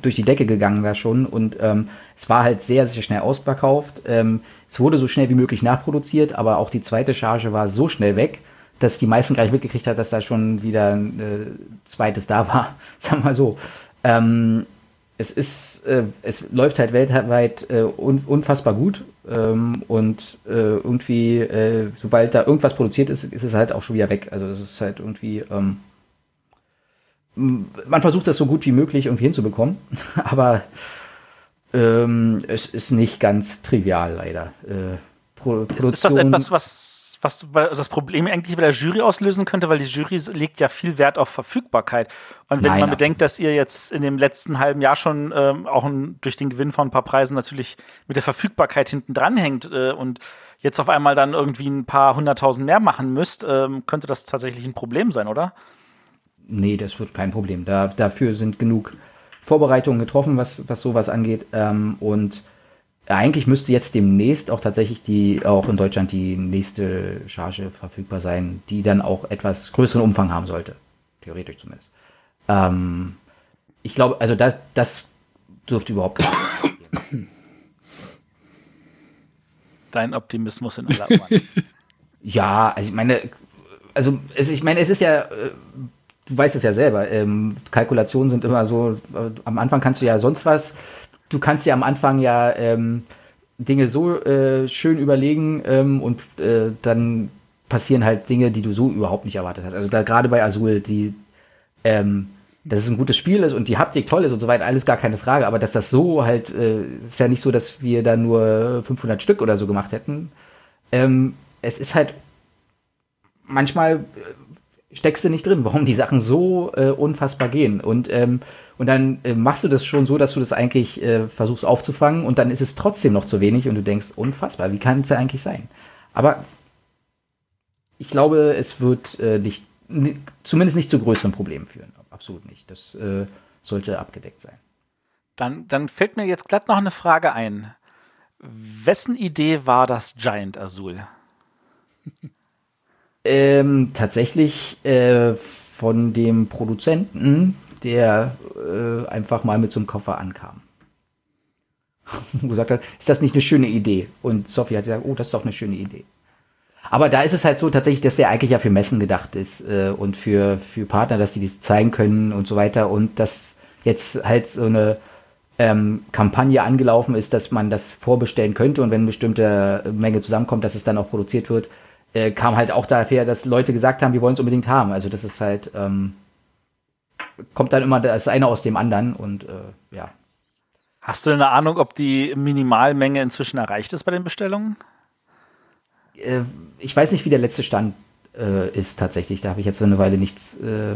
durch die Decke gegangen da schon und ähm, es war halt sehr, sehr schnell ausverkauft. Ähm, es wurde so schnell wie möglich nachproduziert, aber auch die zweite Charge war so schnell weg, dass die meisten gleich mitgekriegt hat, dass da schon wieder ein äh, zweites da war. Wir mal so. Ähm, es ist, äh, es läuft halt weltweit äh, un unfassbar gut ähm, und äh, irgendwie, äh, sobald da irgendwas produziert ist, ist es halt auch schon wieder weg. Also das ist halt irgendwie, ähm, man versucht das so gut wie möglich irgendwie hinzubekommen, aber ähm, es ist nicht ganz trivial leider. Äh, Pro Ist, ist das etwas, was, was das Problem eigentlich bei der Jury auslösen könnte? Weil die Jury legt ja viel Wert auf Verfügbarkeit. Und wenn Nein, man bedenkt, dass ihr jetzt in dem letzten halben Jahr schon ähm, auch ein, durch den Gewinn von ein paar Preisen natürlich mit der Verfügbarkeit hinten dran hängt äh, und jetzt auf einmal dann irgendwie ein paar hunderttausend mehr machen müsst, ähm, könnte das tatsächlich ein Problem sein, oder? Nee, das wird kein Problem. Da, dafür sind genug Vorbereitungen getroffen, was, was sowas angeht. Ähm, und eigentlich müsste jetzt demnächst auch tatsächlich die, auch in Deutschland die nächste Charge verfügbar sein, die dann auch etwas größeren Umfang haben sollte. Theoretisch zumindest. Ähm, ich glaube, also das, das dürfte überhaupt kein. Dein Optimismus in aller Ohren. Ja, also ich meine, also es, ich meine, es ist ja, äh, du weißt es ja selber, ähm, Kalkulationen sind immer so, äh, am Anfang kannst du ja sonst was, du kannst ja am Anfang ja ähm, Dinge so äh, schön überlegen ähm, und äh, dann passieren halt Dinge, die du so überhaupt nicht erwartet hast. Also da gerade bei Azul, die, ähm, dass es ein gutes Spiel ist und die Haptik toll ist und so weiter, alles gar keine Frage, aber dass das so halt, äh, ist ja nicht so, dass wir da nur 500 Stück oder so gemacht hätten. Ähm, es ist halt manchmal steckst du nicht drin, warum die Sachen so äh, unfassbar gehen. Und, ähm, und dann äh, machst du das schon so, dass du das eigentlich äh, versuchst aufzufangen und dann ist es trotzdem noch zu wenig und du denkst, unfassbar, wie kann es ja eigentlich sein? Aber ich glaube, es wird äh, nicht, ni- zumindest nicht zu größeren Problemen führen. Absolut nicht. Das äh, sollte abgedeckt sein. Dann, dann fällt mir jetzt glatt noch eine Frage ein. Wessen Idee war das Giant Azul? Ähm, tatsächlich äh, von dem Produzenten, der äh, einfach mal mit so einem Koffer ankam. gesagt hat, ist das nicht eine schöne Idee? Und Sophie hat gesagt, oh, das ist doch eine schöne Idee. Aber da ist es halt so tatsächlich, dass der eigentlich ja für Messen gedacht ist äh, und für, für Partner, dass die das zeigen können und so weiter. Und dass jetzt halt so eine ähm, Kampagne angelaufen ist, dass man das vorbestellen könnte und wenn eine bestimmte Menge zusammenkommt, dass es dann auch produziert wird, äh, kam halt auch dafür, dass Leute gesagt haben, wir wollen es unbedingt haben. Also das ist halt, ähm, kommt dann immer das eine aus dem anderen und äh, ja. Hast du eine Ahnung, ob die Minimalmenge inzwischen erreicht ist bei den Bestellungen? Äh, ich weiß nicht, wie der letzte Stand äh, ist tatsächlich. Da habe ich jetzt eine Weile nichts äh,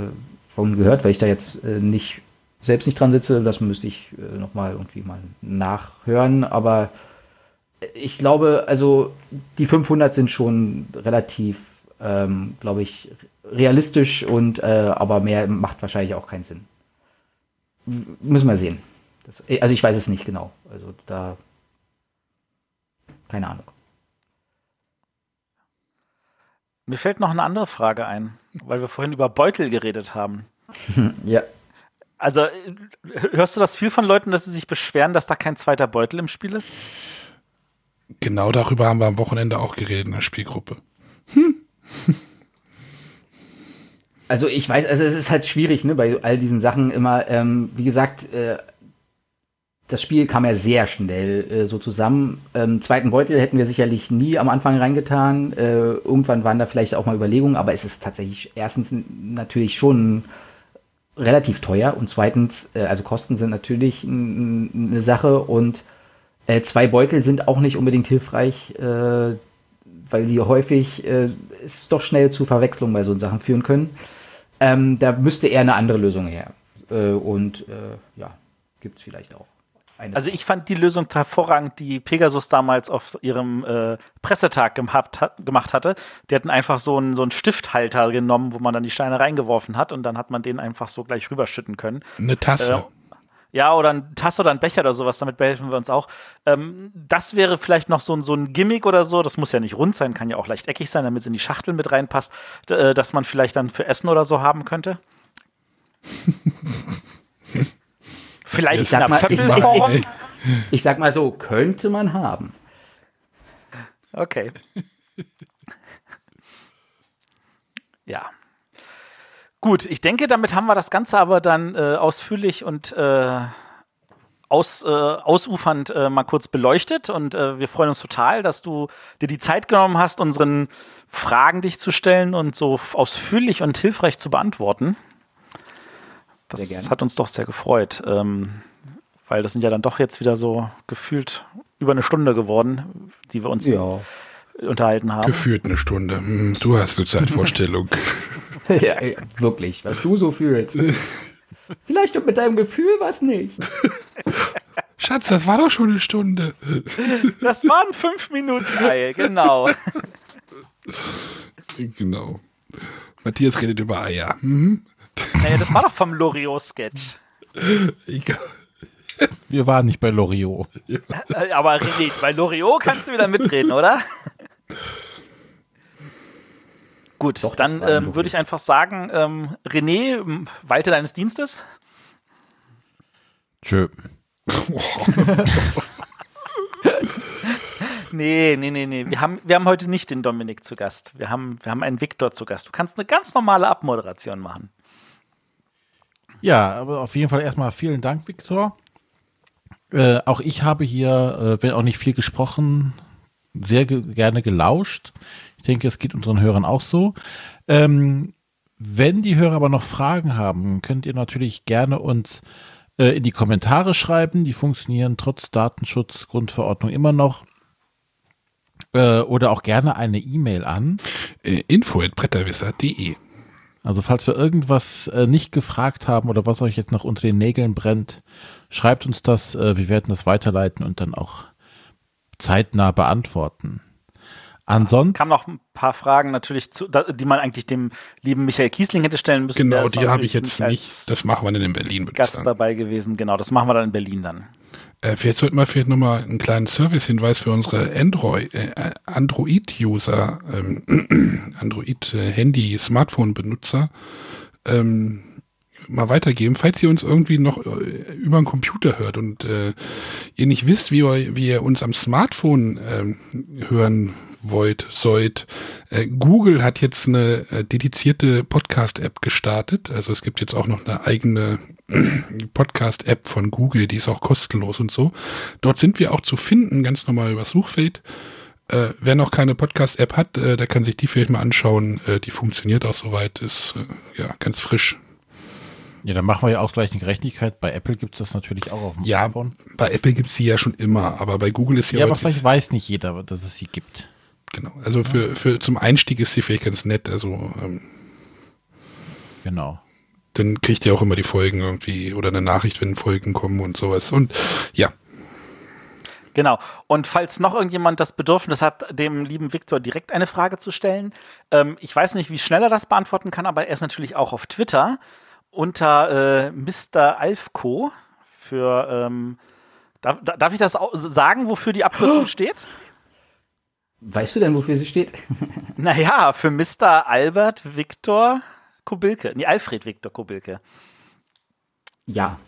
von gehört, weil ich da jetzt äh, nicht selbst nicht dran sitze. Das müsste ich äh, noch mal irgendwie mal nachhören. Aber ich glaube, also die 500 sind schon relativ, ähm, glaube ich, realistisch und äh, aber mehr macht wahrscheinlich auch keinen Sinn. W müssen wir sehen. Das, also ich weiß es nicht genau. Also da keine Ahnung. Mir fällt noch eine andere Frage ein, weil wir vorhin über Beutel geredet haben. ja. Also äh, hörst du das viel von Leuten, dass sie sich beschweren, dass da kein zweiter Beutel im Spiel ist? Genau darüber haben wir am Wochenende auch geredet in der Spielgruppe. Hm. Also ich weiß, also es ist halt schwierig, ne, bei all diesen Sachen immer, ähm, wie gesagt, äh, das Spiel kam ja sehr schnell äh, so zusammen. Ähm, zweiten Beutel hätten wir sicherlich nie am Anfang reingetan. Äh, irgendwann waren da vielleicht auch mal Überlegungen, aber es ist tatsächlich erstens natürlich schon relativ teuer und zweitens, äh, also Kosten sind natürlich eine Sache und äh, zwei Beutel sind auch nicht unbedingt hilfreich, äh, weil sie häufig äh, es doch schnell zu Verwechslungen bei so Sachen führen können. Ähm, da müsste eher eine andere Lösung her. Äh, und äh, ja, gibt es vielleicht auch. Eine also ich fand die Lösung hervorragend, die Pegasus damals auf ihrem äh, Pressetag gehabt, hat, gemacht hatte. Die hatten einfach so einen, so einen Stifthalter genommen, wo man dann die Steine reingeworfen hat und dann hat man den einfach so gleich rüberschütten können. Eine Tasse. Ja, oder ein Tasse oder ein Becher oder sowas, damit behelfen wir uns auch. Ähm, das wäre vielleicht noch so, so ein Gimmick oder so. Das muss ja nicht rund sein, kann ja auch leicht eckig sein, damit es in die Schachtel mit reinpasst, äh, dass man vielleicht dann für Essen oder so haben könnte. vielleicht ich sag, mal, ich, ich, ich sag mal so, könnte man haben. Okay. ja. Gut, ich denke, damit haben wir das Ganze aber dann äh, ausführlich und äh, aus, äh, ausufernd äh, mal kurz beleuchtet. Und äh, wir freuen uns total, dass du dir die Zeit genommen hast, unseren Fragen dich zu stellen und so ausführlich und hilfreich zu beantworten. Das hat uns doch sehr gefreut, ähm, weil das sind ja dann doch jetzt wieder so gefühlt über eine Stunde geworden, die wir uns ja. unterhalten haben. Gefühlt eine Stunde. Hm, du hast eine Zeitvorstellung. ja, wirklich, was du so fühlst. Vielleicht mit deinem Gefühl was nicht. Schatz, das war doch schon eine Stunde. Das waren fünf Minuten, Reihe, genau. Genau. Matthias redet über Eier. Mhm. Naja, das war doch vom Loriot-Sketch. Egal. Wir waren nicht bei Loriot. Äh, aber René, bei Loriot kannst du wieder mitreden, oder? Gut, Doch, dann ähm, würde ich einfach sagen, ähm, René, walte deines Dienstes. Tschö. nee, nee, nee, nee. Wir haben, wir haben heute nicht den Dominik zu Gast. Wir haben, wir haben einen Viktor zu Gast. Du kannst eine ganz normale Abmoderation machen. Ja, aber auf jeden Fall erstmal vielen Dank, Viktor. Äh, auch ich habe hier, äh, wenn auch nicht viel gesprochen, sehr ge gerne gelauscht. Ich denke, es geht unseren Hörern auch so. Ähm, wenn die Hörer aber noch Fragen haben, könnt ihr natürlich gerne uns äh, in die Kommentare schreiben. Die funktionieren trotz Datenschutzgrundverordnung immer noch. Äh, oder auch gerne eine E-Mail an. Äh, info.bretterwisser.de also falls wir irgendwas äh, nicht gefragt haben oder was euch jetzt noch unter den Nägeln brennt, schreibt uns das. Äh, wir werden das weiterleiten und dann auch zeitnah beantworten. Ansonsten. Es kamen noch ein paar Fragen natürlich, zu, die man eigentlich dem lieben Michael Kiesling hätte stellen müssen. Genau, die habe ich jetzt nicht. Das machen wir dann in Berlin. Gast dabei gewesen, genau. Das machen wir dann in Berlin dann. Äh, vielleicht sollten wir vielleicht nochmal einen kleinen Service-Hinweis für unsere Android, äh, Android-User, ähm, Android-Handy, Smartphone-Benutzer. Ähm, mal weitergeben, falls ihr uns irgendwie noch äh, über den Computer hört und äh, ihr nicht wisst, wie ihr, wie ihr uns am Smartphone ähm, hören wollt, sollt. Äh, Google hat jetzt eine äh, dedizierte Podcast-App gestartet. Also es gibt jetzt auch noch eine eigene Podcast-App von Google, die ist auch kostenlos und so. Dort sind wir auch zu finden, ganz normal über Suchfeld. Äh, wer noch keine Podcast-App hat, äh, der kann sich die vielleicht mal anschauen. Äh, die funktioniert auch soweit, ist äh, ja ganz frisch. Ja, dann machen wir ja auch gleich eine Gerechtigkeit. Bei Apple gibt es das natürlich auch auf dem Ja, iPhone. bei Apple gibt es sie ja schon immer, aber bei Google ist sie Ja, aber heute vielleicht weiß nicht jeder, dass es sie gibt. Genau. Also für, für zum Einstieg ist sie vielleicht ganz nett. Also ähm, Genau. dann kriegt ihr auch immer die Folgen irgendwie oder eine Nachricht, wenn Folgen kommen und sowas. Und ja, Genau. Und falls noch irgendjemand das Bedürfnis hat, dem lieben Viktor direkt eine Frage zu stellen, ähm, ich weiß nicht, wie schnell er das beantworten kann, aber er ist natürlich auch auf Twitter unter äh, Mr. Alfco für ähm, darf, da- darf ich das sagen, wofür die Abkürzung steht? Weißt du denn, wofür sie steht? Naja, für Mr. Albert Viktor Kobilke. Nee, Alfred Viktor Kobilke. Ja.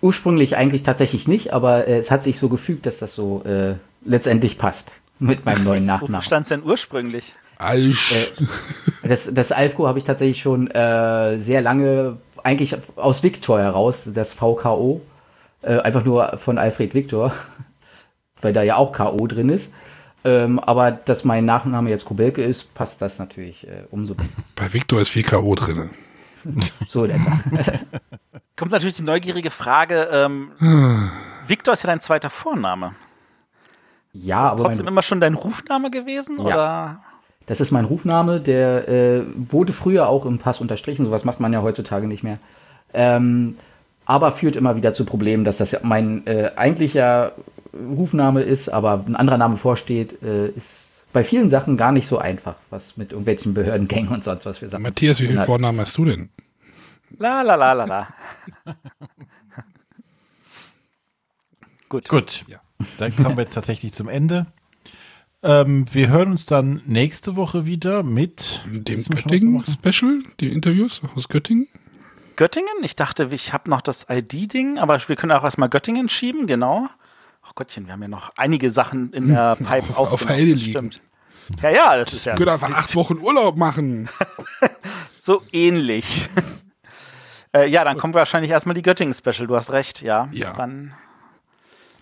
Ursprünglich eigentlich tatsächlich nicht, aber äh, es hat sich so gefügt, dass das so äh, letztendlich passt mit meinem neuen Nachnamen. stand es denn ursprünglich? Alsch. Äh, Das, das Alfco habe ich tatsächlich schon äh, sehr lange, eigentlich aus Victor heraus, das VKO, äh, einfach nur von Alfred Victor, weil da ja auch KO drin ist. Ähm, aber dass mein Nachname jetzt Kubelke ist, passt das natürlich äh, umso besser. Bei Victor ist viel K.O. drin. So, etwa. Kommt natürlich die neugierige Frage, ähm, Viktor ist ja dein zweiter Vorname. ja, Ist aber trotzdem mein, immer schon dein Rufname gewesen? Ja. Oder? das ist mein Rufname, der äh, wurde früher auch im Pass unterstrichen, sowas macht man ja heutzutage nicht mehr. Ähm, aber führt immer wieder zu Problemen, dass das ja mein äh, eigentlicher Rufname ist, aber ein anderer Name vorsteht, äh, ist bei vielen Sachen gar nicht so einfach, was mit irgendwelchen Behördengängen und sonst was für Sachen. Matthias, wie hat. Vornamen hast du denn? La la la la la. Gut. Gut. Ja. Dann kommen wir jetzt tatsächlich zum Ende. Ähm, wir hören uns dann nächste Woche wieder mit Dem? Göttingen-Special, die Interviews aus Göttingen. Göttingen? Ich dachte, ich habe noch das ID-Ding, aber wir können auch erstmal Göttingen schieben, genau. Gottchen, wir haben ja noch einige Sachen in der Pipe auf. Halde das liegen. Stimmt. Ja, ja, das ist ja Können einfach acht Wochen Urlaub machen. so ähnlich. äh, ja, dann kommt wahrscheinlich erstmal die Göttingen-Special, du hast recht, ja. Ja. Dann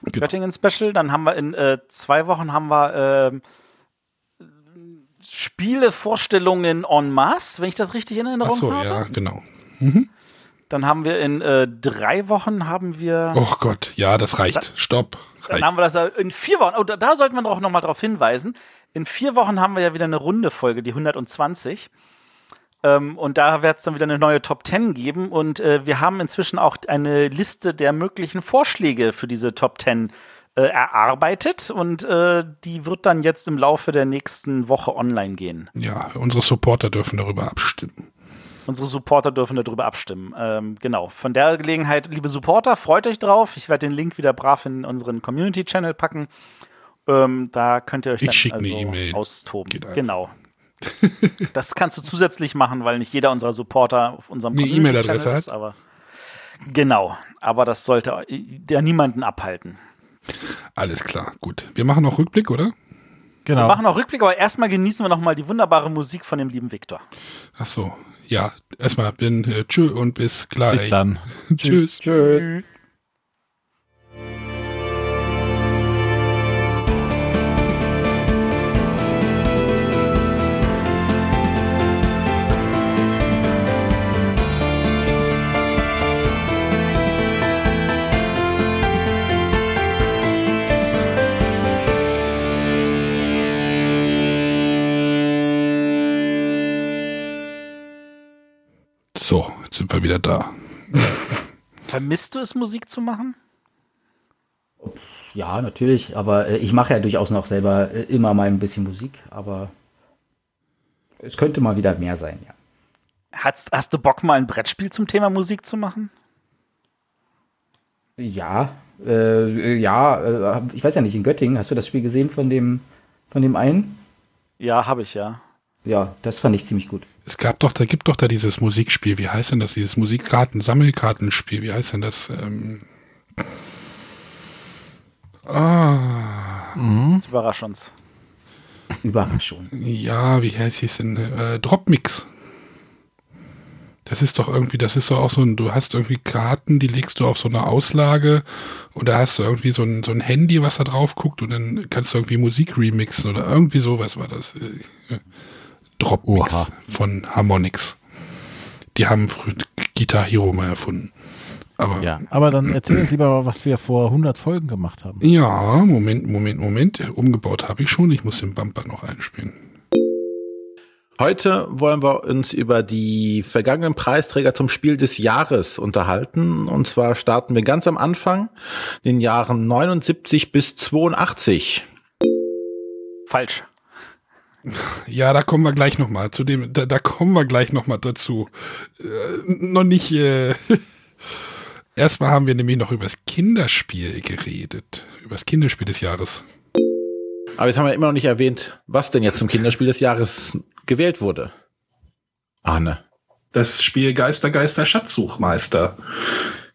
Genau. Göttingen-Special, dann haben wir in äh, zwei Wochen haben wir ähm, Spielevorstellungen en masse, wenn ich das richtig in Erinnerung Ach so, habe. ja, genau. Dann haben wir in äh, drei Wochen haben wir. Oh Gott, ja, das reicht. Stopp. Dann Reicht. haben wir das ja in vier Wochen. Oh, da, da sollten wir doch noch mal darauf hinweisen. In vier Wochen haben wir ja wieder eine runde Folge, die 120. Ähm, und da wird es dann wieder eine neue Top 10 geben. Und äh, wir haben inzwischen auch eine Liste der möglichen Vorschläge für diese Top 10 äh, erarbeitet. Und äh, die wird dann jetzt im Laufe der nächsten Woche online gehen. Ja, unsere Supporter dürfen darüber abstimmen. Unsere Supporter dürfen darüber abstimmen. Ähm, genau. Von der Gelegenheit, liebe Supporter, freut euch drauf. Ich werde den Link wieder brav in unseren Community-Channel packen. Ähm, da könnt ihr euch Ich dann also E-Mail. austoben. Genau. das kannst du zusätzlich machen, weil nicht jeder unserer Supporter auf unserem Eine E-Mail-Adresse ist. Aber genau. Aber das sollte ja niemanden abhalten. Alles klar, gut. Wir machen noch Rückblick, oder? Wir Genau. machen auch Rückblick, aber erstmal genießen wir nochmal die wunderbare Musik von dem lieben Viktor. Ach so. Ja, erstmal bin äh, tschö und bis gleich. Bis dann. Tschüss. Tschüss. So, jetzt sind wir wieder da. Vermisst du es, Musik zu machen? Ja, natürlich, aber äh, ich mache ja durchaus noch selber äh, immer mal ein bisschen Musik, aber es könnte mal wieder mehr sein, ja. Hast, hast du Bock, mal ein Brettspiel zum Thema Musik zu machen? Ja, äh, ja, äh, ich weiß ja nicht, in Göttingen, hast du das Spiel gesehen von dem, von dem einen? Ja, habe ich ja. Ja, das fand ich ziemlich gut. Es gab doch, da gibt doch da dieses Musikspiel, wie heißt denn das? Dieses Musikkarten, Sammelkartenspiel, wie heißt denn das? Ähm, ah, Das überrascht uns. Überraschung. ja, wie heißt es denn? Äh, Dropmix. Das ist doch irgendwie, das ist doch auch so ein, du hast irgendwie Karten, die legst du auf so eine Auslage und da hast du irgendwie so ein, so ein Handy, was da drauf guckt und dann kannst du irgendwie Musik remixen oder irgendwie sowas war das. Äh, Dropmix Oha. von Harmonix. Die haben früher Guitar Hero mal erfunden. Aber Ja, aber dann erzähl uns lieber, was wir vor 100 Folgen gemacht haben. ja, Moment, Moment, Moment. Umgebaut habe ich schon. Ich muss den Bumper noch einspielen. Heute wollen wir uns über die vergangenen Preisträger zum Spiel des Jahres unterhalten. Und zwar starten wir ganz am Anfang, den Jahren 79 bis 82. Falsch. Ja, da kommen wir gleich noch mal zu dem. Da, da kommen wir gleich noch mal dazu. Äh, noch nicht. Äh, Erstmal haben wir nämlich noch über das Kinderspiel geredet, über das Kinderspiel des Jahres. Aber jetzt haben wir immer noch nicht erwähnt, was denn jetzt zum Kinderspiel des Jahres gewählt wurde. Arne. Das Spiel Geister, Geister, Schatzsuchmeister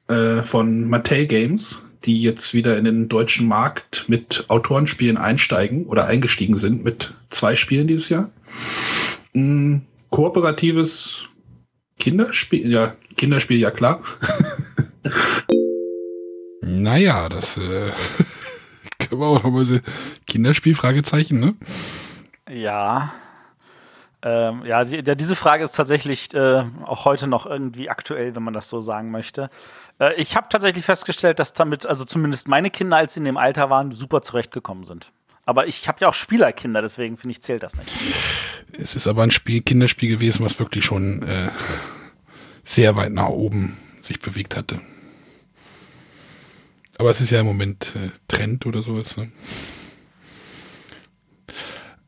äh, von Mattel Games, die jetzt wieder in den deutschen Markt mit Autorenspielen einsteigen oder eingestiegen sind mit zwei Spielen dieses Jahr. Mm, kooperatives Kinderspiel, ja, Kinderspiel, ja klar. Naja, das äh, können wir auch noch mal sehen. Kinderspiel, Fragezeichen, ne? Ja. Ähm, ja, die, der, diese Frage ist tatsächlich äh, auch heute noch irgendwie aktuell, wenn man das so sagen möchte. Äh, ich habe tatsächlich festgestellt, dass damit, also zumindest meine Kinder, als sie in dem Alter waren, super zurechtgekommen sind. Aber ich habe ja auch Spielerkinder, deswegen finde ich, zählt das nicht. Es ist aber ein Spiel, Kinderspiel gewesen, was wirklich schon äh, sehr weit nach oben sich bewegt hatte. Aber es ist ja im Moment äh, Trend oder sowas. Ne?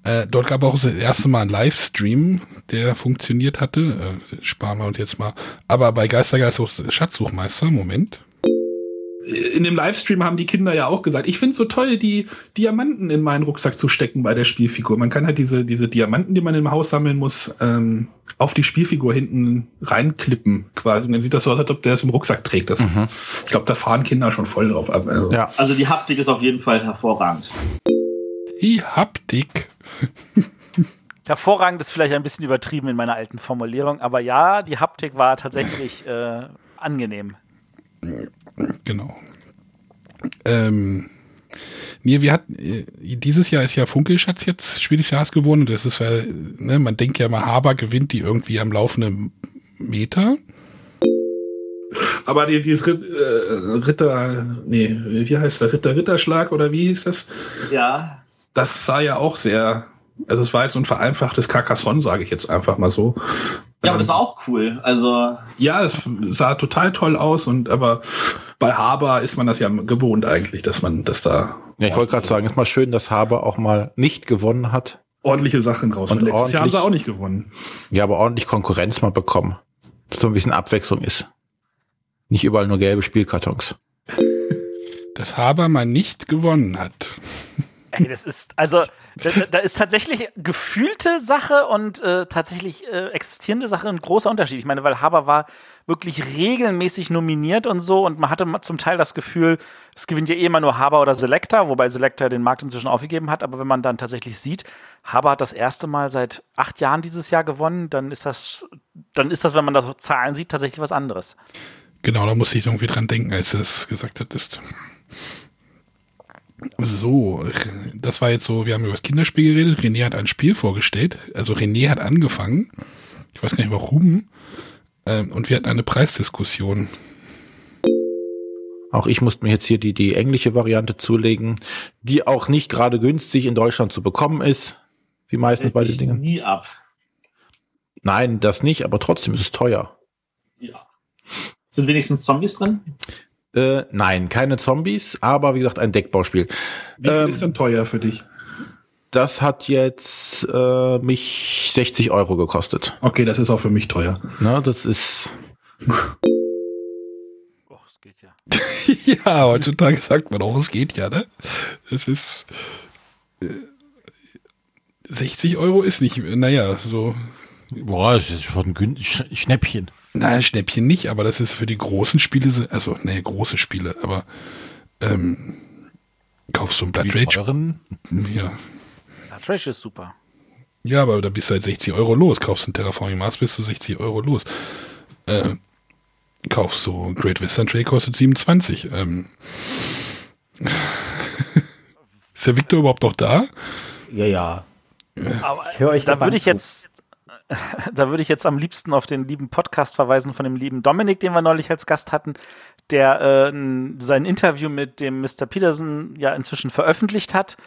Äh, dort gab auch das erste Mal einen Livestream, der funktioniert hatte. Äh, sparen wir uns jetzt mal. Aber bei Geistergeist Schatzsuchmeister, Moment. In dem Livestream haben die Kinder ja auch gesagt, ich finde es so toll, die Diamanten in meinen Rucksack zu stecken bei der Spielfigur. Man kann halt diese, diese Diamanten, die man im Haus sammeln muss, ähm, auf die Spielfigur hinten reinklippen quasi. Und dann sieht das so aus, als ob der es im Rucksack trägt. Das, Ich glaube, da fahren Kinder schon voll drauf ab. Also. Ja. Also die Haptik ist auf jeden Fall hervorragend. Die Haptik. Hervorragend ist vielleicht ein bisschen übertrieben in meiner alten Formulierung, aber ja, die Haptik war tatsächlich äh, angenehm. Genau. Ähm, nee, wir hatten, äh, dieses Jahr ist ja Funkelschatz jetzt Spiel des Jahres gewonnen. Und das ist ja, ne, man denkt ja mal, Haber gewinnt die irgendwie am laufenden Meter. Aber die, dieses Rit- äh, Ritter, nee, wie heißt der? Ritter, Ritterschlag oder wie hieß das? Ja. Das sah ja auch sehr, also es war jetzt so ein vereinfachtes Carcassonne, sage ich jetzt einfach mal so. Ja, aber das war auch cool. Also, Ja, es sah total toll aus und aber bei Haber ist man das ja gewohnt eigentlich, dass man, dass da Ja, ich wollte gerade sagen, ist mal schön, dass Haber auch mal nicht gewonnen hat. ordentliche Sachen rausholt. Und Letztes Jahr haben sie auch nicht gewonnen. Ja, aber ordentlich Konkurrenz mal bekommen. Dass so ein bisschen Abwechslung ist. Nicht überall nur gelbe Spielkartons. dass Haber mal nicht gewonnen hat. Ey, das ist, also, da, da ist tatsächlich gefühlte Sache und äh, tatsächlich äh, existierende Sache ein großer Unterschied. Ich meine, weil Haber war wirklich regelmäßig nominiert und so und man hatte zum Teil das Gefühl, es gewinnt ja eh immer nur Haber oder Selector, wobei Selector den Markt inzwischen aufgegeben hat. Aber wenn man dann tatsächlich sieht, Haber hat das erste Mal seit acht Jahren dieses Jahr gewonnen, dann ist das, dann ist das, wenn man das Zahlen sieht, tatsächlich was anderes. Genau, da musste ich irgendwie dran denken, als du es gesagt hattest. So, das war jetzt so, wir haben über das Kinderspiel geredet. René hat ein Spiel vorgestellt. Also René hat angefangen. Ich weiß gar nicht warum. Ähm, und wir hatten eine Preisdiskussion. Auch ich musste mir jetzt hier die, die englische Variante zulegen, die auch nicht gerade günstig in Deutschland zu bekommen ist. Wie meistens bei den Dingen. nie ab. Nein, das nicht, aber trotzdem ist es teuer. Ja. Sind wenigstens Zombies drin? Äh, nein, keine Zombies, aber wie gesagt, ein Deckbauspiel. Wie viel Ähm, ist denn teuer für dich? Das hat jetzt äh, mich 60 Euro gekostet. Okay, das ist auch für mich teuer. Ne, das ist. Oh, es geht ja. ja, heutzutage sagt man auch, es geht ja, ne? Es ist. Äh, 60 Euro ist nicht, naja, so Boah, das ist schon ein Schnäppchen. Naja, Schnäppchen nicht, aber das ist für die großen Spiele, so- also, nee, große Spiele, aber ähm, kaufst du ein Blood Rage? teuren. Ja. Ja, Trash ist super. ja, aber da bist du halt 60 Euro los. Kaufst du ein Terraforming Mars, bist du 60 Euro los. Äh, kaufst du Great Western Trail, kostet 27. Ähm, ist der Victor überhaupt noch da? Ja, ja. Aber Ich höre euch da würde ich jetzt, da würde ich jetzt am liebsten auf den lieben Podcast verweisen von dem lieben Dominik, den wir neulich als Gast hatten, der äh, sein Interview mit dem Mr. Peterson ja inzwischen veröffentlicht hat,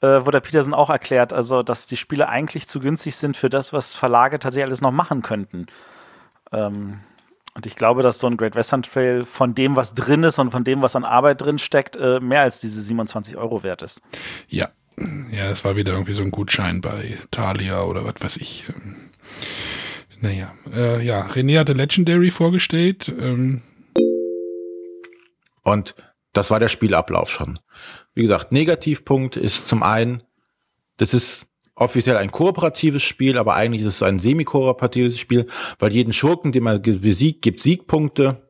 äh, wo der Peterson auch erklärt, also dass die Spiele eigentlich zu günstig sind für das, was Verlage tatsächlich alles noch machen könnten. Ähm, und ich glaube, dass so ein Great Western Trail von dem, was drin ist und von dem, was an Arbeit drin steckt, äh, mehr als diese 27 Euro wert ist. Ja. Ja, es war wieder irgendwie so ein Gutschein bei Thalia oder was weiß ich. Naja, äh, ja, René hatte Legendary vorgestellt. Ähm, Und das war der Spielablauf schon. Wie gesagt, Negativpunkt ist zum einen, das ist offiziell ein kooperatives Spiel, aber eigentlich ist es ein semi-kooperatives Spiel, weil jeden Schurken, den man besiegt, gibt Siegpunkte.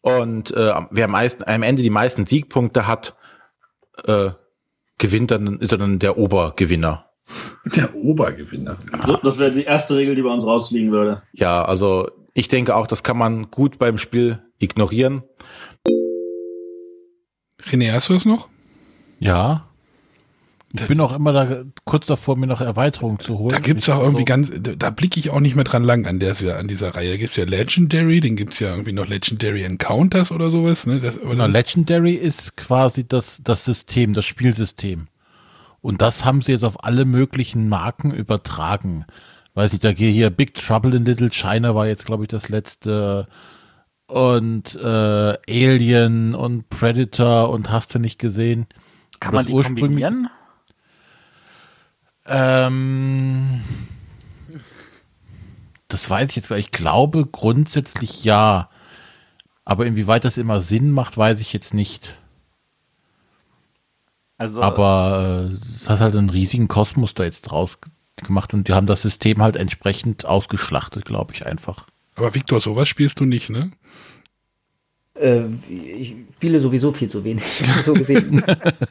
Und äh, wer am, meisten, am Ende die meisten Siegpunkte hat, äh, gewinnt dann, ist dann der Obergewinner. Der Obergewinner. So, das wäre die erste Regel, die bei uns rausfliegen würde. Ja, also ich denke auch, das kann man gut beim Spiel ignorieren. René, hast du es noch? Ja. Ich bin auch immer da kurz davor, mir noch Erweiterungen zu holen. Da gibt's auch irgendwie so- ganz, da, blicke ich auch nicht mehr dran lang an, der, an dieser Reihe. Da gibt's ja Legendary, den gibt's ja irgendwie noch Legendary Encounters oder sowas. Ne? Das, aber Genau, das, Legendary ist quasi das, das System, das Spielsystem. Und das haben sie jetzt auf alle möglichen Marken übertragen. Weiß ich, da gehe hier Big Trouble in Little China war jetzt, glaube ich, das letzte. Und äh, Alien und Predator und hast du nicht gesehen. Kann man die ursprünglich- kombinieren? Ähm, das weiß ich jetzt gar nicht. Ich glaube grundsätzlich ja. Aber inwieweit das immer Sinn macht, weiß ich jetzt nicht. Also, Aber äh, es hat halt einen riesigen Kosmos da jetzt draus gemacht und die haben das System halt entsprechend ausgeschlachtet, glaube ich einfach. aber Victor, sowas spielst du nicht, ne? Äh, ich spiele sowieso viel zu wenig, so gesehen.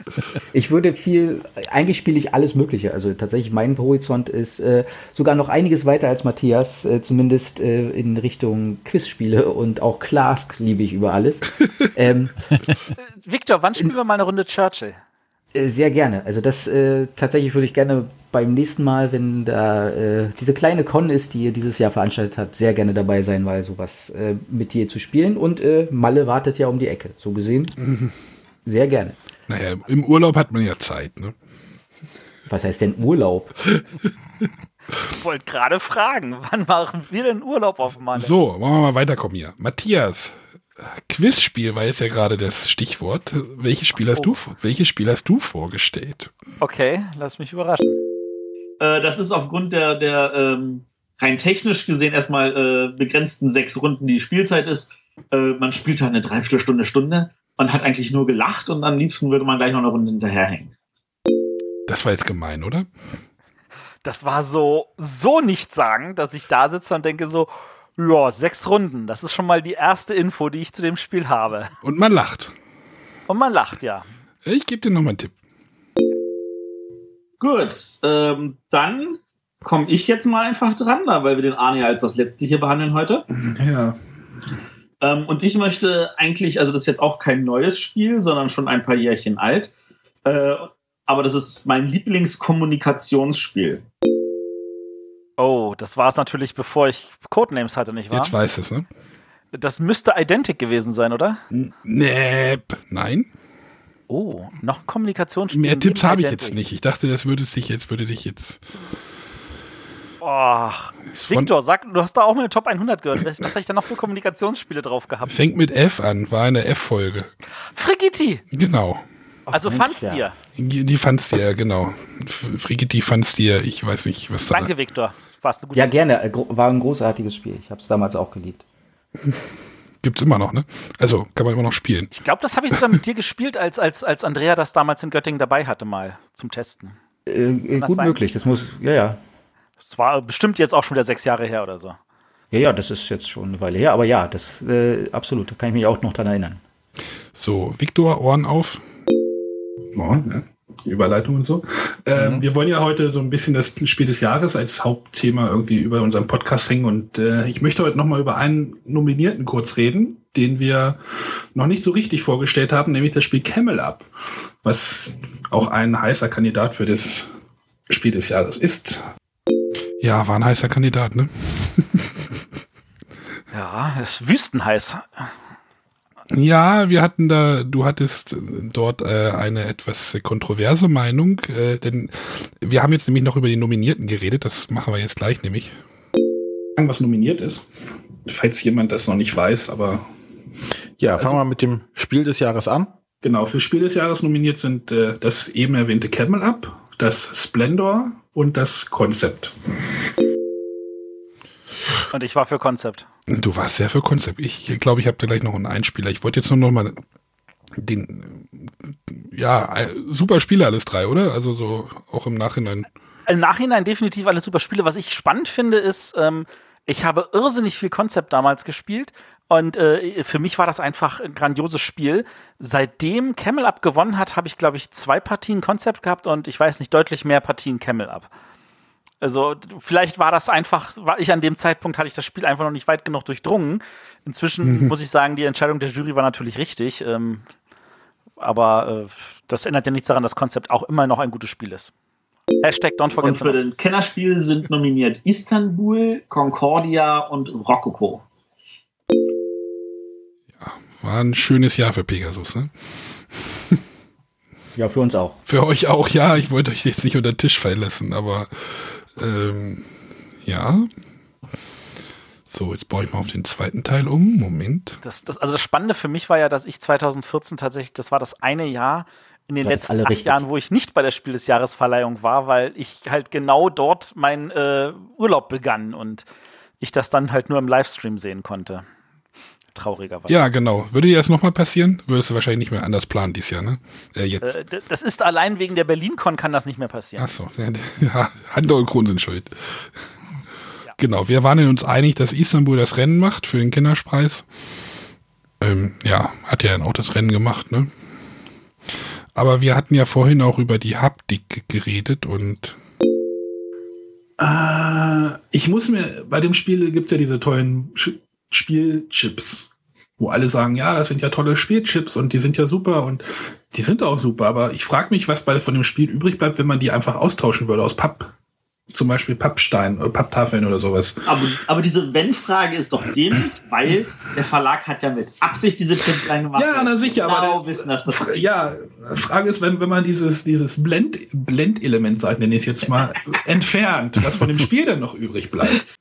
ich würde viel, eigentlich spiele ich alles Mögliche. Also tatsächlich, mein Horizont ist äh, sogar noch einiges weiter als Matthias, äh, zumindest äh, in Richtung Quizspiele und auch Clask liebe ich über alles. ähm, Victor, wann spielen wir mal eine Runde Churchill? Äh, sehr gerne. Also das äh, tatsächlich würde ich gerne beim nächsten Mal, wenn da äh, diese kleine Con ist, die ihr dieses Jahr veranstaltet habt, sehr gerne dabei sein, weil sowas äh, mit dir zu spielen. Und äh, Malle wartet ja um die Ecke. So gesehen, sehr gerne. Naja, im Urlaub hat man ja Zeit, ne? Was heißt denn Urlaub? Ich wollte gerade fragen, wann machen wir denn Urlaub auf Malle? So, wollen wir mal weiterkommen hier. Matthias, Quizspiel war jetzt ja gerade das Stichwort. Welches Spiel hast Oh. du, welches Spiel hast du vorgestellt? Okay, lass mich überraschen. Äh, das ist aufgrund der, der ähm, rein technisch gesehen erstmal äh, begrenzten sechs Runden, die Spielzeit ist. Äh, man spielt halt eine Dreiviertelstunde, Stunde. Man hat eigentlich nur gelacht und am liebsten würde man gleich noch eine Runde hinterherhängen. Das war jetzt gemein, oder? Das war so, so nicht sagen, dass ich da sitze und denke so, ja, sechs Runden, das ist schon mal die erste Info, die ich zu dem Spiel habe. Und man lacht. Und man lacht, ja. Ich gebe dir noch mal einen Tipp. Gut, ähm, dann komme ich jetzt mal einfach dran, weil wir den Arne ja als das letzte hier behandeln heute. Ja. Ähm, und ich möchte eigentlich, also das ist jetzt auch kein neues Spiel, sondern schon ein paar Jährchen alt. Äh, aber das ist mein Lieblingskommunikationsspiel. Oh, das war es natürlich, bevor ich Codenames hatte, nicht wahr? Jetzt weiß es, ne? Das müsste Identic gewesen sein, oder? Näp. Nein. Oh, noch ein Kommunikationsspiel. Mehr Tipps habe ich jetzt nicht. Ich dachte, das würde sich jetzt, würde dich jetzt. Oh, Victor, sag, du hast da auch meine Top 100 gehört. Was, was habe ich da noch für Kommunikationsspiele drauf gehabt? Fängt mit F an, war eine F-Folge. Frigitti! Genau. Also fandst dir. Die, die fandst dir, genau. F- Frigidi fandst dir, ich weiß nicht, was da. Danke, Victor. Warst eine gute Ja, gerne. Äh, War ein großartiges Spiel. Ich habe es damals auch geliebt. Gibt's immer noch, ne? Also, kann man immer noch spielen. Ich glaube, das habe ich sogar mit dir gespielt, als, als, als Andrea das damals in Göttingen dabei hatte, mal zum Testen. Äh, äh, das gut sein? möglich. Das muss, ja, ja. Es war bestimmt jetzt auch schon wieder sechs Jahre her oder so. Ja, ja, das ist jetzt schon eine Weile her, aber ja, das äh, absolut, da kann ich mich auch noch dran erinnern. So, Viktor, Ohren auf. Ja, ja. Überleitung und so. Ähm, Mhm. Wir wollen ja heute so ein bisschen das Spiel des Jahres als Hauptthema irgendwie über unseren Podcast hängen und äh, ich möchte heute nochmal über einen Nominierten kurz reden, den wir noch nicht so richtig vorgestellt haben, nämlich das Spiel Camel Up, was auch ein heißer Kandidat für das Spiel des Jahres ist. Ja, war ein heißer Kandidat, ne? Ja, es ist wüstenheiß. Ja, wir hatten da, du hattest dort äh, eine etwas kontroverse Meinung, äh, denn wir haben jetzt nämlich noch über die Nominierten geredet, das machen wir jetzt gleich nämlich. Was nominiert ist, falls jemand das noch nicht weiß, aber Ja, fangen wir mit dem Spiel des Jahres an. Genau, für Spiel des Jahres nominiert sind äh, das eben erwähnte Camel Up, das Splendor und das Concept. Und ich war für Konzept. Du warst sehr für Konzept. Ich glaube, ich habe da gleich noch einen Einspieler. Ich wollte jetzt nur noch mal den, ja, super Spiele alles drei, oder? Also so auch im Nachhinein. Im Nachhinein definitiv alles super Spiele. Was ich spannend finde, ist, ähm, ich habe irrsinnig viel Konzept damals gespielt. Und äh, für mich war das einfach ein grandioses Spiel. Seitdem Camel Up gewonnen hat, habe ich, glaube ich, zwei Partien Konzept gehabt und ich weiß nicht, deutlich mehr Partien Camel Up. Also vielleicht war das einfach, war ich an dem Zeitpunkt hatte ich das Spiel einfach noch nicht weit genug durchdrungen. Inzwischen muss ich sagen, die Entscheidung der Jury war natürlich richtig. Ähm, aber äh, das ändert ja nichts daran, dass Konzept auch immer noch ein gutes Spiel ist. Hashtag don't forget Und für den Kennerspiel sind nominiert Istanbul, Concordia und Rococo. War ein schönes Jahr für Pegasus, ne? Ja, für uns auch. Für euch auch, ja. Ich wollte euch jetzt nicht unter den Tisch fallen lassen, aber ähm, ja. So, jetzt baue ich mal auf den zweiten Teil um. Moment. Das, das, also das Spannende für mich war ja, dass ich 2014 tatsächlich, das war das eine Jahr in den das letzten alle acht richtig. Jahren, wo ich nicht bei der Spiel des Jahresverleihung war, weil ich halt genau dort meinen äh, Urlaub begann und ich das dann halt nur im Livestream sehen konnte. Traurigerweise. Ja, genau. Würde dir das nochmal passieren? Würdest du wahrscheinlich nicht mehr anders planen dieses Jahr, ne? Äh, jetzt. Äh, das ist allein wegen der BerlinCon kann das nicht mehr passieren. Achso, ja, Handel und Kron sind schuld. Ja. Genau, wir waren uns einig, dass Istanbul das Rennen macht für den Kinderpreis. Ähm, ja, hat ja dann auch das Rennen gemacht, ne? Aber wir hatten ja vorhin auch über die Haptik geredet und Äh, ich muss mir, bei dem Spiel gibt es ja diese tollen Spielchips, wo alle sagen, ja, das sind ja tolle Spielchips und die sind ja super und die sind auch super, aber ich frage mich, was bei, von dem Spiel übrig bleibt, wenn man die einfach austauschen würde aus Papp. Zum Beispiel Pappstein, äh, Papptafeln oder sowas. Aber, aber diese Wenn-Frage ist doch dämlich, weil der Verlag hat ja mit Absicht diese Chips reingemacht. Ja, na sicher, genau aber wissen, dass das. Ja, Frage ist, wenn, wenn man dieses, dieses Blend, Blendelement, nenne ich es jetzt mal, entfernt, was von dem Spiel dann noch übrig bleibt.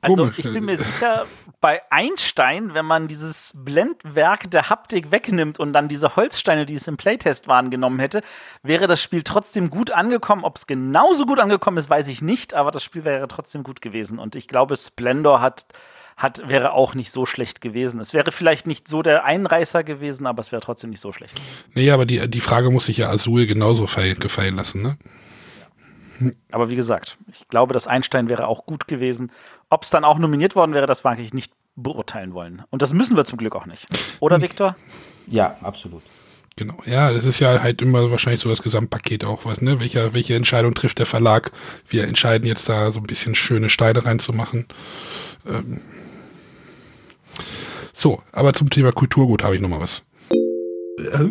Also ich bin mir sicher, bei Einstein, wenn man dieses Blendwerk der Haptik wegnimmt und dann diese Holzsteine, die es im Playtest waren, genommen hätte, wäre das Spiel trotzdem gut angekommen. Ob es genauso gut angekommen ist, weiß ich nicht, aber das Spiel wäre trotzdem gut gewesen. Und ich glaube, Splendor hat, hat, wäre auch nicht so schlecht gewesen. Es wäre vielleicht nicht so der Einreißer gewesen, aber es wäre trotzdem nicht so schlecht. gewesen. nee, aber die, die Frage muss sich ja Azul genauso fall, gefallen lassen, ne? Aber wie gesagt, ich glaube, das Einstein wäre auch gut gewesen. Ob es dann auch nominiert worden wäre, das mag ich nicht beurteilen wollen. Und das müssen wir zum Glück auch nicht. Oder, Viktor? Ja, absolut. Genau. Ja, das ist ja halt immer wahrscheinlich so das Gesamtpaket auch was, ne? Welcher, welche Entscheidung trifft der Verlag? Wir entscheiden jetzt da so ein bisschen schöne Steine reinzumachen. Ähm so, aber zum Thema Kulturgut habe ich noch mal was.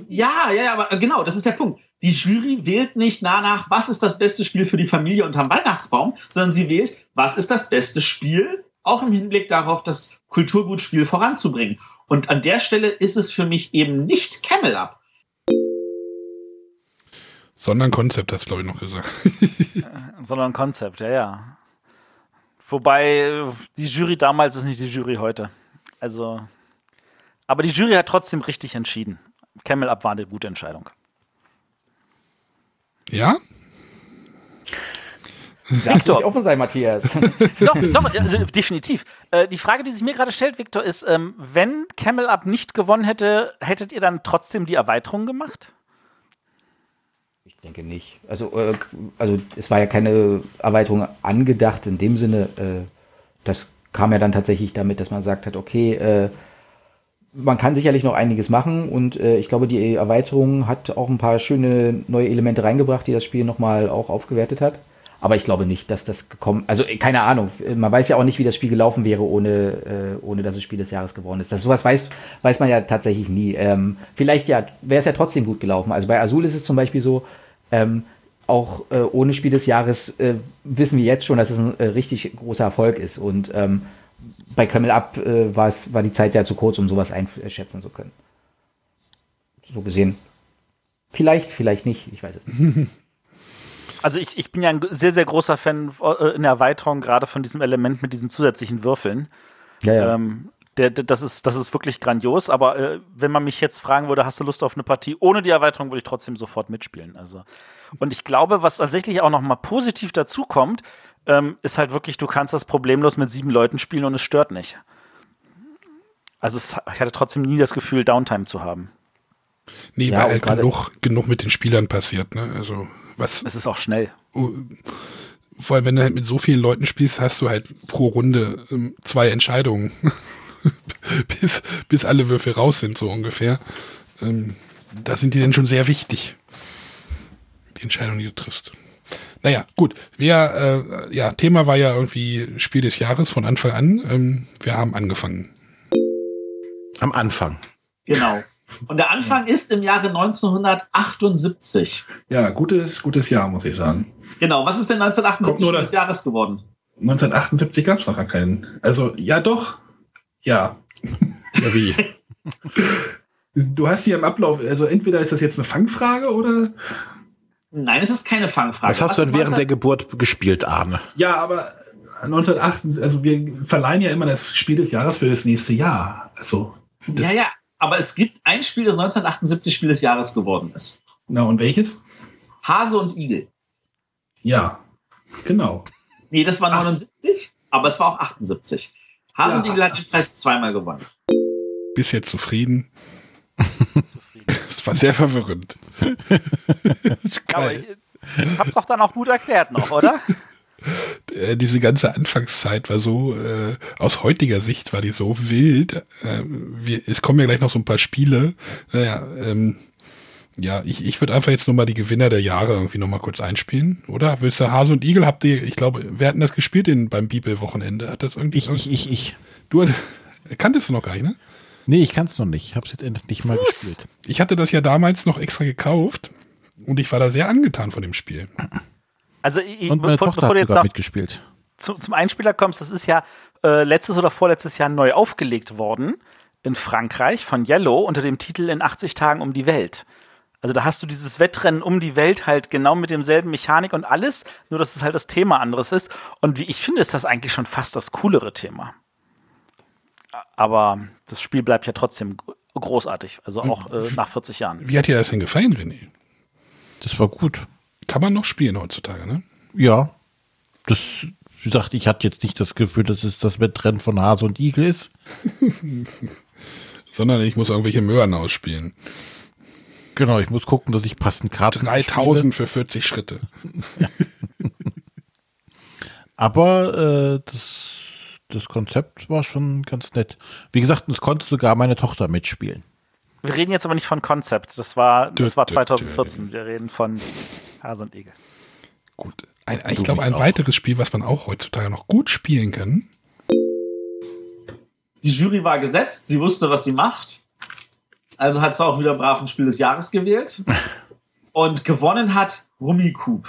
Ja, ja, ja, aber genau, das ist der Punkt. Die Jury wählt nicht danach, was ist das beste Spiel für die Familie unterm Weihnachtsbaum, sondern sie wählt, was ist das beste Spiel, auch im Hinblick darauf, das Kulturgutspiel voranzubringen. Und an der Stelle ist es für mich eben nicht Camel Up. Sondern Konzept, hast du, glaube ich, noch gesagt. Sondern ein Konzept, ja, ja. Wobei äh, die Jury damals ist nicht die Jury heute. Also, aber die Jury hat trotzdem richtig entschieden. Camel Up war eine gute Entscheidung. Ja? Darfst du nicht offen sein, Matthias? doch, doch, also, definitiv. Äh, die Frage, die sich mir gerade stellt, Victor, ist, ähm, wenn Camel Up nicht gewonnen hätte, hättet ihr dann trotzdem die Erweiterung gemacht? Ich denke nicht. Also, äh, also es war ja keine Erweiterung angedacht in dem Sinne. Äh, das kam ja dann tatsächlich damit, dass man sagt hat, okay, äh, man kann sicherlich noch einiges machen und äh, ich glaube, die Erweiterung hat auch ein paar schöne neue Elemente reingebracht, die das Spiel nochmal auch aufgewertet hat. Aber ich glaube nicht, dass das gekommen, also äh, keine Ahnung, man weiß ja auch nicht, wie das Spiel gelaufen wäre, ohne, äh, ohne dass es Spiel des Jahres geworden ist. Das, sowas weiß, weiß man ja tatsächlich nie. Ähm, vielleicht ja, wäre es ja trotzdem gut gelaufen. Also bei Azul ist es zum Beispiel so, ähm, auch äh, ohne Spiel des Jahres äh, wissen wir jetzt schon, dass es ein äh, richtig großer Erfolg ist. Und ähm, bei Kreml Up äh, war, es, war die Zeit ja zu kurz, um sowas einschätzen zu können. So gesehen. Vielleicht, vielleicht nicht, ich weiß es nicht. Also ich, ich bin ja ein sehr, sehr großer Fan äh, in der Erweiterung, gerade von diesem Element mit diesen zusätzlichen Würfeln. Ja, ja. Ähm, der, der, das, ist, das ist wirklich grandios, aber äh, wenn man mich jetzt fragen würde, hast du Lust auf eine Partie ohne die Erweiterung, würde ich trotzdem sofort mitspielen. Also. Und ich glaube, was tatsächlich auch noch mal positiv dazu kommt, ähm, ist halt wirklich, du kannst das problemlos mit sieben Leuten spielen und es stört nicht. Also es, ich hatte trotzdem nie das Gefühl, Downtime zu haben. Nee, ja, weil halt genug, genug mit den Spielern passiert, ne? Also was. Es ist auch schnell. Oh, vor allem, wenn du halt mit so vielen Leuten spielst, hast du halt pro Runde ähm, zwei Entscheidungen. bis, bis alle Würfel raus sind, so ungefähr. Ähm, da sind die dann schon sehr wichtig. Die Entscheidung, die du triffst. Naja, gut. Wir, äh, ja, Thema war ja irgendwie Spiel des Jahres von Anfang an. Ähm, wir haben angefangen. Am Anfang. Genau. Und der Anfang ist im Jahre 1978. Ja, gutes, gutes Jahr, muss ich sagen. Genau. Was ist denn 1978 des Jahres geworden? 1978 gab es noch gar keinen. Also, ja, doch. Ja. Ja, wie? Du hast hier im Ablauf, also entweder ist das jetzt eine Fangfrage oder Nein, es ist keine Fangfrage. Was hast du denn während der Geburt gespielt, Arne? Ja, aber 1908, also wir verleihen ja immer das Spiel des Jahres für das nächste Jahr. Also, ja, ja, aber es gibt ein Spiel, das 1978 Spiel des Jahres geworden ist. Na, und welches? Hase und Igel. Ja, genau. Nee, das war 79, Ach. aber es war auch 78. Hase ja. und Igel hat den Preis zweimal gewonnen. Bist jetzt zufrieden? Das war sehr verwirrend. Aber ich, ich hab's doch dann auch gut erklärt noch, oder? Äh, diese ganze Anfangszeit war so, äh, aus heutiger Sicht war die so wild. Äh, wir, es kommen ja gleich noch so ein paar Spiele. Naja, ähm, ja, ich, ich würde einfach jetzt nur mal die Gewinner der Jahre irgendwie noch mal kurz einspielen, oder? Willst du Hase und Igel habt ihr, ich glaube, wer hat denn das gespielt in, beim Bibelwochenende? Hat das irgendwie? Ich, ich, ich, ich. Du kanntest du noch gar nicht, ne? Nee, ich kann es noch nicht. Ich habe es jetzt endlich mal Fuß. gespielt. Ich hatte das ja damals noch extra gekauft und ich war da sehr angetan von dem Spiel. Also, ich, und meine bevor, Tochter bevor du jetzt noch mitgespielt. Zu, zum Einspieler kommst, das ist ja äh, letztes oder vorletztes Jahr neu aufgelegt worden in Frankreich von Yellow unter dem Titel In 80 Tagen um die Welt. Also da hast du dieses Wettrennen um die Welt halt genau mit demselben Mechanik und alles, nur dass es halt das Thema anderes ist. Und wie ich finde, ist das eigentlich schon fast das coolere Thema aber das Spiel bleibt ja trotzdem großartig, also auch äh, nach 40 Jahren. Wie hat dir das denn gefallen, René? Das war gut. Kann man noch spielen heutzutage, ne? Ja. Das, wie gesagt, ich hatte jetzt nicht das Gefühl, dass es das Wettrennen von Hase und Igel ist. Sondern ich muss irgendwelche Möhren ausspielen. Genau, ich muss gucken, dass ich passend Karten 3000 für 40 Schritte. Aber äh, das das Konzept war schon ganz nett. Wie gesagt, es konnte sogar meine Tochter mitspielen. Wir reden jetzt aber nicht von Konzept. Das war, das war 2014. Wir reden von Hase und Igel. Gut. Ein, ich glaube, ein auch. weiteres Spiel, was man auch heutzutage noch gut spielen kann. Die Jury war gesetzt. Sie wusste, was sie macht. Also hat sie auch wieder brav ein Spiel des Jahres gewählt. Und gewonnen hat Rummikub.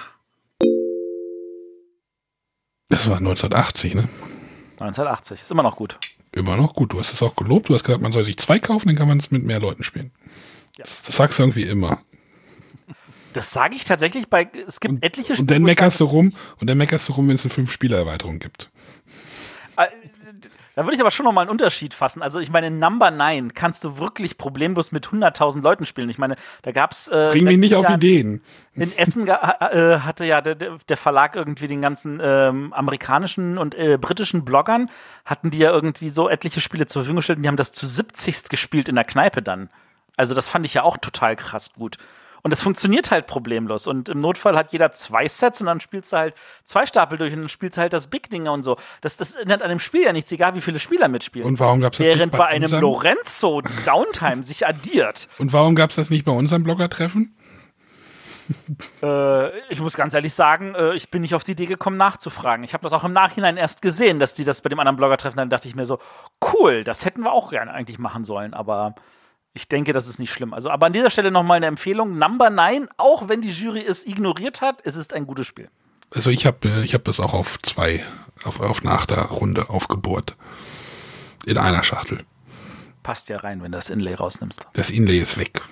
Das war 1980, ne? 1980. Ist immer noch gut. Immer noch gut. Du hast es auch gelobt. Du hast gesagt, man soll sich zwei kaufen, dann kann man es mit mehr Leuten spielen. Ja. Das, das, sagst du irgendwie immer. Das sage ich tatsächlich bei. Es gibt und, etliche Spiele. Und dann meckerst du rum, und dann meckerst du rum, wenn es eine Fünf-Spieler-Erweiterung gibt. Da würde ich aber schon noch mal einen Unterschied fassen. Also ich meine, Number 9 kannst du wirklich problemlos mit 100.000 Leuten spielen. Ich meine, da gab es... Äh, Bring mich nicht auf Ideen. In Essen äh, hatte ja der, der, Verlag irgendwie den ganzen ähm, amerikanischen und äh, britischen Bloggern, hatten die ja irgendwie so etliche Spiele zur Verfügung gestellt und die haben das zu 70. gespielt in der Kneipe dann. Also das fand ich ja auch total krass gut. Und es funktioniert halt problemlos. Und im Notfall hat jeder zwei Sets und dann spielst du halt zwei Stapel durch und dann spielst du halt das Big Dinger und so. Das, das ändert an dem Spiel ja nichts, egal wie viele Spieler mitspielen. Und warum gab's das Während nicht bei, bei einem unserem- Lorenzo Downtime sich addiert. Und warum gab es das nicht bei unserem Blogger-Treffen? Äh, ich muss ganz ehrlich sagen, äh, ich bin nicht auf die Idee gekommen, nachzufragen. Ich habe das auch im Nachhinein erst gesehen, dass die das bei dem anderen Blogger treffen. Dann dachte ich mir so, cool, das hätten wir auch gerne eigentlich machen sollen, aber ich denke, das ist nicht schlimm. Also, aber an dieser Stelle nochmal eine Empfehlung. Number 9, auch wenn die Jury es ignoriert hat, es ist ein gutes Spiel. Also ich habe ich hab das auch auf zwei, auf, auf nach der Runde aufgebohrt. In einer Schachtel. Passt ja rein, wenn du das Inlay rausnimmst. Das Inlay ist weg.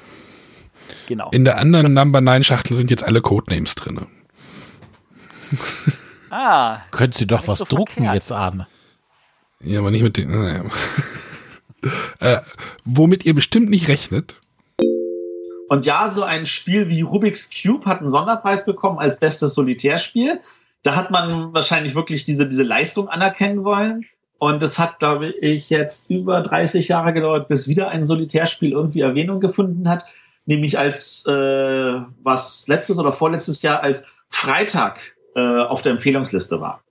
Genau. In der anderen Number 9 Schachtel sind jetzt alle Codenames drin. ah, Können Sie doch was so drucken verkehrt. jetzt an. Ja, aber nicht mit den. Naja. Äh, womit ihr bestimmt nicht rechnet. Und ja, so ein Spiel wie Rubik's Cube hat einen Sonderpreis bekommen als bestes Solitärspiel. Da hat man wahrscheinlich wirklich diese, diese Leistung anerkennen wollen. Und es hat, glaube ich, jetzt über 30 Jahre gedauert, bis wieder ein Solitärspiel irgendwie Erwähnung gefunden hat. Nämlich als, äh, was letztes oder vorletztes Jahr als Freitag äh, auf der Empfehlungsliste war.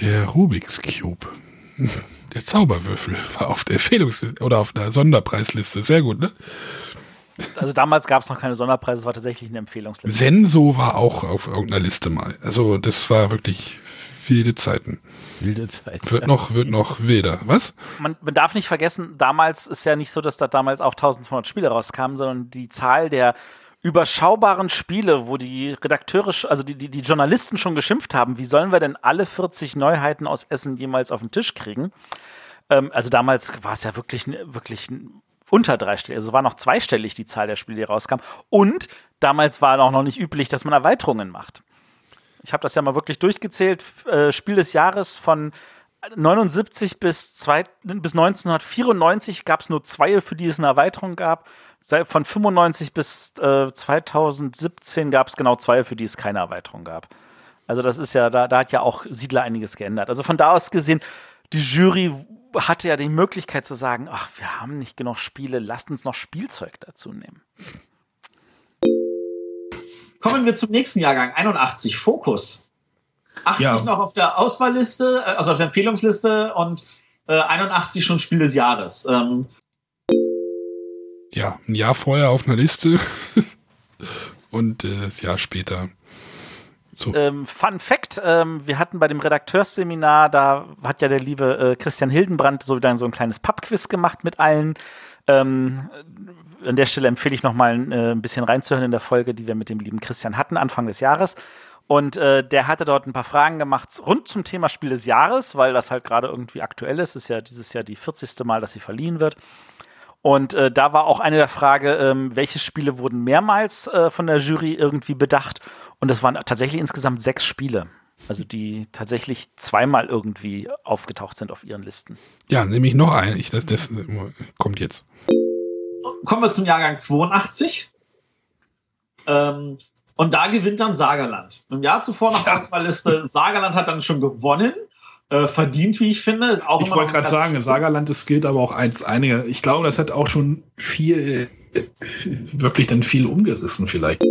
Der Rubik's Cube. Der Zauberwürfel war auf der Empfehlungsliste oder auf der Sonderpreisliste. Sehr gut, ne? also damals gab es noch keine Sonderpreise, es war tatsächlich eine Empfehlungsliste. Senso war auch auf irgendeiner Liste mal. Also das war wirklich wilde Zeiten. Wilde Zeit. Wird noch, wird noch wilder. Was? man, man darf nicht vergessen, damals ist ja nicht so, dass da damals auch 1200 Spiele rauskamen, sondern die Zahl der überschaubaren Spiele, wo die Redakteure, also die, die, die Journalisten schon geschimpft haben, wie sollen wir denn alle 40 Neuheiten aus Essen jemals auf den Tisch kriegen? Ähm, also damals war es ja wirklich, wirklich unter dreistellig. Also es war noch zweistellig die Zahl der Spiele, die rauskamen. Und damals war auch noch nicht üblich, dass man Erweiterungen macht. Ich habe das ja mal wirklich durchgezählt. Äh, Spiel des Jahres von 79 bis, zwei, bis 1994 gab es nur zwei, für die es eine Erweiterung gab. Von 95 bis äh, 2017 gab es genau zwei, für die es keine Erweiterung gab. Also das ist ja, da, da hat ja auch Siedler einiges geändert. Also von da aus gesehen, die Jury hatte ja die Möglichkeit zu sagen, ach, wir haben nicht genug Spiele, lasst uns noch Spielzeug dazu nehmen. Kommen wir zum nächsten Jahrgang, 81, Fokus. 80 Ja. noch auf der Auswahlliste, äh, also auf der Empfehlungsliste und äh, 81 schon Spiel des Jahres. Ähm, Ja, ein Jahr vorher auf einer Liste und äh, das Jahr später. So. Ähm, Fun Fact: ähm, Wir hatten bei dem Redakteursseminar, da hat ja der liebe äh, Christian Hildenbrand so wieder so ein kleines Pubquiz gemacht mit allen. Ähm, an der Stelle empfehle ich nochmal äh, ein bisschen reinzuhören in der Folge, die wir mit dem lieben Christian hatten, Anfang des Jahres. Und äh, der hatte dort ein paar Fragen gemacht rund zum Thema Spiel des Jahres, weil das halt gerade irgendwie aktuell ist. Ist ja dieses Jahr die 40. Mal, dass sie verliehen wird. Und äh, da war auch eine der Frage, ähm, welche Spiele wurden mehrmals äh, von der Jury irgendwie bedacht? Und es waren tatsächlich insgesamt sechs Spiele. Also die tatsächlich zweimal irgendwie aufgetaucht sind auf ihren Listen. Ja, nämlich noch ein. Ich, das, das kommt jetzt. kommen wir zum Jahrgang 82. Ähm, und da gewinnt dann Sagerland. Im Jahr zuvor noch Auswahlliste. Sagerland hat dann schon gewonnen. Äh, verdient, wie ich finde. Auch Ich wollte gerade sagen, Sagerland, das gilt aber auch als einige. Ich glaube, das hat auch schon viel, äh, wirklich dann viel umgerissen vielleicht.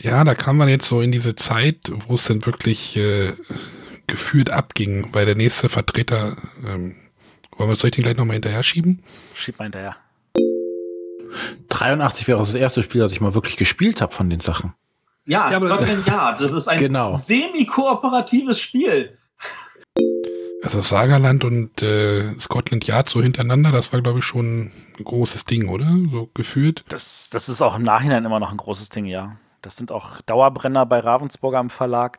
Ja, da kam man jetzt so in diese Zeit, wo es dann wirklich äh, gefühlt abging, weil der nächste Vertreter, ähm, wollen wir soll ich den gleich nochmal hinterher schieben? Schieb mal hinterher. 83 wäre auch das erste Spiel, das ich mal wirklich gespielt habe von den Sachen. Ja, Ja, aber- Scotland Yard. Das ist ein Genau. semi-kooperatives Spiel. Also Sagerland und äh, Scotland Yard so hintereinander, das war glaube ich schon ein großes Ding, oder? So gefühlt. Das, das ist auch im Nachhinein immer noch ein großes Ding, ja. Das sind auch Dauerbrenner bei Ravensburger am Verlag.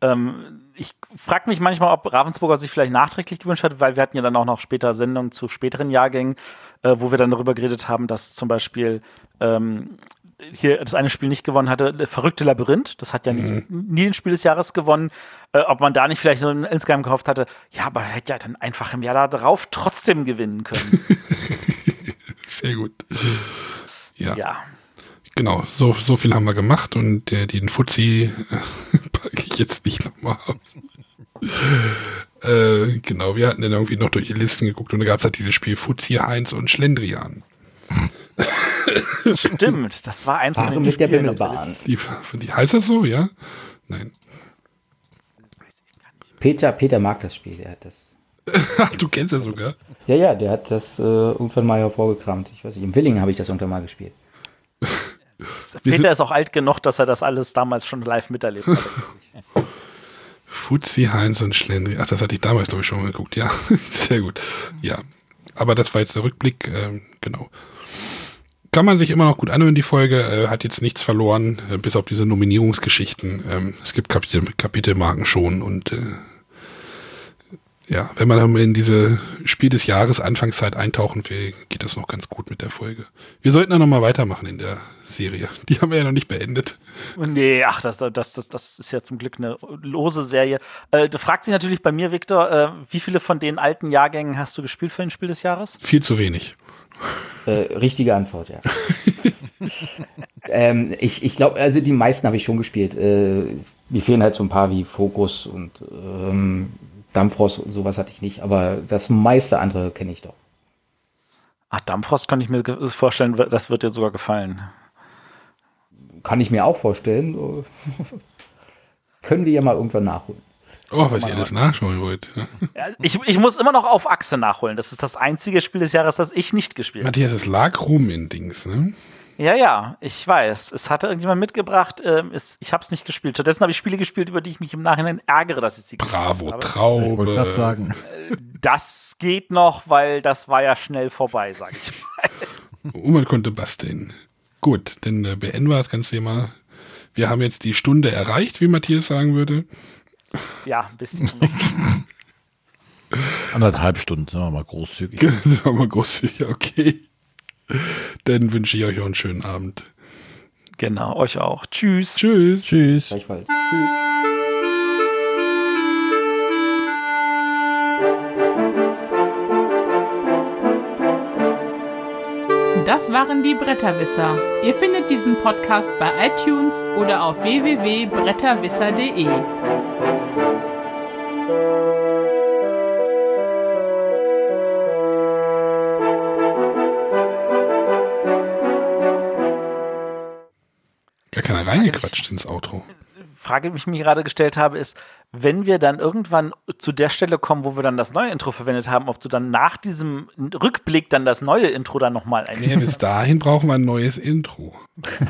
Ähm, ich frage mich manchmal, ob Ravensburger sich vielleicht nachträglich gewünscht hat, weil wir hatten ja dann auch noch später Sendungen zu späteren Jahrgängen, äh, wo wir dann darüber geredet haben, dass zum Beispiel ähm, hier das eine Spiel nicht gewonnen hatte, äh, Verrückte Labyrinth, das hat ja nicht, nie ein Spiel des Jahres gewonnen, äh, ob man da nicht vielleicht einen insgeheim gehofft hatte, ja, aber er hätte ja dann einfach im Jahr da drauf trotzdem gewinnen können. Sehr gut. Ja, ja. genau. So, so viel haben wir gemacht und äh, den Fuzzi äh, packe ich jetzt nicht nochmal aus. äh, genau, wir hatten dann irgendwie noch durch die Listen geguckt und da gab es halt dieses Spiel Fuzzi, Heinz und Schlendrian. Stimmt, das war eins Fahre von den mit der Spielen. Bimmelbahn. Die, die, heißt das so, ja? Nein. Peter, Peter mag das Spiel, der hat das. Ach, du kennst ja sogar. Ja, ja, der hat das äh, irgendwann mal hervorgekramt. Ich weiß nicht, im Willing habe ich das irgendwann mal gespielt. Peter ist auch alt genug, dass er das alles damals schon live miterlebt hat. Fuzzi, Heinz und Schlendri. Ach, das hatte ich damals, glaube ich, schon mal geguckt. Ja, sehr gut. Ja, aber das war jetzt der Rückblick. Ähm, genau. Kann man sich immer noch gut anhören, die Folge. Äh, hat jetzt nichts verloren, äh, bis auf diese Nominierungsgeschichten. Ähm, es gibt Kapitel, Kapitelmarken schon und äh, ja, wenn man dann in diese Spiel des Jahres Anfangszeit eintauchen will, geht das noch ganz gut mit der Folge. Wir sollten dann noch mal weitermachen in der Serie. Die haben wir ja noch nicht beendet. Nee, ach, das, das, das, das ist ja zum Glück eine lose Serie. Äh, du fragst dich natürlich bei mir, Victor, äh, wie viele von den alten Jahrgängen hast du gespielt für ein Spiel des Jahres? Viel zu wenig. Äh, richtige Antwort, ja. ähm, ich ich glaube, also die meisten habe ich schon gespielt. Äh, mir fehlen halt so ein paar wie Fokus und ähm, Dampfrost und sowas hatte ich nicht, aber das meiste andere kenne ich doch. Ach, Dampfrost kann ich mir vorstellen, das wird dir sogar gefallen. Kann ich mir auch vorstellen. Können wir ja mal irgendwann nachholen. Oh, was ihr alles nachschauen wollt. Ja. Ja, ich, ich muss immer noch auf Achse nachholen. Das ist das einzige Spiel des Jahres, das ich nicht gespielt habe. Matthias, es lag rum in Dings, ne? Ja, ja, ich weiß. Es hatte irgendjemand mitgebracht. Ähm, es, ich habe es nicht gespielt. Stattdessen habe ich Spiele gespielt, über die ich mich im Nachhinein ärgere, dass ich sie Bravo, gespielt habe. Ich wollte gerade Traube. sagen. Das geht noch, weil das war ja schnell vorbei, sag ich mal. Und man konnte basteln. Gut, dann äh, beenden wir das ganze Thema. Wir haben jetzt die Stunde erreicht, wie Matthias sagen würde. Ja, ein bisschen. Anderthalb Stunden, sind wir mal großzügig. Sagen wir mal großzügig, okay. Dann wünsche ich euch auch einen schönen Abend. genau, euch auch. Tschüss. Tschüss. Tschüss. Gleichfalls. Das waren die Bretterwisser. Ihr findet diesen Podcast bei iTunes oder auf www.bretterwisser.de. Gar keiner reingequatscht ins Outro. Frage, die ich mir gerade gestellt habe, ist, wenn wir dann irgendwann zu der Stelle kommen, wo wir dann das neue Intro verwendet haben, ob du dann nach diesem Rückblick dann das neue Intro dann nochmal Nee, bis dahin brauchen wir ein neues Intro.